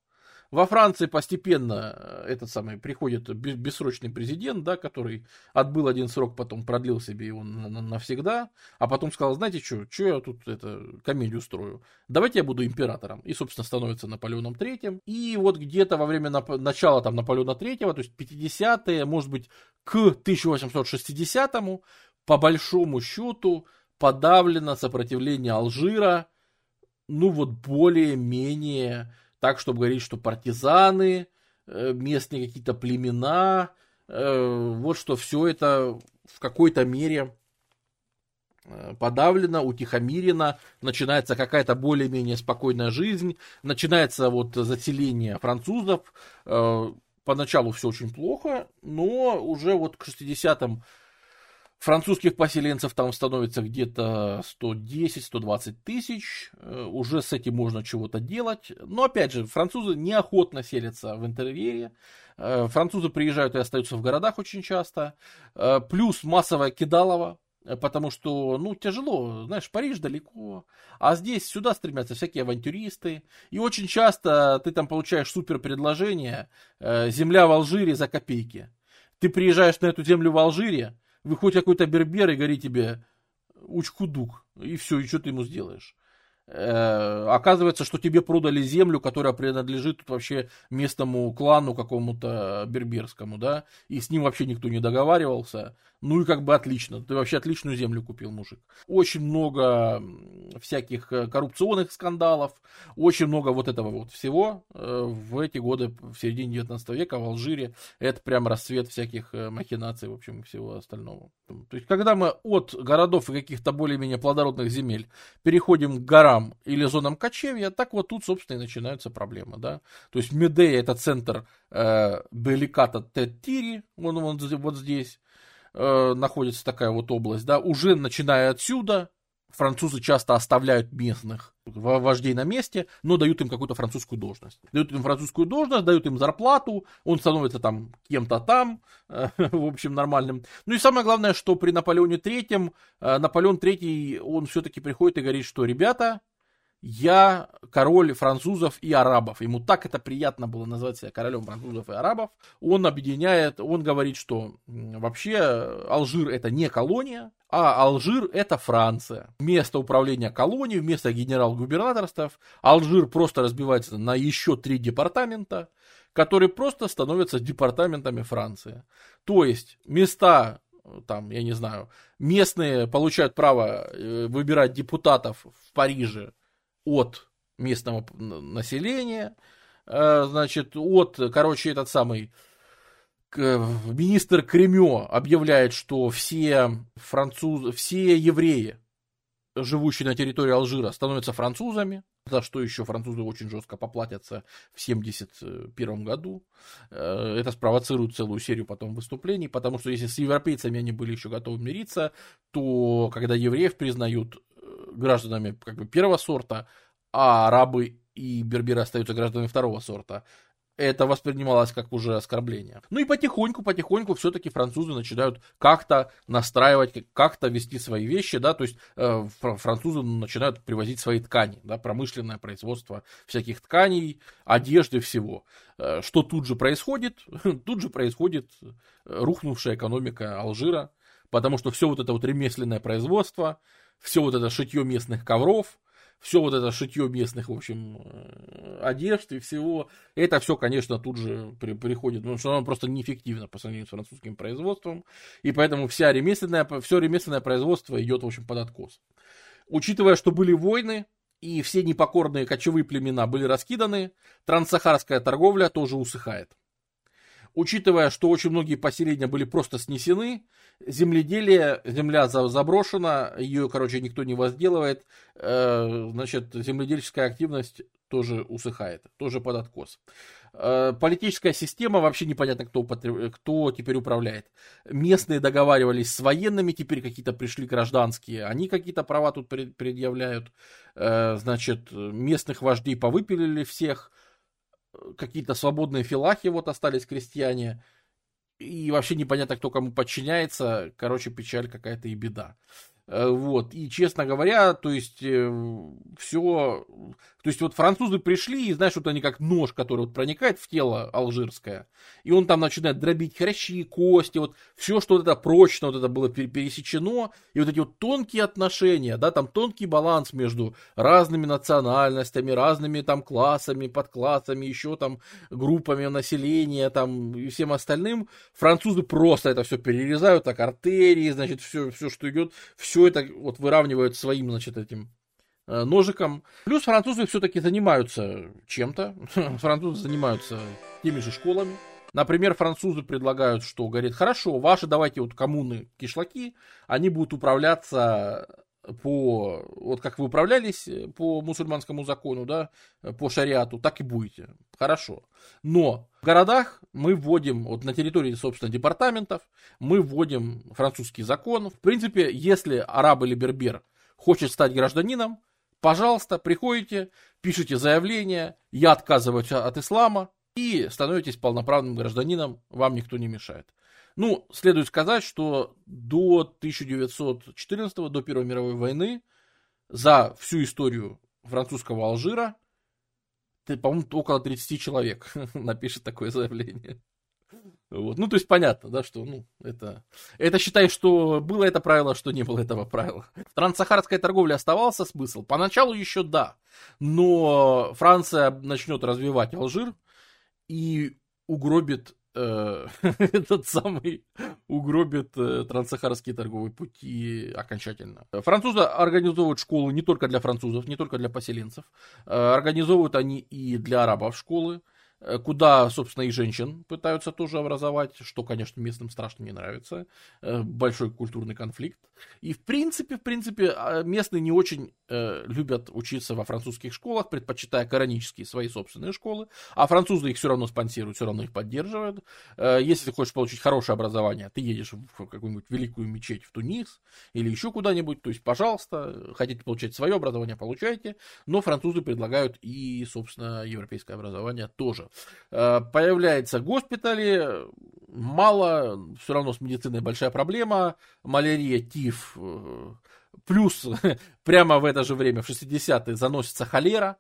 Speaker 2: во Франции постепенно э, этот самый приходит бессрочный президент, да, который отбыл один срок, потом продлил себе его навсегда, а потом сказал, знаете что, что я тут это, комедию строю, давайте я буду императором. И, собственно, становится Наполеоном Третьим. И вот где-то во время нап- начала там Наполеона Третьего, то есть 50-е, может быть, к 1860-му, по большому счету, подавлено сопротивление Алжира, ну вот более-менее так, чтобы говорить, что партизаны, э, местные какие-то племена, э, вот что все это в какой-то мере э, подавлено, утихомирено, начинается какая-то более-менее спокойная жизнь, начинается вот заселение французов, поначалу все очень плохо, но уже вот к 60-м Французских поселенцев там становится где-то 110-120 тысяч. Э, уже с этим можно чего-то делать. Но опять же, французы неохотно селятся в интерьере. Э, французы приезжают и остаются в городах очень часто. Э, плюс массовое кидалово. Потому что, ну, тяжело, знаешь, Париж далеко, а здесь сюда стремятся всякие авантюристы, и очень часто ты там получаешь супер предложение, земля в Алжире за копейки. Ты приезжаешь на эту землю в Алжире, выходит какой-то бербер и говорит тебе учкудук, и все, и что ты ему сделаешь? Э, оказывается, что тебе продали землю, которая принадлежит тут вообще местному клану какому-то берберскому, да, и с ним вообще никто не договаривался. Ну и как бы отлично, ты вообще отличную землю купил, мужик. Очень много всяких э, коррупционных скандалов, очень много вот этого вот всего э, в эти годы, в середине 19 века в Алжире, это прям расцвет всяких махинаций, в общем, всего остального. То есть, когда мы от городов и каких-то более-менее плодородных земель переходим к горам, или зонам кочевья, так вот тут, собственно, и начинаются проблемы, да. То есть Медея это центр э, Беликата Теттири, он вот здесь э, находится такая вот область, да, уже начиная отсюда, французы часто оставляют местных вождей на месте, но дают им какую-то французскую должность. Дают им французскую должность, дают им зарплату, он становится там кем-то там, в общем, нормальным. Ну и самое главное, что при Наполеоне Третьем, э, Наполеон Третий, он все-таки приходит и говорит, что, ребята, я король французов и арабов. Ему так это приятно было назвать себя королем французов и арабов. Он объединяет, он говорит, что вообще Алжир это не колония, а Алжир это Франция. Место управления колонией, вместо генерал-губернаторств. Алжир просто разбивается на еще три департамента, которые просто становятся департаментами Франции. То есть места там, я не знаю, местные получают право э, выбирать депутатов в Париже, от местного населения, э, значит, от, короче, этот самый министр Кремё объявляет, что все французы, все евреи, живущие на территории Алжира, становятся французами, за что еще французы очень жестко поплатятся в 1971 году. Э, это спровоцирует целую серию потом выступлений, потому что если с европейцами они были еще готовы мириться, то когда евреев признают гражданами как бы первого сорта, а арабы и берберы остаются гражданами второго сорта. Это воспринималось как уже оскорбление. Ну и потихоньку, потихоньку все-таки французы начинают как-то настраивать, как-то вести свои вещи, да, то есть э, французы начинают привозить свои ткани, да, промышленное производство всяких тканей, одежды, всего. Э, что тут же происходит? Тут же происходит рухнувшая экономика Алжира, потому что все вот это вот ремесленное производство, все вот это шитье местных ковров, все вот это шитье местных, в общем, э, одежд и всего, это все, конечно, тут же при, приходит, потому что оно просто неэффективно по сравнению с французским производством, и поэтому вся ремесленное, все ремесленное производство идет, в общем, под откос. Учитывая, что были войны, и все непокорные кочевые племена были раскиданы, транссахарская торговля тоже усыхает. Учитывая, что очень многие поселения были просто снесены, земледелие, земля заброшена, ее, короче, никто не возделывает, э, значит, земледельческая активность тоже усыхает, тоже под откос. Э, политическая система, вообще непонятно, кто, кто теперь управляет. Местные договаривались с военными, теперь какие-то пришли гражданские, они какие-то права тут предъявляют. Э, значит, местных вождей повыпилили всех, какие-то свободные филахи вот остались крестьяне, и вообще непонятно, кто кому подчиняется, короче, печаль какая-то и беда. Э, вот, и, честно говоря, то есть, э, все, то есть, вот французы пришли, и, знаешь, вот они как нож, который вот проникает в тело алжирское, и он там начинает дробить хрящи, кости, вот, все, что вот это прочно, вот это было пересечено, и вот эти вот тонкие отношения, да, там тонкий баланс между разными национальностями, разными там классами, подклассами, еще там группами населения, там, и всем остальным, французы просто это все перерезают, так, артерии, значит, все, все, что идет, все все это вот выравнивают своим, значит, этим э, ножиком. Плюс французы все-таки занимаются чем-то. французы занимаются теми же школами. Например, французы предлагают, что, говорит, хорошо, ваши давайте вот коммуны кишлаки, они будут управляться по, вот как вы управлялись э, по мусульманскому закону, да, э, по шариату, так и будете. Хорошо. Но в городах мы вводим, вот на территории, собственно, департаментов, мы вводим французский закон. В принципе, если араб или бербер хочет стать гражданином, пожалуйста, приходите, пишите заявление, я отказываюсь от ислама, и становитесь полноправным гражданином, вам никто не мешает. Ну, следует сказать, что до 1914, до Первой мировой войны, за всю историю французского Алжира, по-моему, около 30 человек напишет такое заявление. Вот. Ну, то есть понятно, да, что, ну, это, это считай, что было это правило, что не было этого правила. В транссахарской торговле оставался смысл? Поначалу еще да, но Франция начнет развивать Алжир и угробит этот самый угробит э, транссахарские торговые пути окончательно. Французы организовывают школы не только для французов, не только для поселенцев. Э, организовывают они и для арабов школы. Э, куда, собственно, и женщин пытаются тоже образовать, что, конечно, местным страшно не нравится. Э, большой культурный конфликт. И, в принципе, в принципе, а, местные не очень э, любят учиться во французских школах, предпочитая коранические свои собственные школы. А французы их все равно спонсируют, все равно их поддерживают. Если ты хочешь получить хорошее образование, ты едешь в какую-нибудь великую мечеть в Тунис или еще куда-нибудь, то есть, пожалуйста, хотите получать свое образование, получайте. Но французы предлагают и, собственно, европейское образование тоже. Э, появляются госпитали, мало, все равно с медициной большая проблема, малярия, тиф, э, плюс прямо в это же время, в 60-е, заносится холера,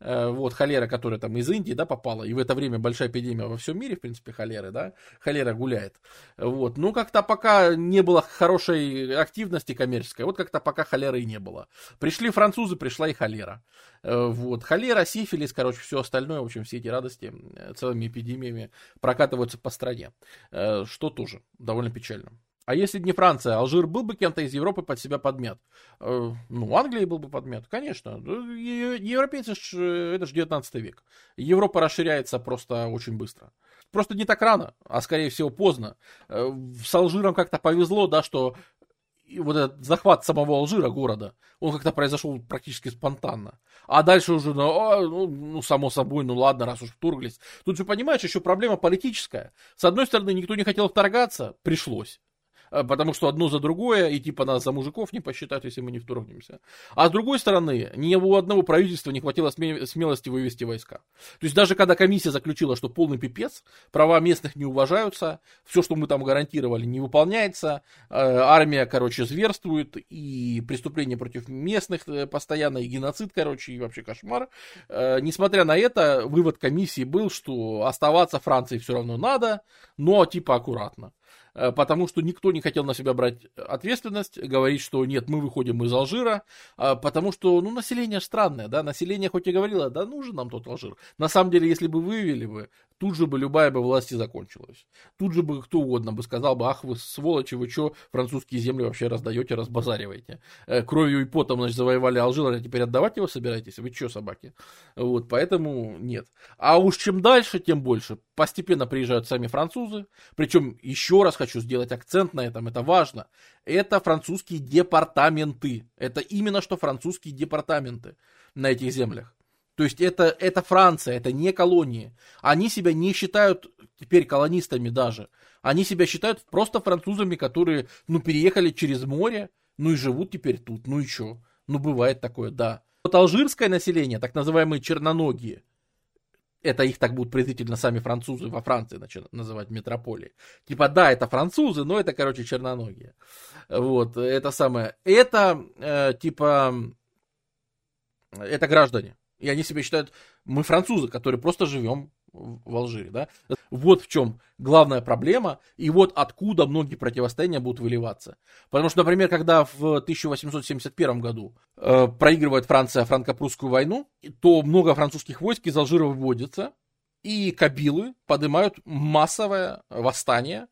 Speaker 2: вот, холера, которая там из Индии, да, попала, и в это время большая эпидемия во всем мире, в принципе, холеры, да, холера гуляет, вот, ну, как-то пока не было хорошей активности коммерческой, вот как-то пока холеры и не было. Пришли французы, пришла и холера, э, вот, холера, сифилис, короче, все остальное, в общем, все эти радости э, целыми эпидемиями прокатываются по стране, что тоже довольно печально. А если не Франция, Алжир был бы кем-то из Европы под себя подмет? Э, ну, Англии был бы подмет, конечно. Европейцы, это же 19 век. Европа расширяется просто очень быстро. Просто не так рано, а скорее всего поздно. Э, с Алжиром как-то повезло, да, что вот этот захват самого Алжира, города, он как-то произошел практически спонтанно. А дальше уже, ну, а, ну, ну, само собой, ну ладно, раз уж вторглись. Тут же, понимаешь, еще проблема политическая. С одной стороны, никто не хотел вторгаться, пришлось. Э, потому что одно за другое, и типа нас за мужиков не посчитают, если мы не вторгнемся. А с другой стороны, ни у одного правительства не хватило смелости вывести войска. То есть даже когда комиссия заключила, что полный пипец, права местных не уважаются, все, что мы там гарантировали, не выполняется, э, армия, короче, зверствует, и преступления против местных э, постоянно, и геноцид, короче, и вообще кошмар. Несмотря на это, вывод комиссии был, что оставаться Франции все равно надо, но типа аккуратно. Э, потому что никто не хотел на себя брать ответственность, говорить, что нет, мы выходим из Алжира, а, потому что, ну, население странное, да, население хоть и говорило, да, нужен нам тот Алжир. На самом деле, если бы вывели бы, тут же бы любая бы власть и закончилась. Тут же бы кто угодно бы сказал бы, ах вы сволочи, вы что французские земли вообще раздаете, разбазариваете. Э, кровью и потом, значит, завоевали Алжир, а теперь отдавать его собираетесь? Вы что, собаки? Вот, поэтому нет. А уж чем дальше, тем больше. Постепенно приезжают сами французы. Причем, еще раз хочу сделать акцент на этом, это важно. Это французские департаменты. Это именно что французские департаменты на этих землях. То есть это, это Франция, это не колонии. Они себя не считают теперь колонистами даже. Они себя считают просто французами, которые, ну, переехали через море, ну и живут теперь тут, ну и что? Ну, бывает такое, да. Вот алжирское население, так называемые черноногие, это их так будут презрительно сами французы во Франции начинают называть метрополией. Типа, да, это французы, но это, короче, черноногие. Вот, это самое. Это, э, типа, это граждане. И они себя считают, мы французы, которые просто живем в Алжире, да. Вот в чем главная проблема, и вот откуда многие противостояния будут выливаться. Потому что, например, когда в 1871 году э, проигрывает Франция франко-прусскую войну, то много французских войск из Алжира выводится, и кабилы поднимают массовое восстание,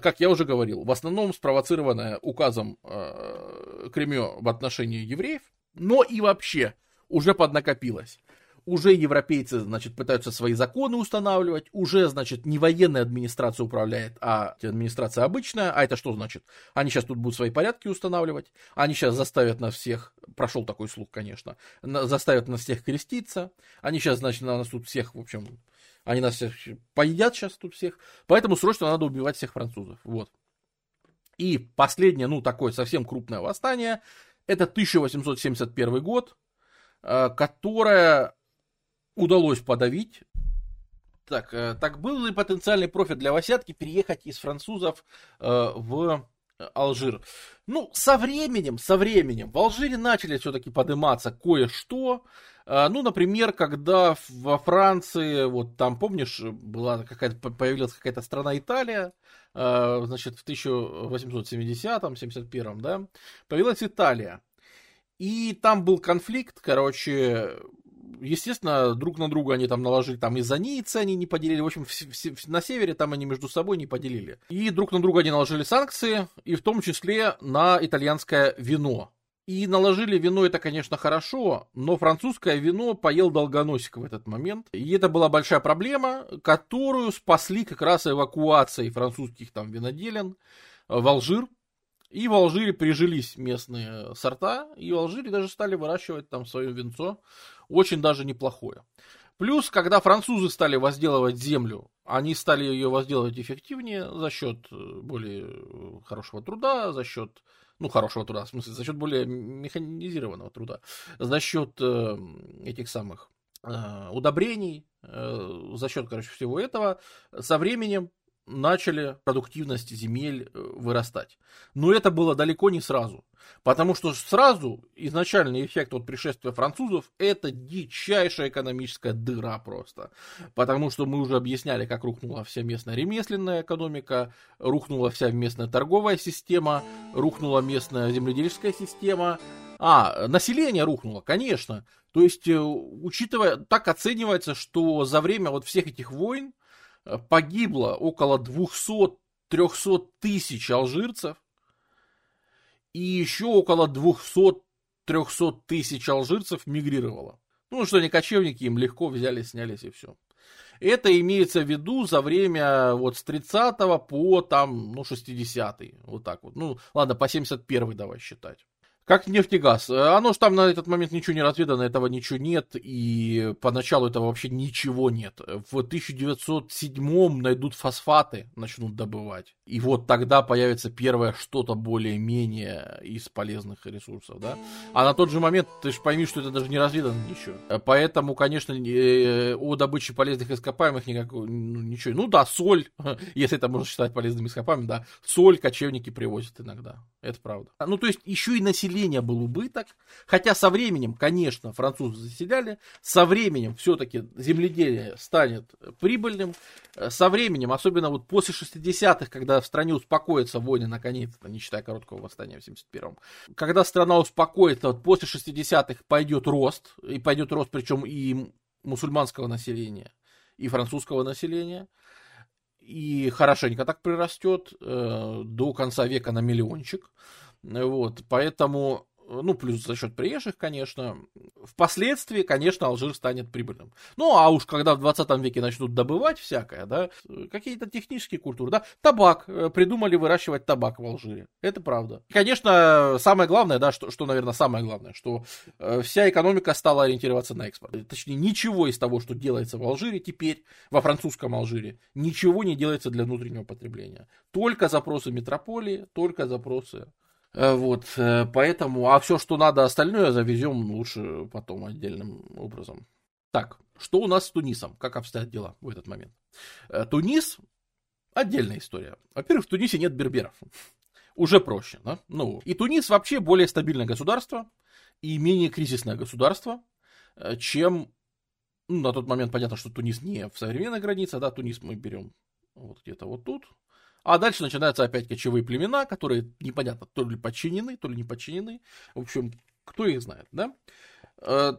Speaker 2: как я уже говорил, в основном спровоцированное указом э, Кремё в отношении евреев, но и вообще уже поднакопилось. Уже европейцы, значит, пытаются свои законы устанавливать, уже, значит, не военная администрация управляет, а администрация обычная. А это что значит? Они сейчас тут будут свои порядки устанавливать, они сейчас заставят нас всех, прошел такой слух, конечно, заставят нас всех креститься, они сейчас, значит, на нас тут всех, в общем, они нас всех поедят сейчас тут всех, поэтому срочно надо убивать всех французов, вот. И последнее, ну, такое совсем крупное восстание, это 1871 год, которое удалось подавить. Так, э, так был ли потенциальный профит для Васятки переехать из французов э, в Алжир? Ну, со временем, со временем в Алжире начали все-таки подниматься кое-что. Ну, например, когда во Франции, вот там, помнишь, была какая-то, появилась какая-то страна Италия, значит, в 1870-м, 71-м, да, появилась Италия. И там был конфликт, короче, естественно, друг на друга они там наложили, там из-за Ниццы они не поделили, в общем, на севере там они между собой не поделили. И друг на друга они наложили санкции, и в том числе на итальянское вино. И наложили вино, это, конечно, хорошо, но французское вино поел долгоносик в этот момент. И это была большая проблема, которую спасли как раз эвакуацией французских там виноделен в Алжир, и в Алжире прижились местные сорта, и в Алжире даже стали выращивать там свое винцо, очень даже неплохое. Плюс, когда французы стали возделывать землю, они стали ее возделывать эффективнее за счет э, более э, хорошего труда, за счет, ну, хорошего труда, в смысле, за счет более механизированного труда, за счет э, этих самых э, удобрений, э, за счет, короче, всего этого, со временем начали продуктивность земель э, вырастать. Но это было далеко не сразу. Потому что сразу изначальный эффект от пришествия французов это дичайшая экономическая дыра просто. Потому что мы уже объясняли, как рухнула вся местная ремесленная экономика, рухнула вся местная торговая система, рухнула местная земледельческая система. А, население рухнуло, конечно. То есть, э, учитывая, так оценивается, что за время вот всех этих войн погибло около 200-300 тысяч алжирцев, и еще около 200-300 тысяч алжирцев мигрировало. Ну, что они кочевники, им легко взяли, снялись и все. Это имеется в виду за время вот с 30 по там, ну, 60 вот так вот. Ну, ладно, по 71 давай считать. Как нефтегаз. Оно же там на этот момент ничего не разведано, этого ничего нет, и поначалу этого вообще ничего нет. В 1907 найдут фосфаты, начнут добывать. И вот тогда появится первое что-то более-менее из полезных ресурсов, да. А на тот же момент, ты же пойми, что это даже не разведано ничего. Поэтому, конечно, э, о добыче полезных ископаемых никак, ну, ничего. Ну да, соль, если это можно считать полезными ископаемыми, да. Соль кочевники привозят иногда. Это правда. Ну, то есть, еще и население населения был убыток, хотя со временем, конечно, французы заселяли, со временем все-таки земледелие станет прибыльным, э, со временем, особенно вот после 60-х, когда в стране успокоятся войны, наконец-то, не считая короткого восстания в 71-м, когда страна успокоится, вот после 60-х пойдет рост, и пойдет рост, причем и мусульманского населения, и французского населения. И хорошенько так прирастет э, до конца века на миллиончик. Вот, поэтому ну, плюс за счет приезжих, конечно. Впоследствии, конечно, Алжир станет прибыльным. Ну, а уж когда в 20 веке начнут добывать всякое, да, какие-то технические культуры, да, табак, э, придумали выращивать табак в Алжире, это правда. Конечно, самое главное, да, что, что наверное, самое главное, что э, вся экономика стала ориентироваться на экспорт. Точнее, ничего из того, что делается в Алжире теперь, во французском Алжире, ничего не делается для внутреннего потребления. Только запросы метрополии, только запросы Э, вот, э, поэтому, а все, что надо остальное, завезем лучше потом отдельным образом. Так, что у нас с Тунисом? Как обстоят дела в этот момент? Э, Тунис отдельная история. Во-первых, в Тунисе нет берберов. Уже проще, да? Ну, и Тунис вообще более стабильное государство и менее кризисное государство, чем ну, на тот момент понятно, что Тунис не в современной границе, да, Тунис мы берем вот где-то вот тут, а дальше начинаются опять кочевые племена, которые непонятно, то ли подчинены, то ли не подчинены. В общем, кто их знает, да? Э,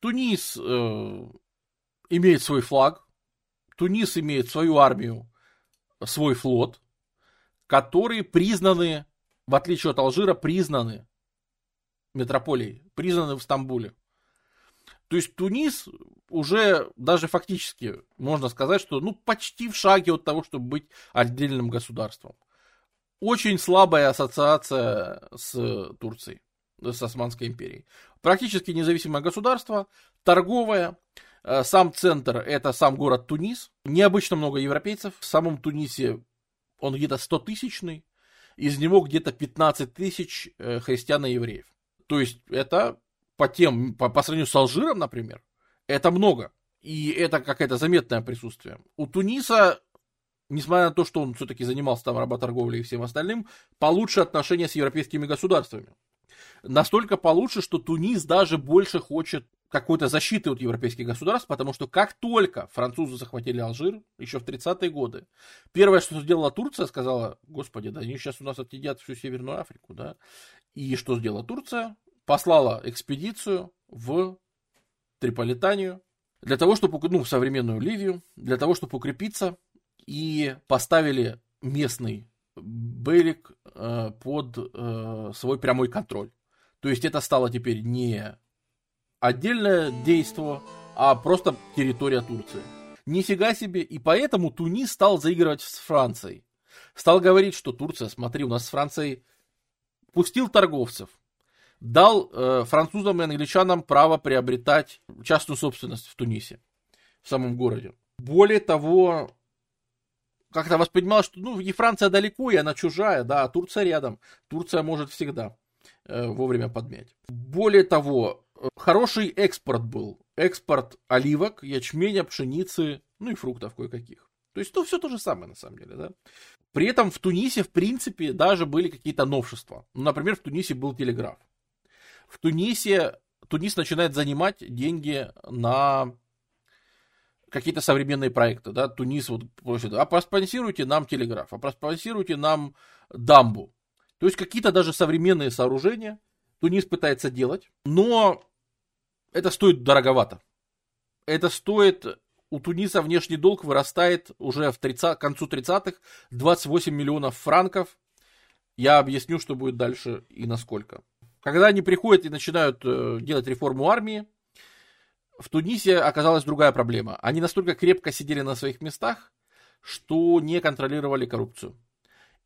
Speaker 2: Тунис э, имеет свой флаг, Тунис имеет свою армию, свой флот, которые признаны, в отличие от Алжира, признаны метрополией, признаны в Стамбуле. То есть Тунис уже даже фактически можно сказать, что ну почти в шаге от того, чтобы быть отдельным государством. Очень слабая ассоциация с Турцией, с Османской империей. Практически независимое государство, торговое. Э, сам центр это сам город Тунис. Необычно много европейцев. В самом Тунисе он где-то 100 тысячный. Из него где-то 15 тысяч э, христиан и евреев. То есть это по тем, по, по сравнению с Алжиром, например, это много. И это какое-то заметное присутствие. У Туниса, несмотря на то, что он все-таки занимался там работорговлей и всем остальным, получше отношения с европейскими государствами. Настолько получше, что Тунис даже больше хочет какой-то защиты от европейских государств, потому что как только французы захватили Алжир, еще в 30-е годы, первое, что сделала Турция, сказала, господи, да они сейчас у нас отъедят всю Северную Африку, да. И что сделала Турция? послала экспедицию в Триполитанию для того, чтобы, ну, в современную Ливию, для того, чтобы укрепиться, и поставили местный Бейлик э, под э, свой прямой контроль. То есть это стало теперь не отдельное действие, а просто территория Турции. Нифига себе, и поэтому Тунис стал заигрывать с Францией. Стал говорить, что Турция, смотри, у нас с Францией пустил торговцев, дал э, французам и англичанам право приобретать частную собственность в Тунисе, в самом городе. Более того, как-то воспринималось, что ну, и Франция далеко, и она чужая, да, а Турция рядом. Турция может всегда э, вовремя подмять. Более того, хороший экспорт был. Экспорт оливок, ячменя, пшеницы, ну и фруктов кое-каких. То есть, ну, все то же самое, на самом деле, да. При этом в Тунисе, в принципе, даже были какие-то новшества. Ну, например, в Тунисе был телеграф в Тунисе Тунис начинает занимать деньги на какие-то современные проекты, да, Тунис вот просит, а проспонсируйте нам телеграф, а проспонсируйте нам дамбу. То есть какие-то даже современные сооружения Тунис пытается делать, но это стоит дороговато. Это стоит, у Туниса внешний долг вырастает уже в 30, к концу 30-х 28 миллионов франков. Я объясню, что будет дальше и насколько. Когда они приходят и начинают э, делать реформу армии, в Тунисе оказалась другая проблема. Они настолько крепко сидели на своих местах, что не контролировали коррупцию.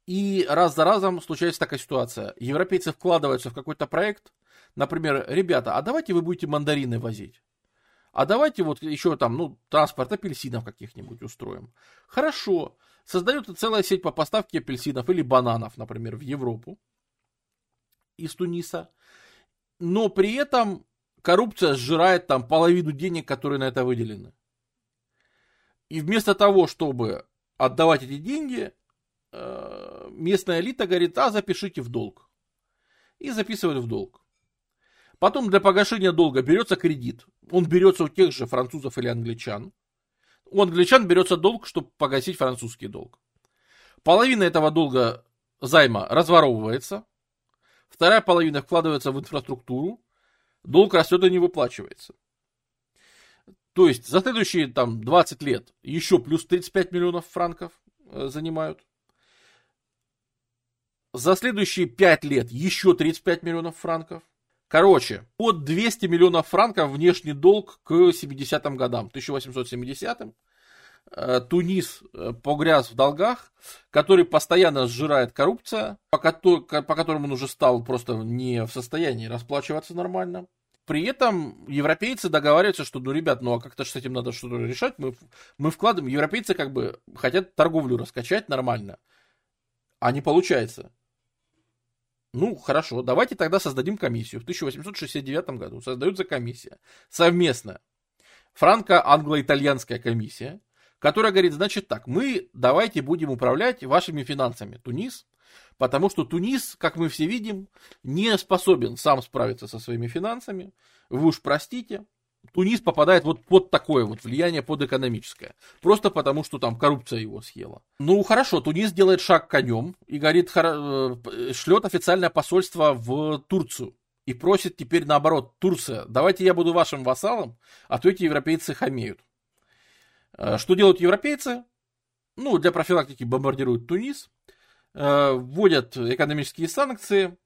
Speaker 2: И раз за разом случается такая ситуация. Европейцы вкладываются в какой-то проект. Например, ребята, а давайте вы будете мандарины возить. А давайте вот еще там, ну, транспорт апельсинов каких-нибудь устроим. Хорошо. Создается целая сеть по поставке апельсинов или бананов, например, в Европу из Туниса, но при этом коррупция сжирает там половину денег, которые на это выделены. И вместо того, чтобы отдавать эти деньги, э, местная элита говорит, а запишите в долг. И записывают в долг. Потом для погашения долга берется кредит. Он берется у тех же французов или англичан. У англичан берется долг, чтобы погасить французский долг. Половина этого долга займа разворовывается, Вторая половина вкладывается в инфраструктуру, долг растет и не выплачивается. То есть за следующие там 20 лет еще плюс 35 миллионов франков э, занимают. За следующие 5 лет еще 35 миллионов франков. Короче, под 200 миллионов франков внешний долг к 70-м годам, 1870-м. Э, Тунис э, погряз в долгах, который постоянно сжирает коррупция, по, по которому он уже стал просто не в состоянии расплачиваться нормально. При этом европейцы договариваются, что, ну, ребят, ну, а как-то с этим надо что-то решать. Мы, мы вкладываем, европейцы как бы хотят торговлю раскачать нормально, а не получается. Ну, хорошо, давайте тогда создадим комиссию. В 1869 году создается комиссия совместная. Франко-англо-итальянская комиссия, которая говорит, значит так, мы давайте будем управлять вашими финансами. Тунис, Потому что Тунис, как мы все видим, не способен сам справиться со своими финансами. Вы уж простите. Тунис попадает вот под такое вот влияние, под экономическое. Просто потому, что там коррупция его съела. Ну, хорошо, Тунис делает шаг конем и говорит, э, шлет официальное посольство в Турцию. И просит теперь наоборот, Турция, давайте я буду вашим вассалом, а то эти европейцы хамеют. Э, что делают европейцы? Ну, для профилактики бомбардируют Тунис. Э, вводят экономические санкции,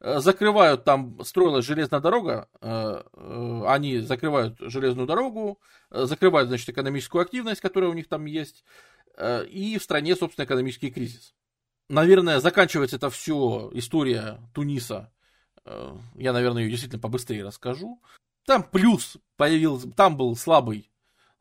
Speaker 2: э, закрывают, там строилась железная дорога, они закрывают железную дорогу, закрывают, значит, экономическую активность, которая у них там есть, и в стране, собственно, экономический кризис. Наверное, заканчивается это все история Туниса. Я, наверное, ее действительно побыстрее расскажу. Там плюс появился, там был слабый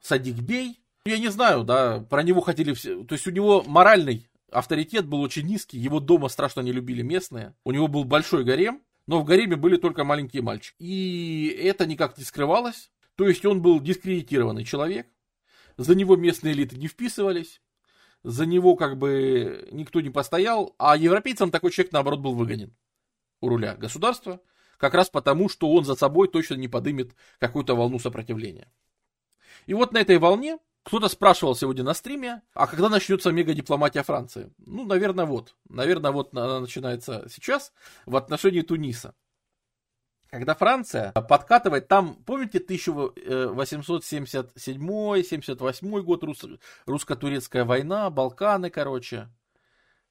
Speaker 2: Садик Бей. Я не знаю, да, про него хотели все. То есть у него моральный авторитет был очень низкий, его дома страшно не любили местные. У него был большой гарем, но в гареме были только маленькие мальчики. И это никак не скрывалось. То есть он был дискредитированный человек. За него местные элиты не вписывались. За него как бы никто не постоял. А европейцам такой человек, наоборот, был выгонен у руля государства. Как раз потому, что он за собой точно не подымет какую-то волну сопротивления. И вот на этой волне кто-то спрашивал сегодня на стриме, а когда начнется мегадипломатия Франции? Ну, наверное, вот. Наверное, вот она начинается сейчас в отношении Туниса. Когда Франция подкатывает, там, помните, 1877-78 год, рус, русско-турецкая война, Балканы, короче,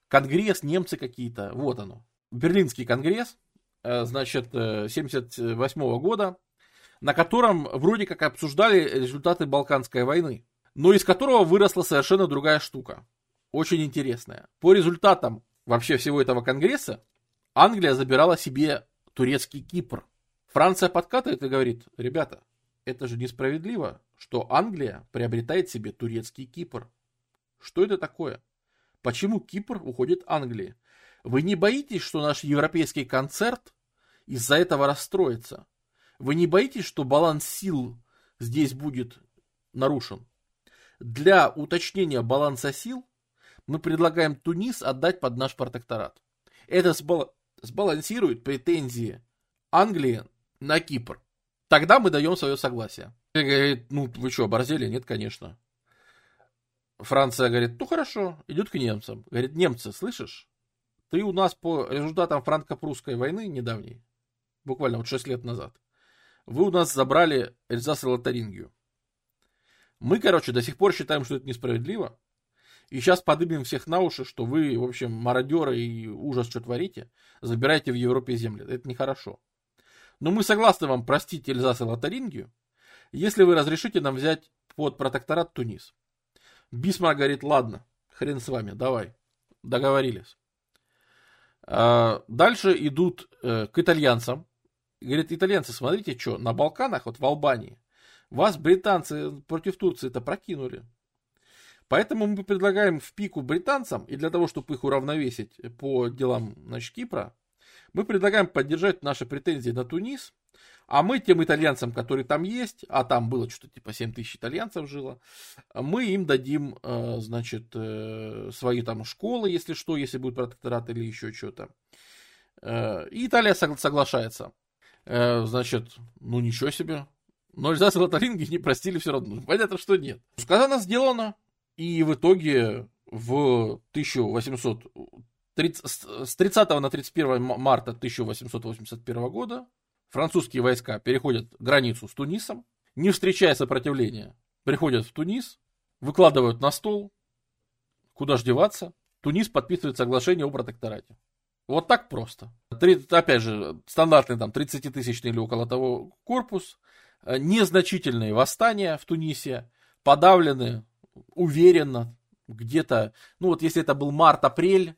Speaker 2: Конгресс, немцы какие-то, вот оно. Берлинский конгресс, э, значит, 78 э, года, на котором вроде как обсуждали результаты Балканской войны но из которого выросла совершенно другая штука. Очень интересная. По результатам вообще всего этого конгресса Англия забирала себе турецкий Кипр. Франция подкатывает и говорит, ребята, это же несправедливо, что Англия приобретает себе турецкий Кипр. Что это такое? Почему Кипр уходит Англии? Вы не боитесь, что наш европейский концерт из-за этого расстроится? Вы не боитесь, что баланс сил здесь будет нарушен? Для уточнения баланса сил мы предлагаем Тунис отдать под наш протекторат. Это сбал... сбалансирует претензии Англии на Кипр. Тогда мы даем свое согласие. Говорит, ну вы что, оборзели? Нет, конечно. Франция говорит, ну хорошо, идет к немцам. Говорит, немцы, слышишь? Ты у нас по результатам франко-прусской войны недавней, буквально вот 6 лет назад, вы у нас забрали Эльзас и Лотарингию. Мы, короче, до сих пор считаем, что это несправедливо. И сейчас подымем всех на уши, что вы, в общем, мародеры и ужас, что творите. Забирайте в Европе земли. Это нехорошо. Но мы согласны вам простить Эльзас и Лотарингию, если вы разрешите нам взять под протекторат Тунис. Бисмарк говорит, ладно, хрен с вами, давай. Договорились. А, дальше идут э, к итальянцам. Говорит, итальянцы, смотрите, что, на Балканах, вот в Албании, вас британцы против Турции-то прокинули. Поэтому мы предлагаем в пику британцам, и для того, чтобы их уравновесить по делам значит, Кипра, мы предлагаем поддержать наши претензии на Тунис, а мы тем итальянцам, которые там есть, а там было что-то типа 7 тысяч итальянцев жило, мы им дадим, э, значит, э, свои там школы, если что, если будет протекторат или еще что-то. Э, и Италия соглашается. Значит, ну ничего себе, но Эльзас и Лотарингии не простили все равно. Понятно, что нет. Сказано, сделано. И в итоге в 1800, с 30 на 31 марта 1881 года французские войска переходят границу с Тунисом. не встречая сопротивления, приходят в Тунис, выкладывают на стол, куда ж деваться, Тунис подписывает соглашение о протекторате. Вот так просто. Опять же, стандартный там 30-тысячный или около того корпус, незначительные восстания в Тунисе, подавлены уверенно, где-то, ну вот если это был март-апрель,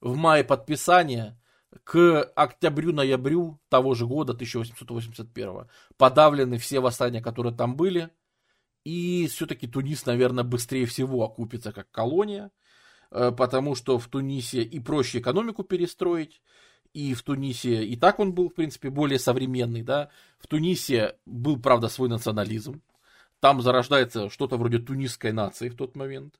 Speaker 2: в мае подписания, к октябрю-ноябрю того же года, 1881, подавлены все восстания, которые там были, и все-таки Тунис, наверное, быстрее всего окупится как колония, э, потому что в Тунисе и проще экономику перестроить, и в Тунисе, и так он был, в принципе, более современный, да, в Тунисе был, правда, свой национализм, там зарождается что-то вроде тунисской нации в тот момент,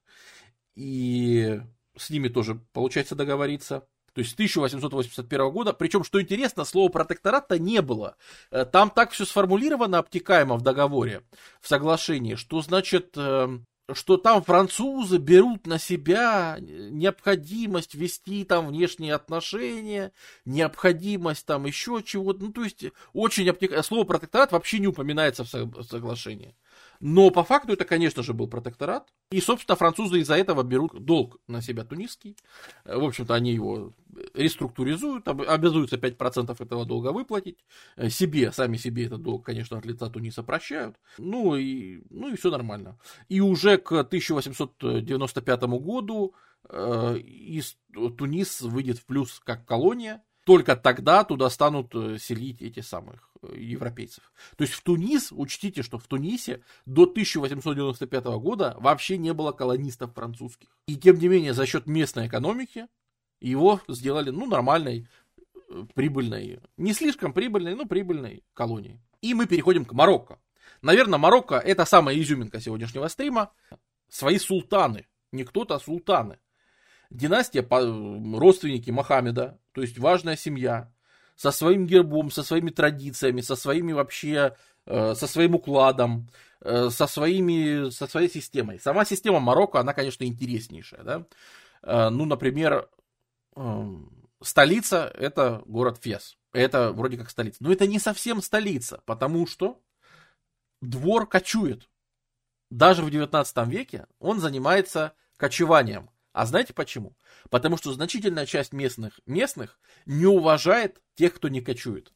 Speaker 2: и с ними тоже получается договориться. То есть с 1881 года, причем, что интересно, слова протектората не было. Э, там так все сформулировано обтекаемо в договоре, в соглашении, что значит, эм, что там французы берут на себя необходимость вести там внешние отношения, необходимость там еще чего-то. Ну, то есть, очень. Слово протекторат вообще не упоминается в соглашении. Но по факту это, конечно же, был протекторат. И, собственно, французы из-за этого берут долг на себя тунисский. В общем-то, они его реструктуризуют, обязуются 5% этого долга выплатить. Себе, сами себе этот долг, конечно, от лица Туниса прощают. Ну и, ну и все нормально. И уже к 1895 году э, из, Тунис выйдет в плюс как колония. Только тогда туда станут э, селить эти самых европейцев. То есть в Тунис, учтите, что в Тунисе до 1895 года вообще не было колонистов французских. И тем не менее, за счет местной экономики его сделали, ну, нормальной, э, прибыльной, не слишком прибыльной, но прибыльной колонией. И мы переходим к Марокко. Наверное, Марокко это самая изюминка сегодняшнего стрима. Свои султаны, не кто-то, а султаны. Династия, родственники Мохаммеда, то есть важная семья, со своим гербом, со своими традициями, со своими вообще, э, со своим укладом, э, со, своими, со своей системой. Сама система Марокко, она, конечно, интереснейшая. Да? Э, ну, например, эм, столица – это город Фес. Это вроде как столица. Но это не совсем столица, потому что двор кочует. Даже в 19 веке он занимается кочеванием. А знаете почему? Потому что значительная часть местных, местных не уважает тех, кто не кочует.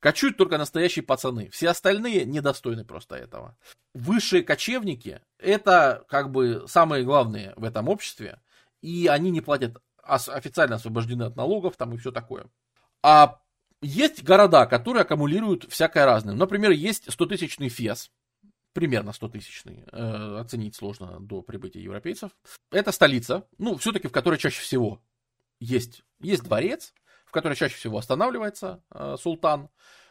Speaker 2: Кочуют только настоящие пацаны. Все остальные недостойны просто этого. Высшие кочевники – это как бы самые главные в этом обществе. И они не платят официально освобождены от налогов там и все такое. А есть города, которые аккумулируют всякое разное. Например, есть 100-тысячный Фес, примерно 100-тысячный, э, оценить сложно до прибытия европейцев. Это столица, ну, все-таки в которой чаще всего есть, есть дворец, в которой чаще всего останавливается э, султан,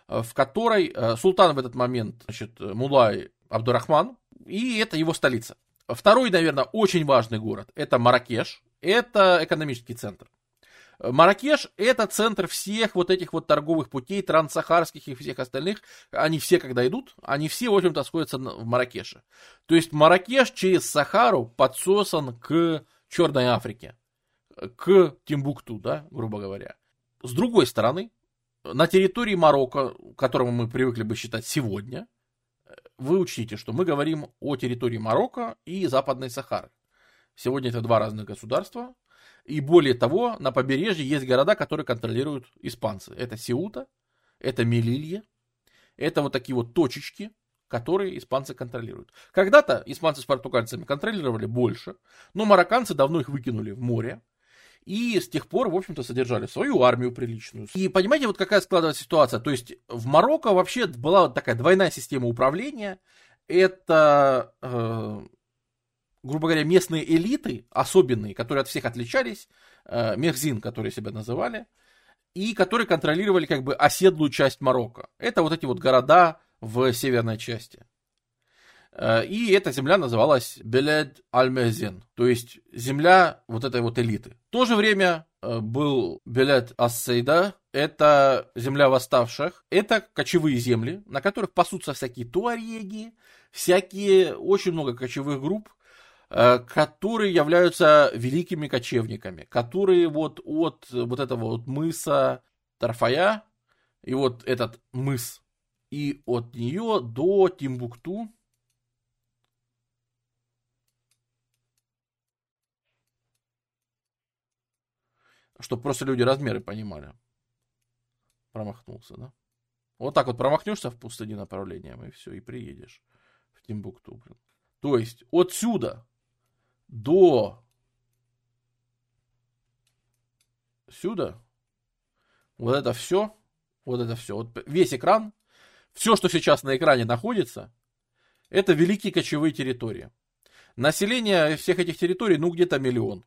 Speaker 2: э, в которой э, султан в этот момент, значит, Мулай Абдурахман, и это его столица. Второй, наверное, очень важный город, это Маракеш, это экономический центр. Маракеш – это центр всех вот этих вот торговых путей, транссахарских и всех остальных. Они все, когда идут, они все, в общем-то, сходятся в Маракеше. То есть Маракеш через Сахару подсосан к Черной Африке, к Тимбукту, да, грубо говоря. С другой стороны, на территории Марокко, которому мы привыкли бы считать сегодня, вы учтите, что мы говорим о территории Марокко и Западной Сахары. Сегодня это два разных государства, и более того, на побережье есть города, которые контролируют испанцы. Это Сеута, это Мелилье, это вот такие вот точечки, которые испанцы контролируют. Когда-то испанцы с португальцами контролировали больше, но марокканцы давно их выкинули в море, и с тех пор, в общем-то, содержали свою армию приличную. И понимаете, вот какая складывается ситуация? То есть в Марокко вообще была такая двойная система управления. Это э, грубо говоря, местные элиты, особенные, которые от всех отличались, э, Мехзин, которые себя называли, и которые контролировали как бы оседлую часть Марокко. Это вот эти вот города в северной части. Э, и эта земля называлась Белед Аль-Мехзин, то есть земля вот этой вот элиты. В то же время э, был Белед Ас-Сейда, это земля восставших, это кочевые земли, на которых пасутся всякие туареги, всякие, очень много кочевых групп, которые являются великими кочевниками, которые вот от вот этого вот мыса Тарфая, и вот этот мыс И от нее до Тимбукту чтобы просто люди размеры понимали. Промахнулся, да? Вот так вот промахнешься в пустыне направлением, и все, и приедешь в Тимбукту. Блин. То есть отсюда до сюда вот это все, вот это все, вот весь экран, все, что сейчас на экране находится, это великие кочевые территории. Население всех этих территорий, ну, где-то миллион.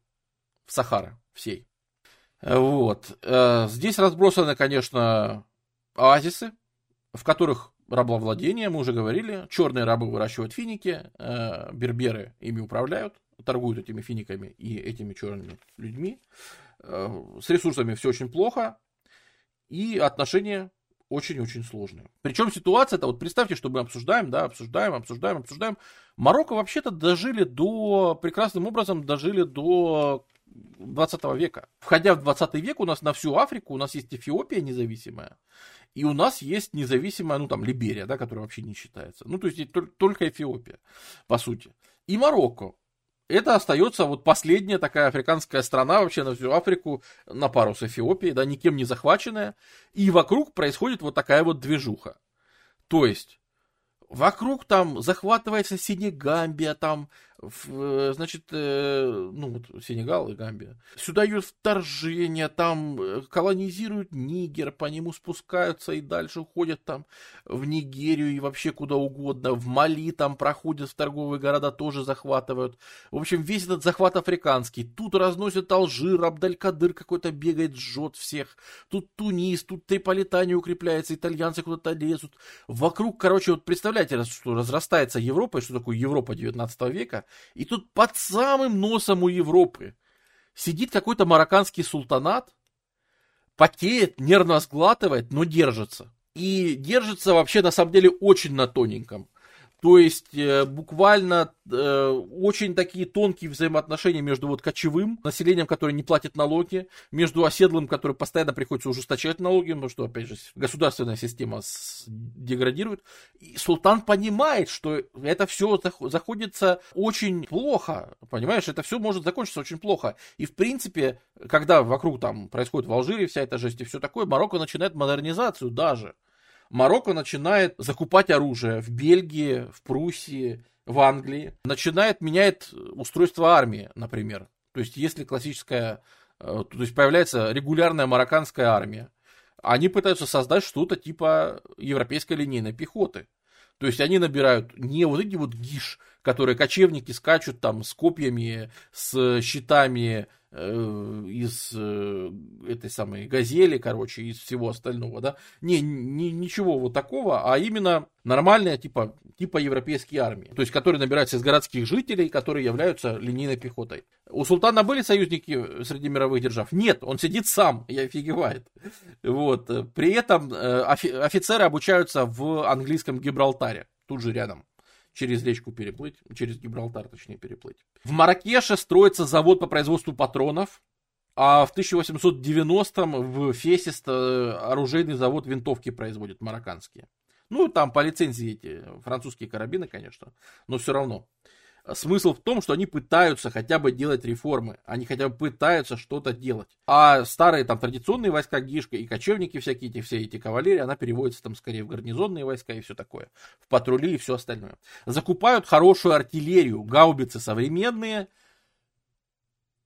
Speaker 2: В Сахара всей. Вот. Э, здесь разбросаны, конечно, оазисы, в которых рабовладение, мы уже говорили, черные рабы выращивают финики, э, берберы ими управляют, торгуют этими финиками и этими черными людьми. Э, с ресурсами все очень плохо, и отношения очень-очень сложные. Причем ситуация это вот представьте, что мы обсуждаем, да, обсуждаем, обсуждаем, обсуждаем. Марокко вообще-то дожили до, прекрасным образом дожили до 20 века. Входя в 20 век, у нас на всю Африку, у нас есть Эфиопия независимая, и у нас есть независимая, ну там, Либерия, да, которая вообще не считается. Ну, то есть только Эфиопия, по сути. И Марокко. Это остается вот последняя такая африканская страна вообще на всю Африку, на пару с Эфиопией, да, никем не захваченная. И вокруг происходит вот такая вот движуха. То есть, вокруг там захватывается Сенегамбия, там Э, значит, э, ну вот Сенегал и Гамбия. Сюда идет вторжение, там э, колонизируют Нигер, по нему спускаются и дальше уходят там в Нигерию и вообще куда угодно. В Мали там проходят в торговые города, тоже захватывают. В общем, весь этот захват африканский. Тут разносят Алжир, Абдалькадыр какой-то бегает, жжет всех. Тут Тунис, тут Триполитания укрепляется, итальянцы куда-то лезут. Вокруг, короче, вот представляете, что разрастается Европа, и что такое Европа 19 века, и тут под самым носом у Европы сидит какой-то марокканский султанат, потеет, нервно сглатывает, но держится. И держится вообще на самом деле очень на тоненьком. То есть э, буквально э, очень такие тонкие взаимоотношения между вот кочевым населением, которое не платит налоги, между оседлым, который постоянно приходится ужесточать налоги, потому что, опять же, государственная система деградирует. И султан понимает, что это все заходится очень плохо, понимаешь, это все может закончиться очень плохо. И, в принципе, когда вокруг там происходит в Алжире вся эта жесть и все такое, Марокко начинает модернизацию даже. Марокко начинает закупать оружие в Бельгии, в Пруссии, в Англии. Начинает менять устройство армии, например. То есть, если классическая, э, то есть появляется регулярная марокканская армия, они пытаются создать что-то типа европейской линейной пехоты. То есть они набирают не вот эти вот гиш, которые кочевники скачут там с копьями, с щитами, Э, из э, этой самой газели, короче, из всего остального, да. Не, не, ничего вот такого, а именно нормальная типа, типа европейские армии, то есть которые набираются из городских жителей, которые являются линейной пехотой. У султана были союзники среди мировых держав? Нет, он сидит сам и офигевает. Вот. При этом э, офицеры обучаются в английском Гибралтаре, тут же рядом через речку переплыть, через Гибралтар, точнее, переплыть. В Маракеше строится завод по производству патронов, а в 1890-м в Фесе оружейный завод винтовки производит марокканские. Ну, там по лицензии эти французские карабины, конечно, но все равно смысл в том, что они пытаются хотя бы делать реформы, они хотя бы пытаются что-то делать. А старые там традиционные войска Гишка и кочевники всякие эти, все эти кавалерии, она переводится там скорее в гарнизонные войска и все такое, в патрули и все остальное. Закупают хорошую артиллерию, гаубицы современные,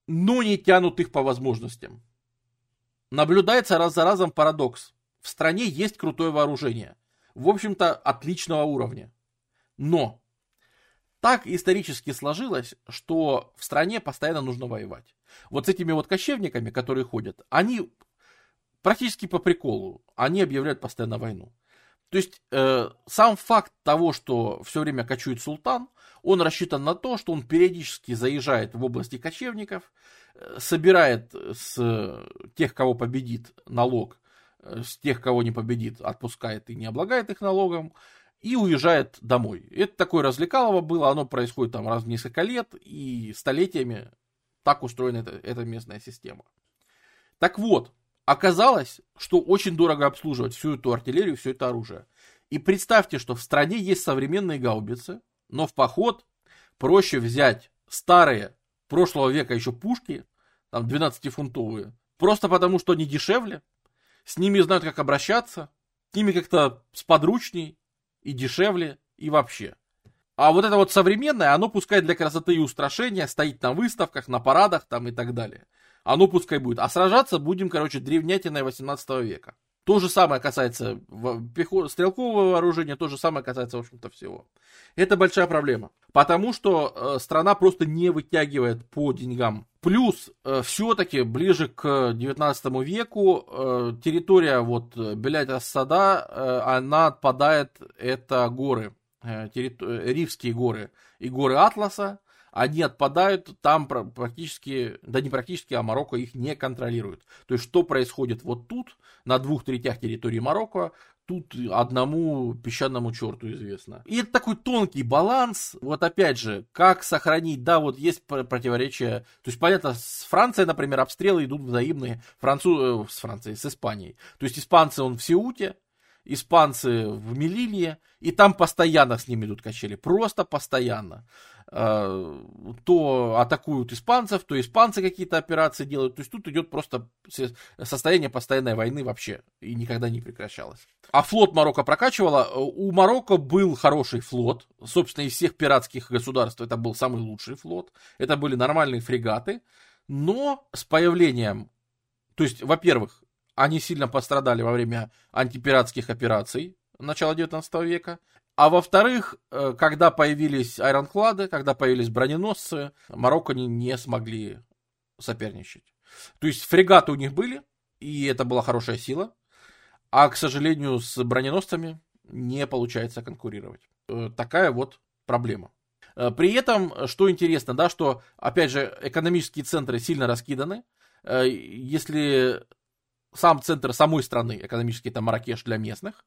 Speaker 2: но не тянут их по возможностям. Наблюдается раз за разом парадокс. В стране есть крутое вооружение. В общем-то, отличного уровня. Но так исторически сложилось, что в стране постоянно нужно воевать. Вот с этими вот кочевниками, которые ходят, они практически по приколу, они объявляют постоянно войну. То есть э, сам факт того, что все время кочует султан, он рассчитан на то, что он периодически заезжает в области кочевников, э, собирает с тех, кого победит, налог, э, с тех, кого не победит, отпускает и не облагает их налогом, и уезжает домой. Это такое развлекалово было, оно происходит там раз в несколько лет, и столетиями так устроена эта, эта местная система. Так вот, оказалось, что очень дорого обслуживать всю эту артиллерию, все это оружие. И представьте, что в стране есть современные гаубицы, но в поход проще взять старые прошлого века еще пушки, там 12-фунтовые, просто потому что они дешевле, с ними знают, как обращаться, с ними как-то сподручней и дешевле, и вообще. А вот это вот современное, оно пускай для красоты и устрашения стоит на выставках, на парадах там и так далее. Оно пускай будет. А сражаться будем, короче, древнятиной 18 века. То же самое касается пехот, стрелкового вооружения, то же самое касается, в общем-то, всего. Это большая проблема. Потому что э, страна просто не вытягивает по деньгам. Плюс, э, все-таки ближе к 19 веку э, территория вот Белять-Ассада, э, она отпадает, это горы, э, территор... Ривские горы и горы Атласа они отпадают, там практически, да не практически, а Марокко их не контролирует. То есть, что происходит вот тут, на двух третях территории Марокко, тут одному песчаному черту известно. И это такой тонкий баланс. Вот опять же, как сохранить, да, вот есть противоречия. То есть, понятно, с Францией, например, обстрелы идут взаимные. Француз... Э, с Францией, с Испанией. То есть, испанцы он в Сеуте, испанцы в Мелилье, и там постоянно с ними идут качели. Просто постоянно. Э, то атакуют испанцев, то испанцы какие-то операции делают. То есть тут идет просто состояние постоянной войны вообще и никогда не прекращалось. А флот Марокко прокачивало. У Марокко был хороший флот. Собственно, из всех пиратских государств это был самый лучший флот. Это были нормальные фрегаты. Но с появлением, то есть, во-первых, они сильно пострадали во время антипиратских операций начала 19 века. А во-вторых, э, когда появились айронклады, когда появились броненосцы, Марокко не, не смогли соперничать. То есть фрегаты у них были, и это была хорошая сила, а, к сожалению, с броненосцами не получается конкурировать. Э, такая вот проблема. Э, при этом, что интересно, да, что, опять же, экономические центры сильно раскиданы. Если сам центр самой страны, экономический это Маракеш для местных,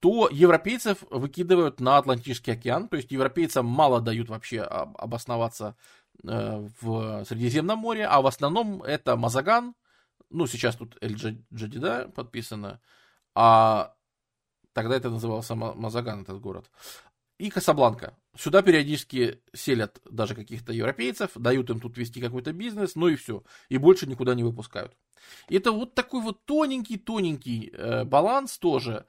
Speaker 2: то европейцев выкидывают на Атлантический океан, то есть европейцам мало дают вообще обосноваться э, в Средиземном море, а в основном это Мазаган, ну сейчас тут Эль-Джадида подписано, а тогда это назывался Мазаган, этот город, и Касабланка. Сюда периодически селят даже каких-то европейцев, дают им тут вести какой-то бизнес, ну и все. И больше никуда не выпускают. Это вот такой вот тоненький-тоненький э, баланс тоже,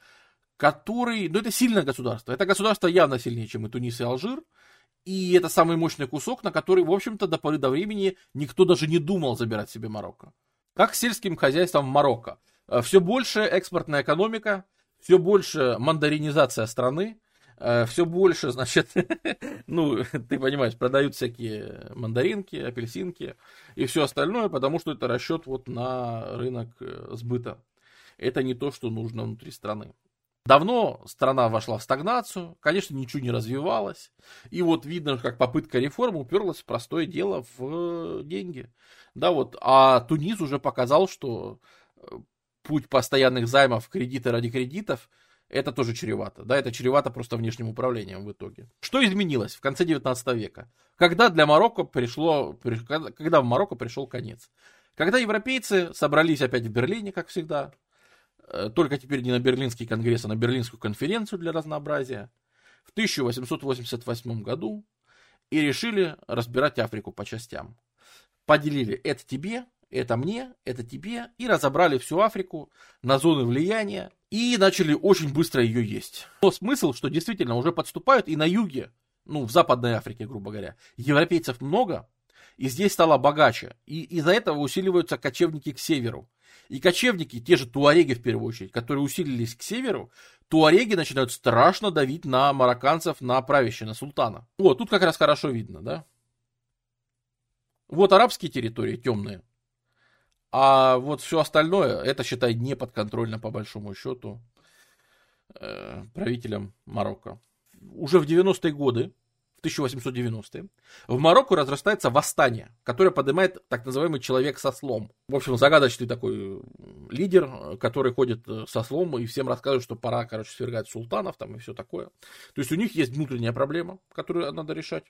Speaker 2: который... Ну, это сильное государство. Это государство явно сильнее, чем и Тунис, и Алжир. И это самый мощный кусок, на который, в общем-то, до поры до времени никто даже не думал забирать себе Марокко. Как с сельским хозяйством Марокко. Э, все больше экспортная экономика, все больше мандаринизация страны, все больше, значит, ну, ты понимаешь, продают всякие мандаринки, апельсинки и все остальное, потому что это расчет вот на рынок э, сбыта. Это не то, что нужно внутри страны. Давно страна вошла в стагнацию, конечно, ничего не развивалось. И вот видно, как попытка реформы уперлась в простое дело в деньги. Да, вот. А Тунис уже показал, что э, путь постоянных займов, кредиты ради кредитов – это тоже чревато. Да, это чревато просто внешним управлением в итоге. Что изменилось в конце 19 века? Когда для Марокко пришло, когда в Марокко пришел конец? Когда европейцы собрались опять в Берлине, как всегда, э, только теперь не на Берлинский конгресс, а на Берлинскую конференцию для разнообразия, в 1888 году и решили разбирать Африку по частям. Поделили это тебе, это мне, это тебе, и разобрали всю Африку на зоны влияния, и начали очень быстро ее есть. Но смысл, что действительно уже подступают и на юге, ну, в Западной Африке, грубо говоря, европейцев много, и здесь стало богаче. И из-за этого усиливаются кочевники к северу. И кочевники, те же туареги в первую очередь, которые усилились к северу, туареги начинают страшно давить на марокканцев, на правящего, на султана. Вот, тут как раз хорошо видно, да? Вот арабские территории темные. А вот все остальное, это, считай, не подконтрольно по большому счету э, правителям Марокко. Уже в 90-е годы, в 1890-е, в Марокко разрастается восстание, которое поднимает так называемый человек со слом. В общем, загадочный такой лидер, который ходит э, со слом и всем рассказывает, что пора, короче, свергать султанов там и все такое. То есть у них есть внутренняя проблема, которую надо решать.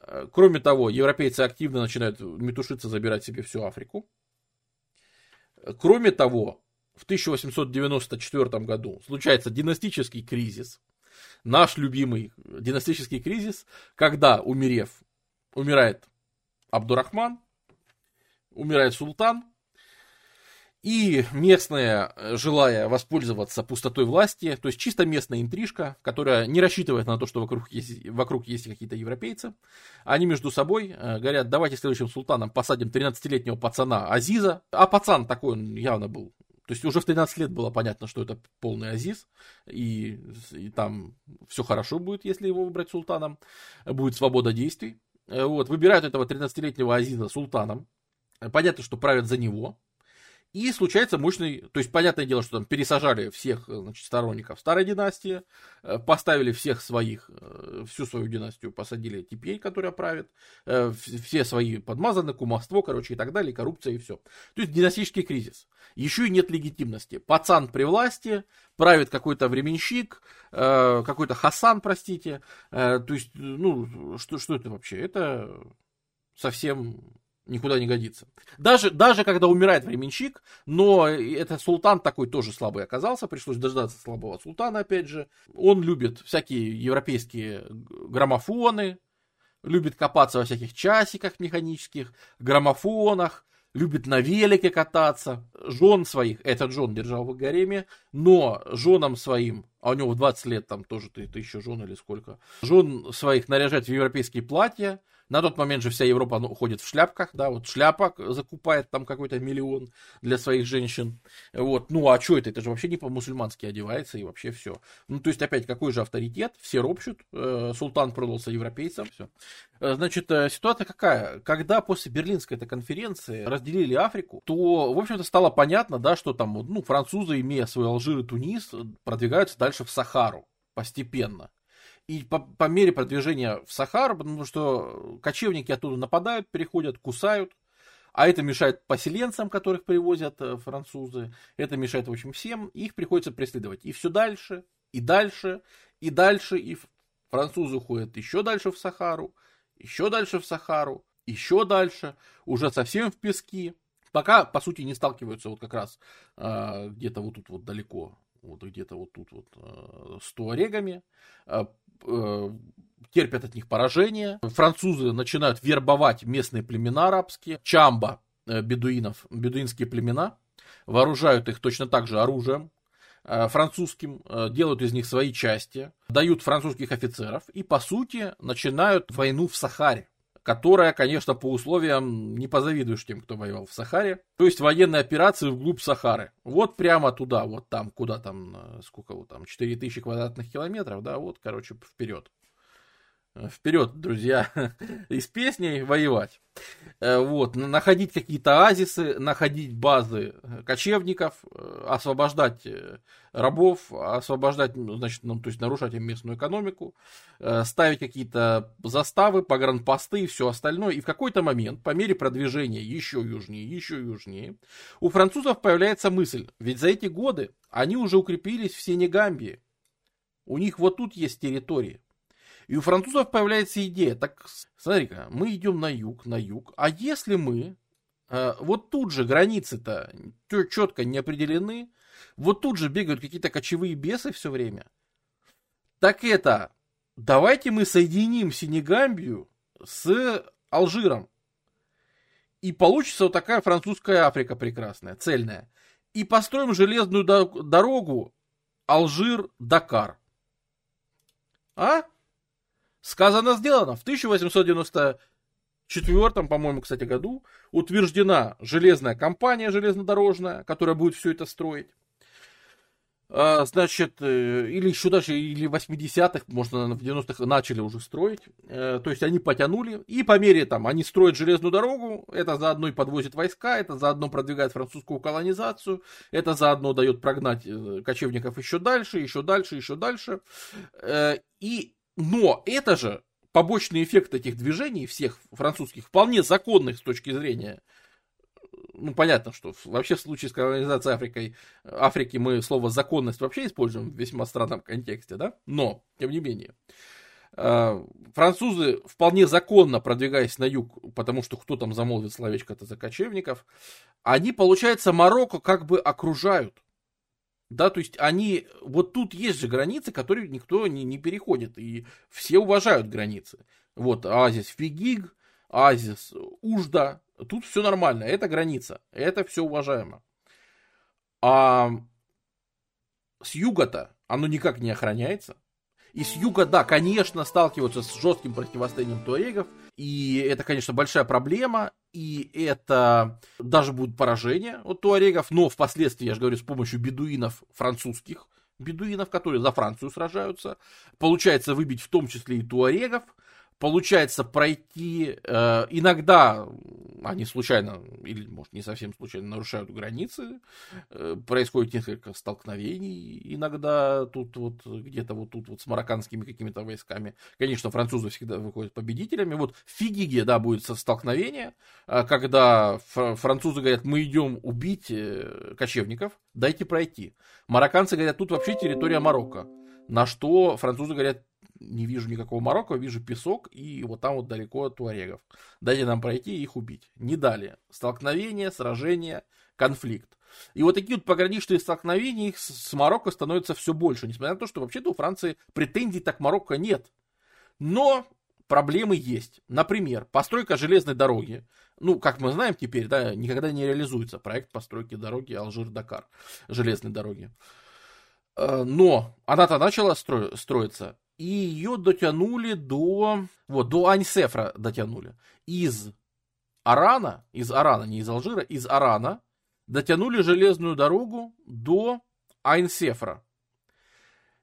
Speaker 2: Э, кроме того, европейцы активно начинают метушиться, забирать себе всю Африку. Кроме того, в 1894 году случается династический кризис, наш любимый династический кризис, когда, умерев, умирает Абдурахман, умирает султан, и местные, желая воспользоваться пустотой власти, то есть чисто местная интрижка, которая не рассчитывает на то, что вокруг есть, вокруг есть какие-то европейцы, они между собой э, говорят, давайте следующим султаном посадим 13-летнего пацана Азиза, а пацан такой он явно был то есть уже в 13 лет было понятно, что это полный Азиз, и, и там все хорошо будет, если его выбрать султаном, будет свобода действий. Э, вот, выбирают этого 13-летнего Азиза султаном. Понятно, что правят за него, и случается мощный, то есть понятное дело, что там пересажали всех значит, сторонников старой династии, э, поставили всех своих, э, всю свою династию посадили теперь, которая правит, э, все свои подмазаны, кумовство, короче, и так далее, коррупция и все. То есть династический кризис. Еще и нет легитимности. Пацан при власти, правит какой-то временщик, какой-то Хасан, простите. То есть, ну, что, что это вообще? Это совсем никуда не годится. Даже, даже когда умирает временщик, но это султан такой тоже слабый оказался, пришлось дождаться слабого султана, опять же. Он любит всякие европейские граммофоны, любит копаться во всяких часиках механических, граммофонах, любит на велике кататься. Жен своих, этот жен держал в гареме, но женам своим, а у него в 20 лет там тоже ты, ты еще жен или сколько, жен своих наряжать в европейские платья, на тот момент же вся Европа ну, ходит в шляпках, да, вот шляпа закупает там какой-то миллион для своих женщин. Вот, ну а что это? Это же вообще не по-мусульмански одевается и вообще все. Ну, то есть, опять, какой же авторитет? Все ропщут, э, султан продался европейцам, все. Э, значит, э, ситуация какая? Когда после Берлинской этой конференции разделили Африку, то, в общем-то, стало понятно, да, что там, ну, французы, имея свой Алжир и Тунис, продвигаются дальше в Сахару постепенно. И по, по мере продвижения в Сахару, потому что кочевники оттуда нападают, переходят, кусают, а это мешает поселенцам, которых привозят э, французы, это мешает, в общем, всем, их приходится преследовать. И все дальше, и дальше, и дальше, и французы уходят еще дальше в Сахару, еще дальше в Сахару, еще дальше, уже совсем в пески, пока, по сути, не сталкиваются вот как раз э, где-то вот тут вот далеко, вот где-то вот тут вот э, с туарегами, Э, терпят от них поражение. Французы начинают вербовать местные племена арабские, чамба э, бедуинов, бедуинские племена, вооружают их точно так же оружием, э, французским, делают из них свои части, дают французских офицеров и, по сути, начинают войну в Сахаре которая, конечно, по условиям не позавидуешь тем, кто воевал в Сахаре. То есть военные операции вглубь Сахары. Вот прямо туда, вот там, куда там, э, сколько вот там, 4000 квадратных километров, да, вот, короче, вперед. Вперед, друзья, из песней воевать. Э, вот, находить какие-то оазисы, находить базы кочевников, э, освобождать э, рабов, освобождать, ну, значит, ну, то есть нарушать им местную экономику, ставить какие-то заставы, погранпосты и все остальное. И в какой-то момент, по мере продвижения еще южнее, еще южнее, у французов появляется мысль, ведь за эти годы они уже укрепились в Сенегамбии. У них вот тут есть территория. И у французов появляется идея, так смотри-ка, мы идем на юг, на юг, а если мы, э, вот тут же границы-то четко не определены, вот тут же бегают какие-то кочевые бесы все время, так это, давайте мы соединим Сенегамбию с Алжиром. И получится вот такая французская Африка прекрасная, цельная. И построим железную дорогу Алжир-Дакар. А? Сказано, сделано. В 1894, по-моему, кстати, году утверждена железная компания железнодорожная, которая будет все это строить. А, значит, э, или еще даже, или в 80-х, можно в 90-х начали уже строить. Э, то есть они потянули. И по мере там, они строят железную дорогу, это заодно и подвозит войска, это заодно продвигает французскую колонизацию, это заодно дает прогнать э, кочевников еще дальше, еще дальше, еще дальше. И но это же побочный эффект этих движений, всех французских, вполне законных с точки зрения ну, понятно, что вообще в случае с колонизацией Африкой, Африки мы слово законность вообще используем в весьма странном контексте, да? Но, тем не менее, э, французы вполне законно продвигаясь на юг, потому что кто там замолвит словечко-то за кочевников, они, получается, Марокко как бы окружают. Да, то есть они, вот тут есть же границы, которые никто не, не переходит, и все уважают границы. Вот оазис Фигиг, оазис Ужда, тут все нормально, это граница, это все уважаемо. А с юга-то оно никак не охраняется. И с юга, да, конечно, сталкиваются с жестким противостоянием туарегов, и это, конечно, большая проблема, и это даже будет поражение от туарегов, но впоследствии, я же говорю, с помощью бедуинов французских, бедуинов, которые за Францию сражаются, получается выбить в том числе и туарегов, получается пройти, э, иногда они случайно, или может не совсем случайно, нарушают границы, э, происходит несколько столкновений, иногда тут вот где-то вот тут вот с марокканскими какими-то войсками. Конечно, французы всегда выходят победителями. Вот в Фигиге, да, будет столкновение, э, когда французы говорят, мы идем убить э, кочевников, дайте пройти. Марокканцы говорят, тут вообще территория Марокко. На что французы говорят, не вижу никакого Марокко, вижу песок и вот там вот далеко от туарегов. Дайте нам пройти и их убить. Не дали. Столкновение, сражение, конфликт. И вот такие вот пограничные столкновения их с Марокко становятся все больше, несмотря на то, что вообще-то у Франции претензий так Марокко нет. Но проблемы есть. Например, постройка железной дороги. Ну, как мы знаем теперь, да, никогда не реализуется проект постройки дороги Алжир-Дакар, железной дороги. Э, но она-то начала стро- строиться и ее дотянули до, вот, до Аньсефра дотянули. Из Арана, из Арана, не из Алжира, из Арана дотянули железную дорогу до Айнсефра.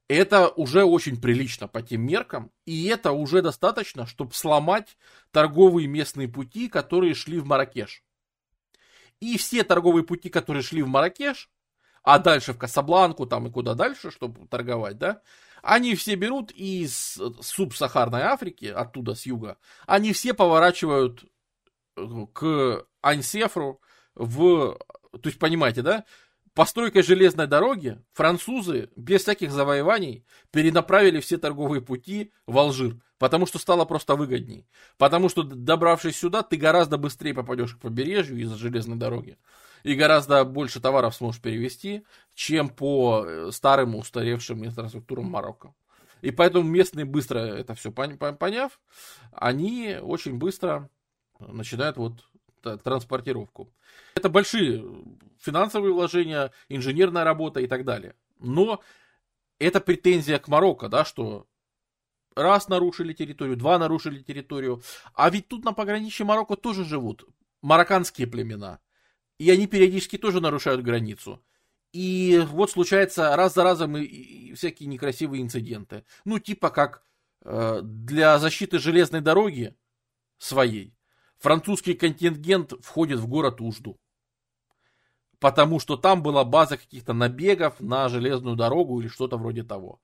Speaker 2: Это уже очень прилично по тем меркам, и это уже достаточно, чтобы сломать торговые местные пути, которые шли в Маракеш. И все торговые пути, которые шли в Маракеш, а дальше в Касабланку там и куда дальше, чтобы торговать, да, они все берут из субсахарной Африки, оттуда с юга, они все поворачивают э, к Ансефру в... То есть, понимаете, да? Постройкой железной дороги французы без всяких завоеваний перенаправили все торговые пути в Алжир, потому что стало просто выгодней. Потому что, добравшись сюда, ты гораздо быстрее попадешь к побережью из-за железной дороги и гораздо больше товаров сможешь перевести, чем по э, старым устаревшим инфраструктурам Марокко. И поэтому местные быстро это все поняв, они очень быстро начинают вот транспортировку. Это большие финансовые вложения, инженерная работа и так далее. Но это претензия к Марокко, да, что раз нарушили территорию, два нарушили территорию. А ведь тут на пограничье Марокко тоже живут марокканские племена. И они периодически тоже нарушают границу. И вот случается раз за разом и, и всякие некрасивые инциденты. Ну, типа как э, для защиты железной дороги своей французский контингент входит в город Ужду. Потому что там была база каких-то набегов на железную дорогу или что-то вроде того.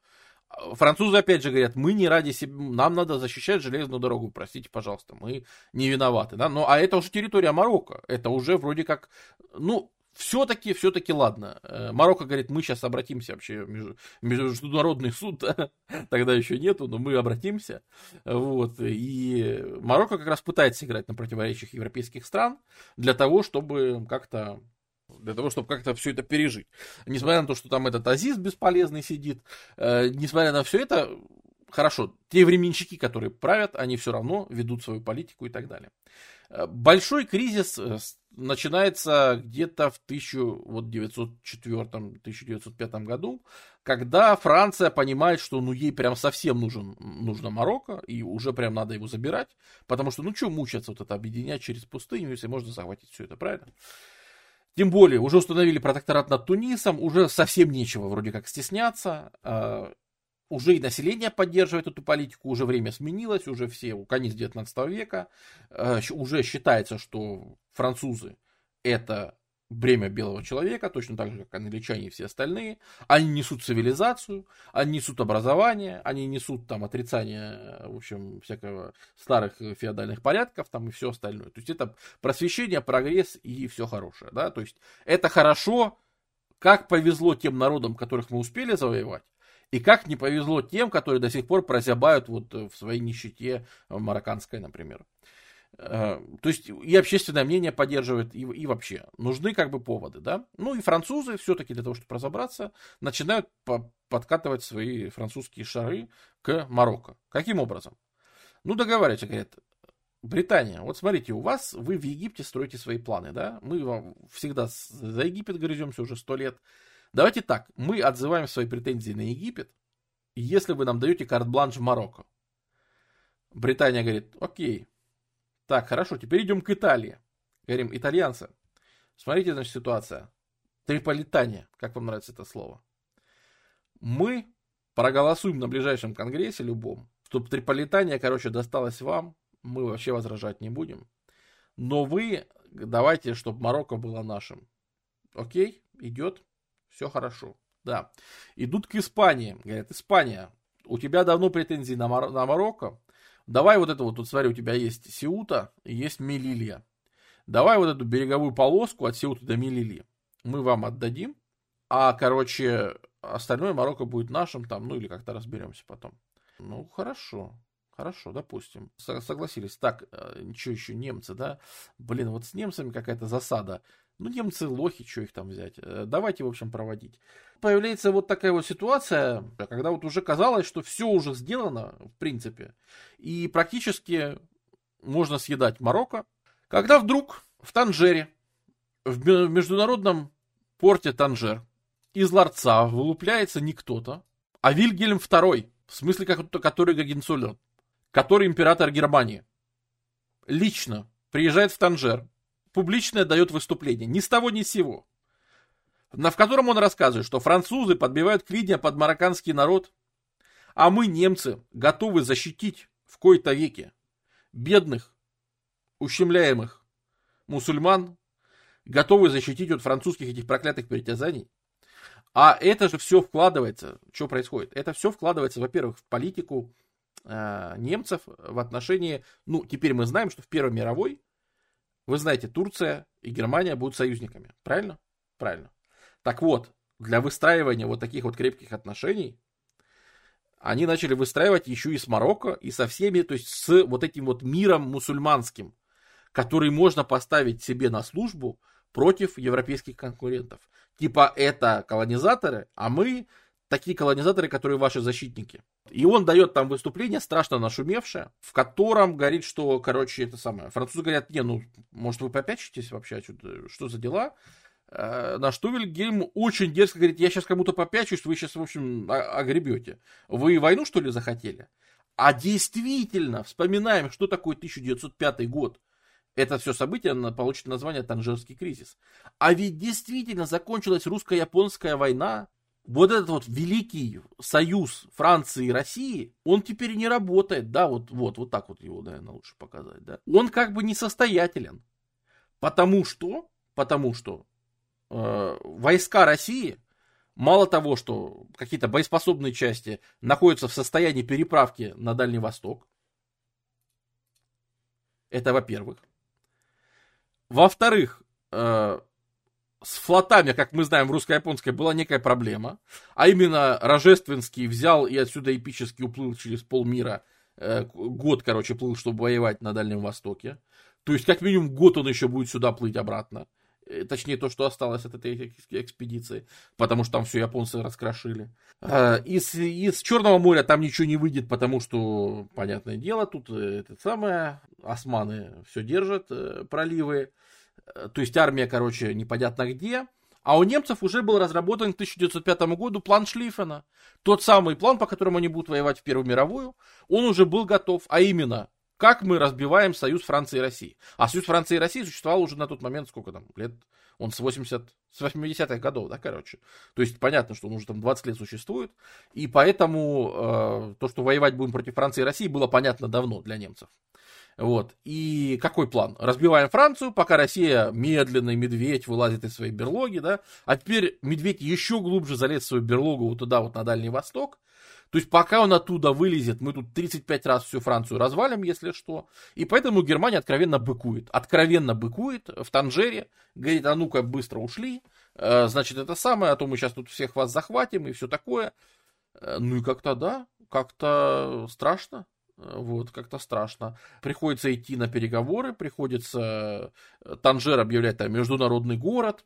Speaker 2: Французы опять же говорят, мы не ради себя, нам надо защищать железную дорогу, простите, пожалуйста, мы не виноваты, да, но, а это уже территория Марокко, это уже вроде как, ну, все-таки, все-таки ладно. Э, Марокко говорит, мы сейчас обратимся вообще в международный суд, тогда еще нету, но мы обратимся. Вот. И Марокко как раз пытается играть на противоречиях европейских стран для того, чтобы как-то для того, чтобы как-то все это пережить. Несмотря на то, что там этот Азиз бесполезный сидит, э, несмотря на все это, хорошо, те временщики, которые правят, они все равно ведут свою политику и так далее. Э, большой кризис э, начинается где-то в 1904-1905 году, когда Франция понимает, что ну, ей прям совсем нужен, нужно Марокко, и уже прям надо его забирать, потому что ну что мучаться вот это объединять через пустыню, если можно захватить все это, правильно? Тем более, уже установили протекторат над Тунисом, уже совсем нечего вроде как стесняться. Э, уже и население поддерживает эту политику, уже время сменилось, уже все, конец 19 века. Э, уже считается, что французы это бремя белого человека, точно так же, как англичане и все остальные. Они несут цивилизацию, они несут образование, они несут там отрицание, в общем, всякого старых феодальных порядков там и все остальное. То есть это просвещение, прогресс и все хорошее, да, то есть это хорошо, как повезло тем народам, которых мы успели завоевать, и как не повезло тем, которые до сих пор прозябают вот в своей нищете марокканской, например. Э, то есть и общественное мнение поддерживает, и, и вообще нужны как бы поводы, да. Ну и французы все-таки для того, чтобы разобраться, начинают по подкатывать свои французские шары к Марокко. Каким образом? Ну, договариваются, говорят, Британия, вот смотрите, у вас, вы в Египте строите свои планы, да? Мы вам всегда за Египет грыземся уже сто лет. Давайте так, мы отзываем свои претензии на Египет, если вы нам даете карт-бланш в Марокко. Британия говорит, окей, так, хорошо, теперь идем к Италии. Говорим, итальянцы, смотрите, значит, ситуация. Триполитания, как вам нравится это слово. Мы проголосуем на ближайшем конгрессе любом, чтобы Триполитания, короче, досталась вам, мы вообще возражать не будем. Но вы давайте, чтобы Марокко было нашим. Окей, идет, все хорошо. Да. Идут к Испании. Говорят, Испания, у тебя давно претензии на, Мар- на Марокко. Давай вот это вот, тут смотри, у тебя есть Сеута и есть Мелилья. Давай вот эту береговую полоску от Сеуты до Мелильи мы вам отдадим, а, короче, остальное Марокко будет нашим там, ну или как-то разберемся потом. Ну, хорошо. Хорошо, допустим. Согласились. Так, э, ничего еще, немцы, да? Блин, вот с немцами какая-то засада. Ну, немцы лохи, что их там взять? Э, давайте, в общем, проводить. Появляется вот такая вот ситуация, когда вот уже казалось, что все уже сделано, в принципе, и практически можно съедать Марокко, когда вдруг в Танжере, в международном порте Танжер, из ларца вылупляется не кто-то, а Вильгельм II, в смысле, который Гагенцоллерн, который император Германии. Лично приезжает в Танжер, публично дает выступление, ни с того ни с сего, в котором он рассказывает, что французы подбивают клинья под марокканский народ, а мы, немцы, готовы защитить в кои-то веке бедных, ущемляемых мусульман, готовы защитить от французских этих проклятых притязаний. А это же все вкладывается, что происходит? Это все вкладывается, во-первых, в политику э, немцев в отношении, ну, теперь мы знаем, что в Первой мировой вы знаете, Турция и Германия будут союзниками. Правильно? Правильно. Так вот, для выстраивания вот таких вот крепких отношений они начали выстраивать еще и с Марокко, и со всеми, то есть с вот этим вот миром мусульманским, который можно поставить себе на службу против европейских конкурентов. Типа это колонизаторы, а мы такие колонизаторы, которые ваши защитники. И он дает там выступление, страшно нашумевшее, в котором говорит, что, короче, это самое. Французы говорят, не, ну, может, вы попячитесь вообще, что за дела? Э, на что Вильгельм очень дерзко говорит, я сейчас кому-то попячусь, вы сейчас, в общем, огребете. Вы войну, что ли, захотели? А действительно, вспоминаем, что такое 1905 год. Это все событие получит название Танжерский кризис. А ведь действительно закончилась русско-японская война, вот этот вот великий союз Франции и России, он теперь не работает, да, вот, вот, вот так вот его, наверное, лучше показать, да. Он как бы несостоятелен, потому что, потому что э, войска России, мало того, что какие-то боеспособные части находятся в состоянии переправки на Дальний Восток, это во-первых. Во-вторых, э, с флотами, как мы знаем, в русско-японской была некая проблема, а именно Рожественский взял и отсюда эпически уплыл через полмира, э, год, короче, плыл, чтобы воевать на Дальнем Востоке. То есть, как минимум, год он еще будет сюда плыть обратно. Э, точнее, то, что осталось от этой экспедиции, потому что там все японцы раскрошили. Э, из, из Черного моря там ничего не выйдет, потому что, понятное дело, тут э, это самое, османы все держат, проливы. Э, то есть армия, короче, непонятно где. А у немцев уже был разработан к 1905 году план Шлиффена. Тот самый план, по которому они будут воевать в Первую мировую, он уже был готов. А именно, как мы разбиваем союз Франции и России. А союз Франции и России существовал уже на тот момент, сколько там, лет, он с 80, с 80-х годов, да, короче. То есть понятно, что он уже там 20 лет существует. И поэтому э, то, что воевать будем против Франции и России, было понятно давно для немцев. Вот. И какой план? Разбиваем Францию, пока Россия медленный медведь вылазит из своей берлоги, да. А теперь медведь еще глубже залез в свою берлогу вот туда, вот на Дальний Восток. То есть пока он оттуда вылезет, мы тут 35 раз всю Францию развалим, если что. И поэтому Германия откровенно быкует. Откровенно быкует в Танжере. Говорит, а ну-ка быстро ушли. Э, значит, это самое, а то мы сейчас тут всех вас захватим и все такое. Э, ну и как-то да, как-то страшно. Вот, как-то страшно. Приходится идти на переговоры, приходится Танжер объявлять там международный город,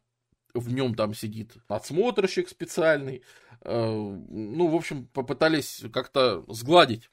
Speaker 2: в нем там сидит надсмотрщик специальный. Ну, в общем, попытались как-то сгладить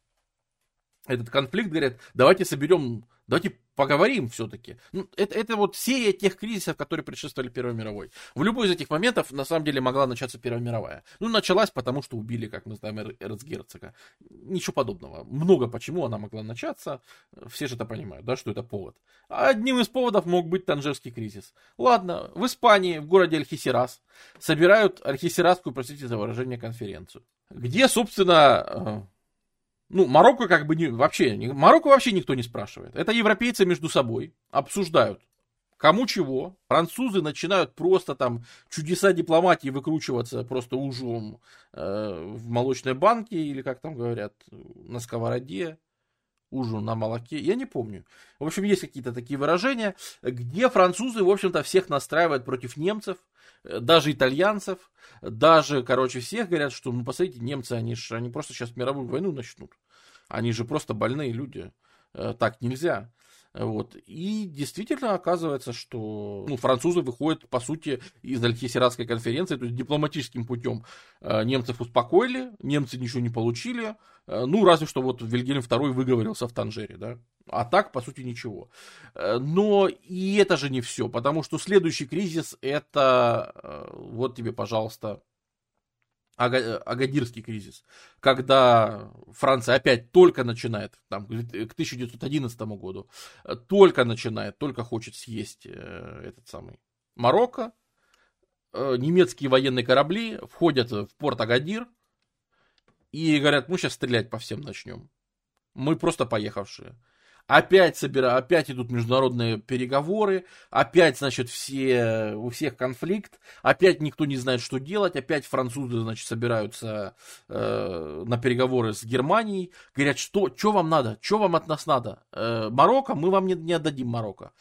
Speaker 2: этот конфликт, говорят, давайте соберем, давайте поговорим все-таки. Ну, это, это вот серия тех кризисов, которые предшествовали Первой мировой. В любой из этих моментов, на самом деле, могла начаться Первая мировая. Ну, началась, потому что убили, как мы знаем, эрцгерцога. Ничего подобного. Много почему она могла начаться. Все же это понимают, да, что это повод. Одним из поводов мог быть Танжерский кризис. Ладно, в Испании, в городе Альхисерас, собирают Альхисерасскую, простите за выражение, конференцию. Где, собственно, э, ну, Марокко как бы не, вообще, Марокко вообще никто не спрашивает. Это европейцы между собой обсуждают, кому чего. Французы начинают просто там чудеса дипломатии выкручиваться просто ужом э, в молочной банке или как там говорят, на сковороде ужин на молоке, я не помню. В общем, есть какие-то такие выражения, где французы, в общем-то, всех настраивают против немцев, э, даже итальянцев, даже, короче, всех говорят, что, ну, посмотрите, немцы, они, ж, они просто сейчас мировую войну начнут. Они же просто больные люди. Э, так нельзя. Вот. И действительно оказывается, что ну, французы выходят, по сути, из Альхисератской конференции, то есть дипломатическим путем э, немцев успокоили, немцы ничего не получили, э, ну, разве что вот Вильгельм II выговорился в Танжере, да, а так, по сути, ничего. Э, но и это же не все, потому что следующий кризис это, вот тебе, пожалуйста, Агадирский кризис, когда Франция опять только начинает, там, к 1911 году, только начинает, только хочет съесть э, этот самый Марокко, э, немецкие военные корабли входят в порт Агадир и говорят, мы сейчас стрелять по всем начнем. Мы просто поехавшие. Опять собира, опять идут международные переговоры, опять, значит, все, у всех конфликт, опять никто не знает, что делать, опять французы, значит, собираются э, на переговоры с Германией, говорят, что, что вам надо, что вам от нас надо, э, Марокко, мы вам не, не отдадим Марокко.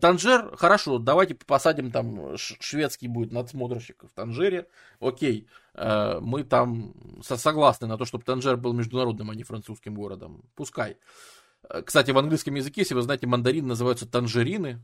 Speaker 2: Танжер, хорошо, давайте посадим там, шведский будет надсмотрщик в Танжере, окей, э, мы там согласны на то, чтобы Танжер был международным, а не французским городом, пускай. Кстати, в английском языке, если вы знаете, мандарины называются танжерины,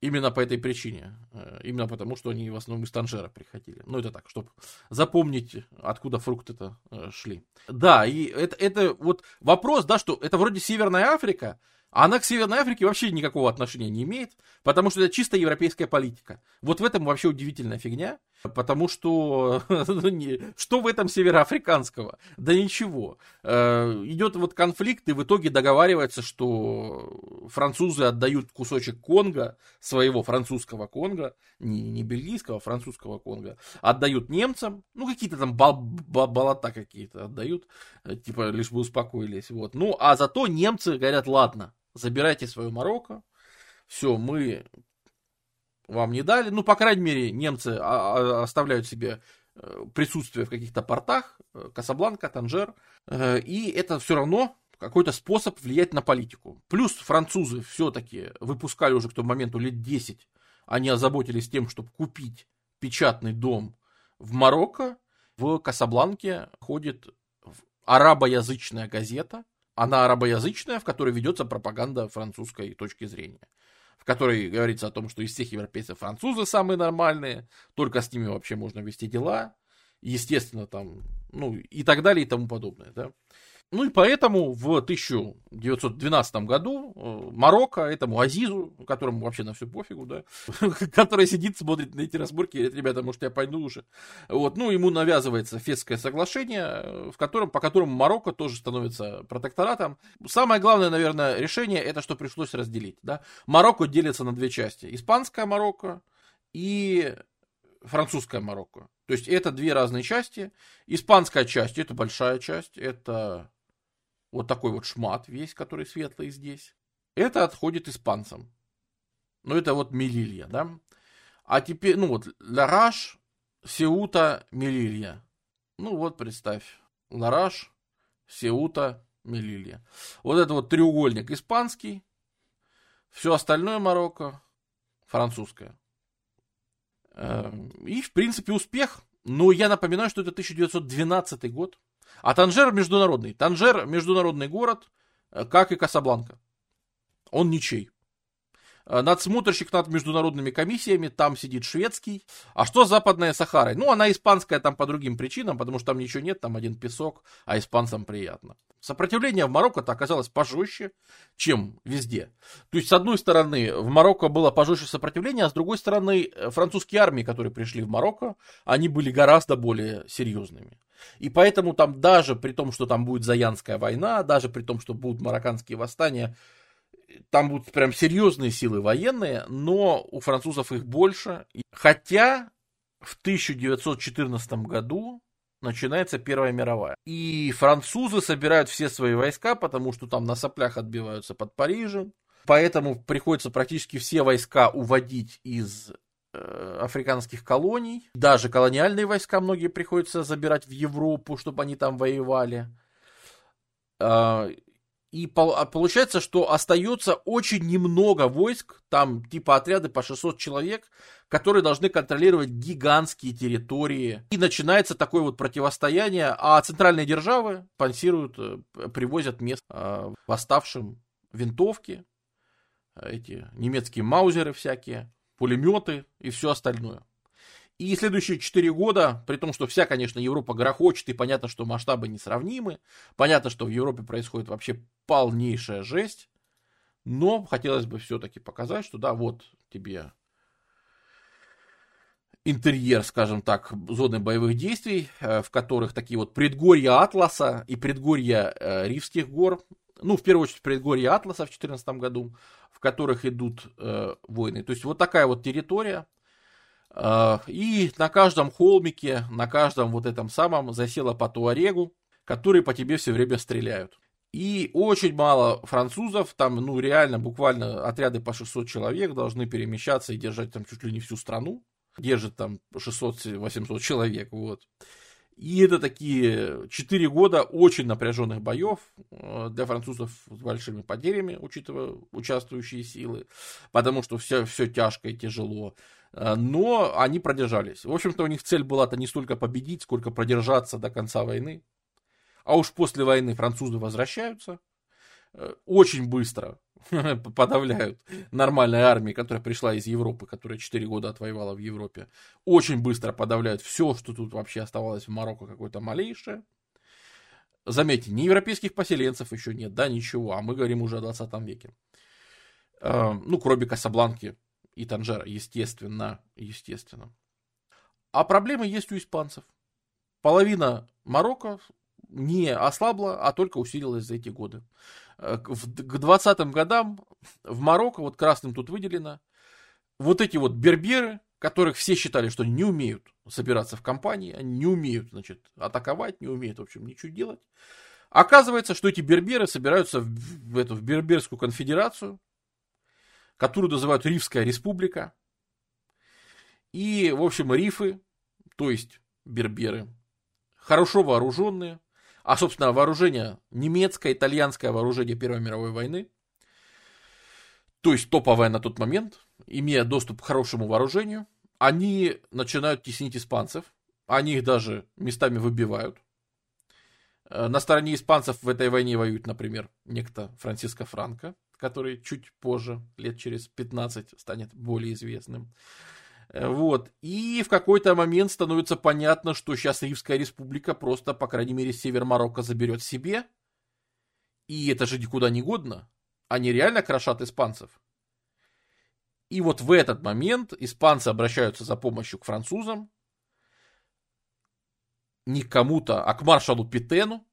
Speaker 2: именно по этой причине. Э, именно потому, что они в основном из Танжера приходили. Ну, это так, чтобы запомнить, откуда фрукты-то э, шли. Да, и это, это вот вопрос, да, что это вроде Северная Африка, а она к Северной Африке вообще никакого отношения не имеет, потому что это чисто европейская политика. Вот в этом вообще удивительная фигня, потому что ну, что в этом североафриканского? Да ничего. Э, идет вот конфликт, и в итоге договаривается, что французы отдают кусочек Конго, своего французского Конго, не, не бельгийского, а французского Конго, отдают немцам, ну какие-то там бол болота какие-то отдают, э, типа лишь бы успокоились. Вот. Ну, а зато немцы говорят, ладно, забирайте свою Марокко, все, мы вам не дали. Ну, по крайней мере, немцы а, а, оставляют себе э, присутствие в каких-то портах, э, Касабланка, Танжер, э, и это все равно какой-то способ влиять на политику. Плюс французы все-таки выпускали уже к тому моменту лет 10, они озаботились тем, чтобы купить печатный дом в Марокко. В Касабланке ходит арабоязычная газета, она арабоязычная, в которой ведется пропаганда французской точки зрения. В которой говорится о том, что из всех европейцев французы самые нормальные, только с ними вообще можно вести дела. Естественно, там, ну, и так далее, и тому подобное, да. Ну и поэтому в 1912 году э, Марокко этому Азизу, которому вообще на все пофигу, да, который сидит, смотрит на эти разборки говорит, ребята, может я пойду уже. Вот, ну ему навязывается Фесское соглашение, в котором, по которому Марокко тоже становится протекторатом. Самое главное, наверное, решение, это что пришлось разделить, да. Марокко делится на две части. Испанское Марокко и французское Марокко. То есть это две разные части. Испанская часть, это большая часть, это вот такой вот шмат весь, который светлый здесь. Это отходит испанцам. Ну, это вот Мелилья, да. А теперь, ну вот, Лараш, Сеута, Мелилья. Ну вот, представь. Лараш, Сеута, Мелилья. Вот это вот треугольник испанский. Все остальное Марокко французское. Эм, и, в принципе, успех. Но я напоминаю, что это 1912 год. А Танжер международный. Танжер международный город, как и Касабланка. Он ничей. Э, надсмотрщик над международными комиссиями, там сидит шведский. А что с Западной Сахарой? Ну, она испанская там по другим причинам, потому что там ничего нет, там один песок, а испанцам приятно. Сопротивление в Марокко-то оказалось пожестче, чем везде. То есть, с одной стороны, в Марокко было пожестче сопротивление, а с другой стороны, э, французские армии, которые пришли в Марокко, они были гораздо более серьезными. И поэтому там даже при том, что там будет Заянская война, даже при том, что будут марокканские восстания, там будут прям серьезные силы военные, но у французов их больше. Хотя в 1914 году начинается Первая мировая. И французы собирают все свои войска, потому что там на соплях отбиваются под Парижем. Поэтому приходится практически все войска уводить из африканских колоний. Даже колониальные войска многие приходится забирать в Европу, чтобы они там воевали. А, и а получается, что остается очень немного войск, там типа отряды по 600 человек, которые должны контролировать гигантские территории. И начинается такое вот противостояние, а центральные державы спонсируют, э, привозят мест э, восставшим винтовки, эти немецкие маузеры всякие, пулеметы и все остальное. И следующие 4 года, при том, что вся, конечно, Европа грохочет, и понятно, что масштабы несравнимы, понятно, что в Европе происходит вообще полнейшая жесть, но хотелось бы все-таки показать, что да, вот тебе интерьер, скажем так, зоны боевых действий, э, в которых такие вот предгорья Атласа и предгорья э, Ривских гор, ну, в первую очередь, предгорья Атласа в 2014 году, в которых идут э, войны. То есть вот такая вот территория, а, и на каждом холмике, на каждом вот этом самом засело по туарегу, которые по тебе все время стреляют. И очень мало французов, там, ну, реально, буквально отряды по 600 человек должны перемещаться и держать там чуть ли не всю страну. Держит там 600-800 человек, вот. И это такие 4 года очень напряженных боев э, для французов с большими потерями, учитывая участвующие силы, потому что все, все тяжко и тяжело. Э, но они продержались. В общем-то, у них цель была-то не столько победить, сколько продержаться до конца войны. А уж после войны французы возвращаются, э, очень быстро подавляют нормальной армии, которая пришла из Европы, которая 4 года отвоевала в Европе. Очень быстро подавляют все, что тут вообще оставалось в Марокко какое-то малейшее. Заметьте, ни европейских поселенцев еще нет, да, ничего, а мы говорим уже о 20 веке. Э, ну, кроме Касабланки, и Танжера, естественно, естественно. А проблемы есть у испанцев. Половина Марокко не ослабла, а только усилилась за эти годы. Э, к 20-м годам в Марокко, вот красным тут выделено, вот эти вот берберы, которых все считали, что не умеют собираться в компании, они не умеют, значит, атаковать, не умеют, в общем, ничего делать. Оказывается, что эти берберы собираются в, эту, в Берберскую конфедерацию, которую называют Рифская республика. И, в общем, рифы, то есть берберы, хорошо вооруженные, а, собственно, вооружение немецкое, итальянское вооружение Первой мировой войны, то есть топовое на тот момент, имея доступ к хорошему вооружению, они начинают теснить испанцев, они их даже местами выбивают. Э, на стороне испанцев в этой войне воюет, например, некто Франциско Франко, который чуть позже, лет через 15, станет более известным. Э, вот. И в какой-то момент становится понятно, что сейчас Ривская республика просто, по крайней мере, север Марокко заберет себе. И это же никуда не годно. Они реально крошат испанцев. И вот в этот момент испанцы обращаются за помощью к французам. Не к кому-то, а к маршалу Питену,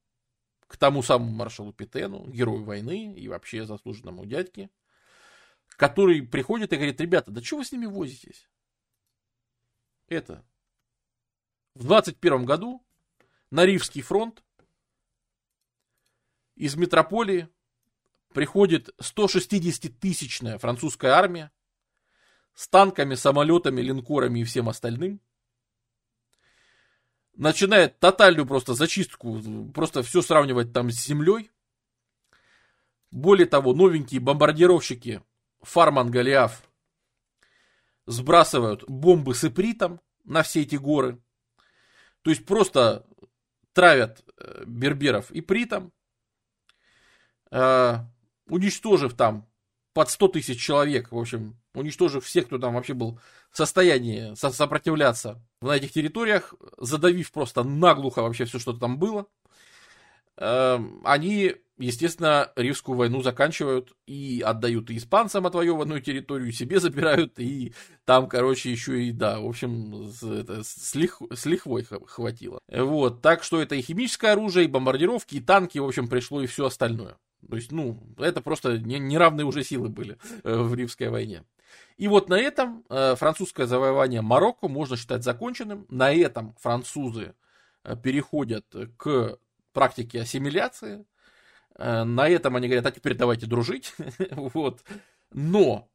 Speaker 2: к тому самому маршалу Питену, герою войны и вообще заслуженному дядьке, который приходит и говорит, ребята, да что вы с ними возитесь? Это. В 21 году на Ривский фронт из метрополии приходит 160-тысячная французская армия с танками, самолетами, линкорами и всем остальным – начинает тотальную просто зачистку, просто все сравнивать там с землей. Более того, новенькие бомбардировщики Фарман Голиаф сбрасывают бомбы с ипритом на все эти горы. То есть просто травят э, берберов ипритом. э, уничтожив там под 100 тысяч человек, в общем, уничтожив всех, кто там вообще был в состоянии со- сопротивляться на этих территориях, задавив просто наглухо вообще все, что там было, они, естественно, Ривскую войну заканчивают и отдают и испанцам отвоеванную территорию, себе забирают, и там, короче, еще и, да, в общем, с, это, с, лих, с лихвой хватило. Вот, так что это и химическое оружие, и бомбардировки, и танки, в общем, пришло и все остальное. То есть, ну, это просто неравные уже силы были э, в Римской войне. И вот на этом э, французское завоевание Марокко можно считать законченным. На этом французы э, переходят к практике ассимиляции. На этом они говорят, а теперь давайте дружить. вот. Но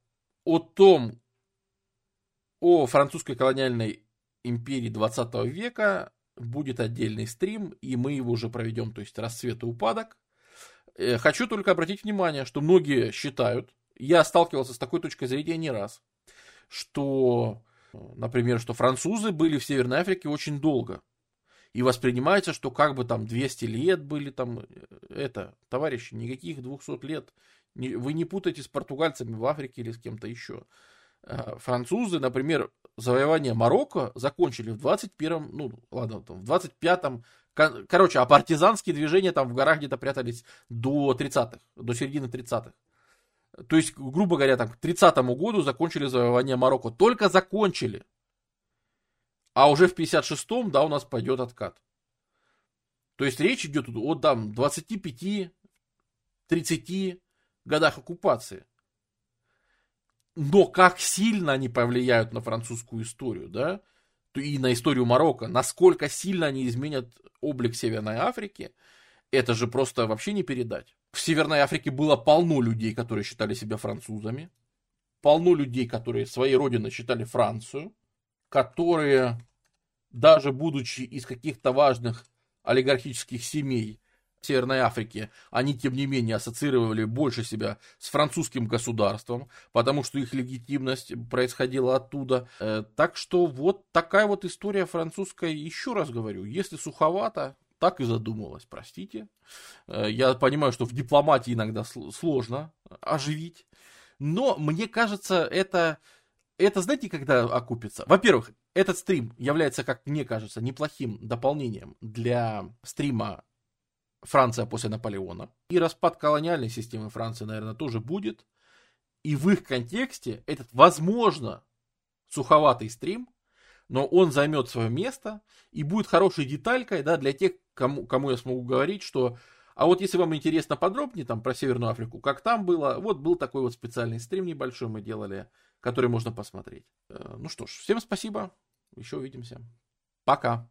Speaker 2: о том, о французской колониальной империи 20 века будет отдельный стрим, и мы его уже проведем, то есть расцвет и упадок. Э, хочу только обратить внимание, что многие считают, я сталкивался с такой точкой зрения не раз, что, например, что французы были в Северной Африке очень долго. И воспринимается, что как бы там 200 лет были там, э, это, товарищи, никаких 200 лет. Вы не путайте с португальцами в Африке или с кем-то еще. Э, французы, например, завоевание Марокко закончили в 21-м, ну, ладно, там, в 25-м Короче, а партизанские движения там в горах где-то прятались до 30-х, до середины 30-х. То есть, грубо говоря, там, к 30-му году закончили завоевание Марокко. Только закончили. А уже в 56-м, да, у нас пойдет откат. То есть речь идет о там 25-30 годах оккупации. Но как сильно они повлияют на французскую историю, да? и на историю Марокко, насколько сильно они изменят облик Северной Африки, это же просто вообще не передать. В Северной Африке было полно людей, которые считали себя французами, полно людей, которые своей родиной считали Францию, которые, даже будучи из каких-то важных олигархических семей, Северной Африке, они, тем не менее, ассоциировали больше себя с французским государством, потому что их легитимность происходила оттуда. Э, так что вот такая вот история французская, еще раз говорю, если суховато, так и задумалась, простите. Э, я понимаю, что в дипломатии иногда сложно оживить, но мне кажется, это, это знаете, когда окупится? Во-первых, этот стрим является, как мне кажется, неплохим дополнением для стрима Франция после Наполеона. И распад колониальной системы Франции, наверное, тоже будет. И в их контексте этот, возможно, суховатый стрим, но он займет свое место и будет хорошей деталькой да, для тех, кому, кому я смогу говорить, что а вот если вам интересно подробнее там про Северную Африку, как там было, вот был такой вот специальный стрим небольшой мы делали, который можно посмотреть. Э, ну что ж, всем спасибо, еще увидимся. Пока.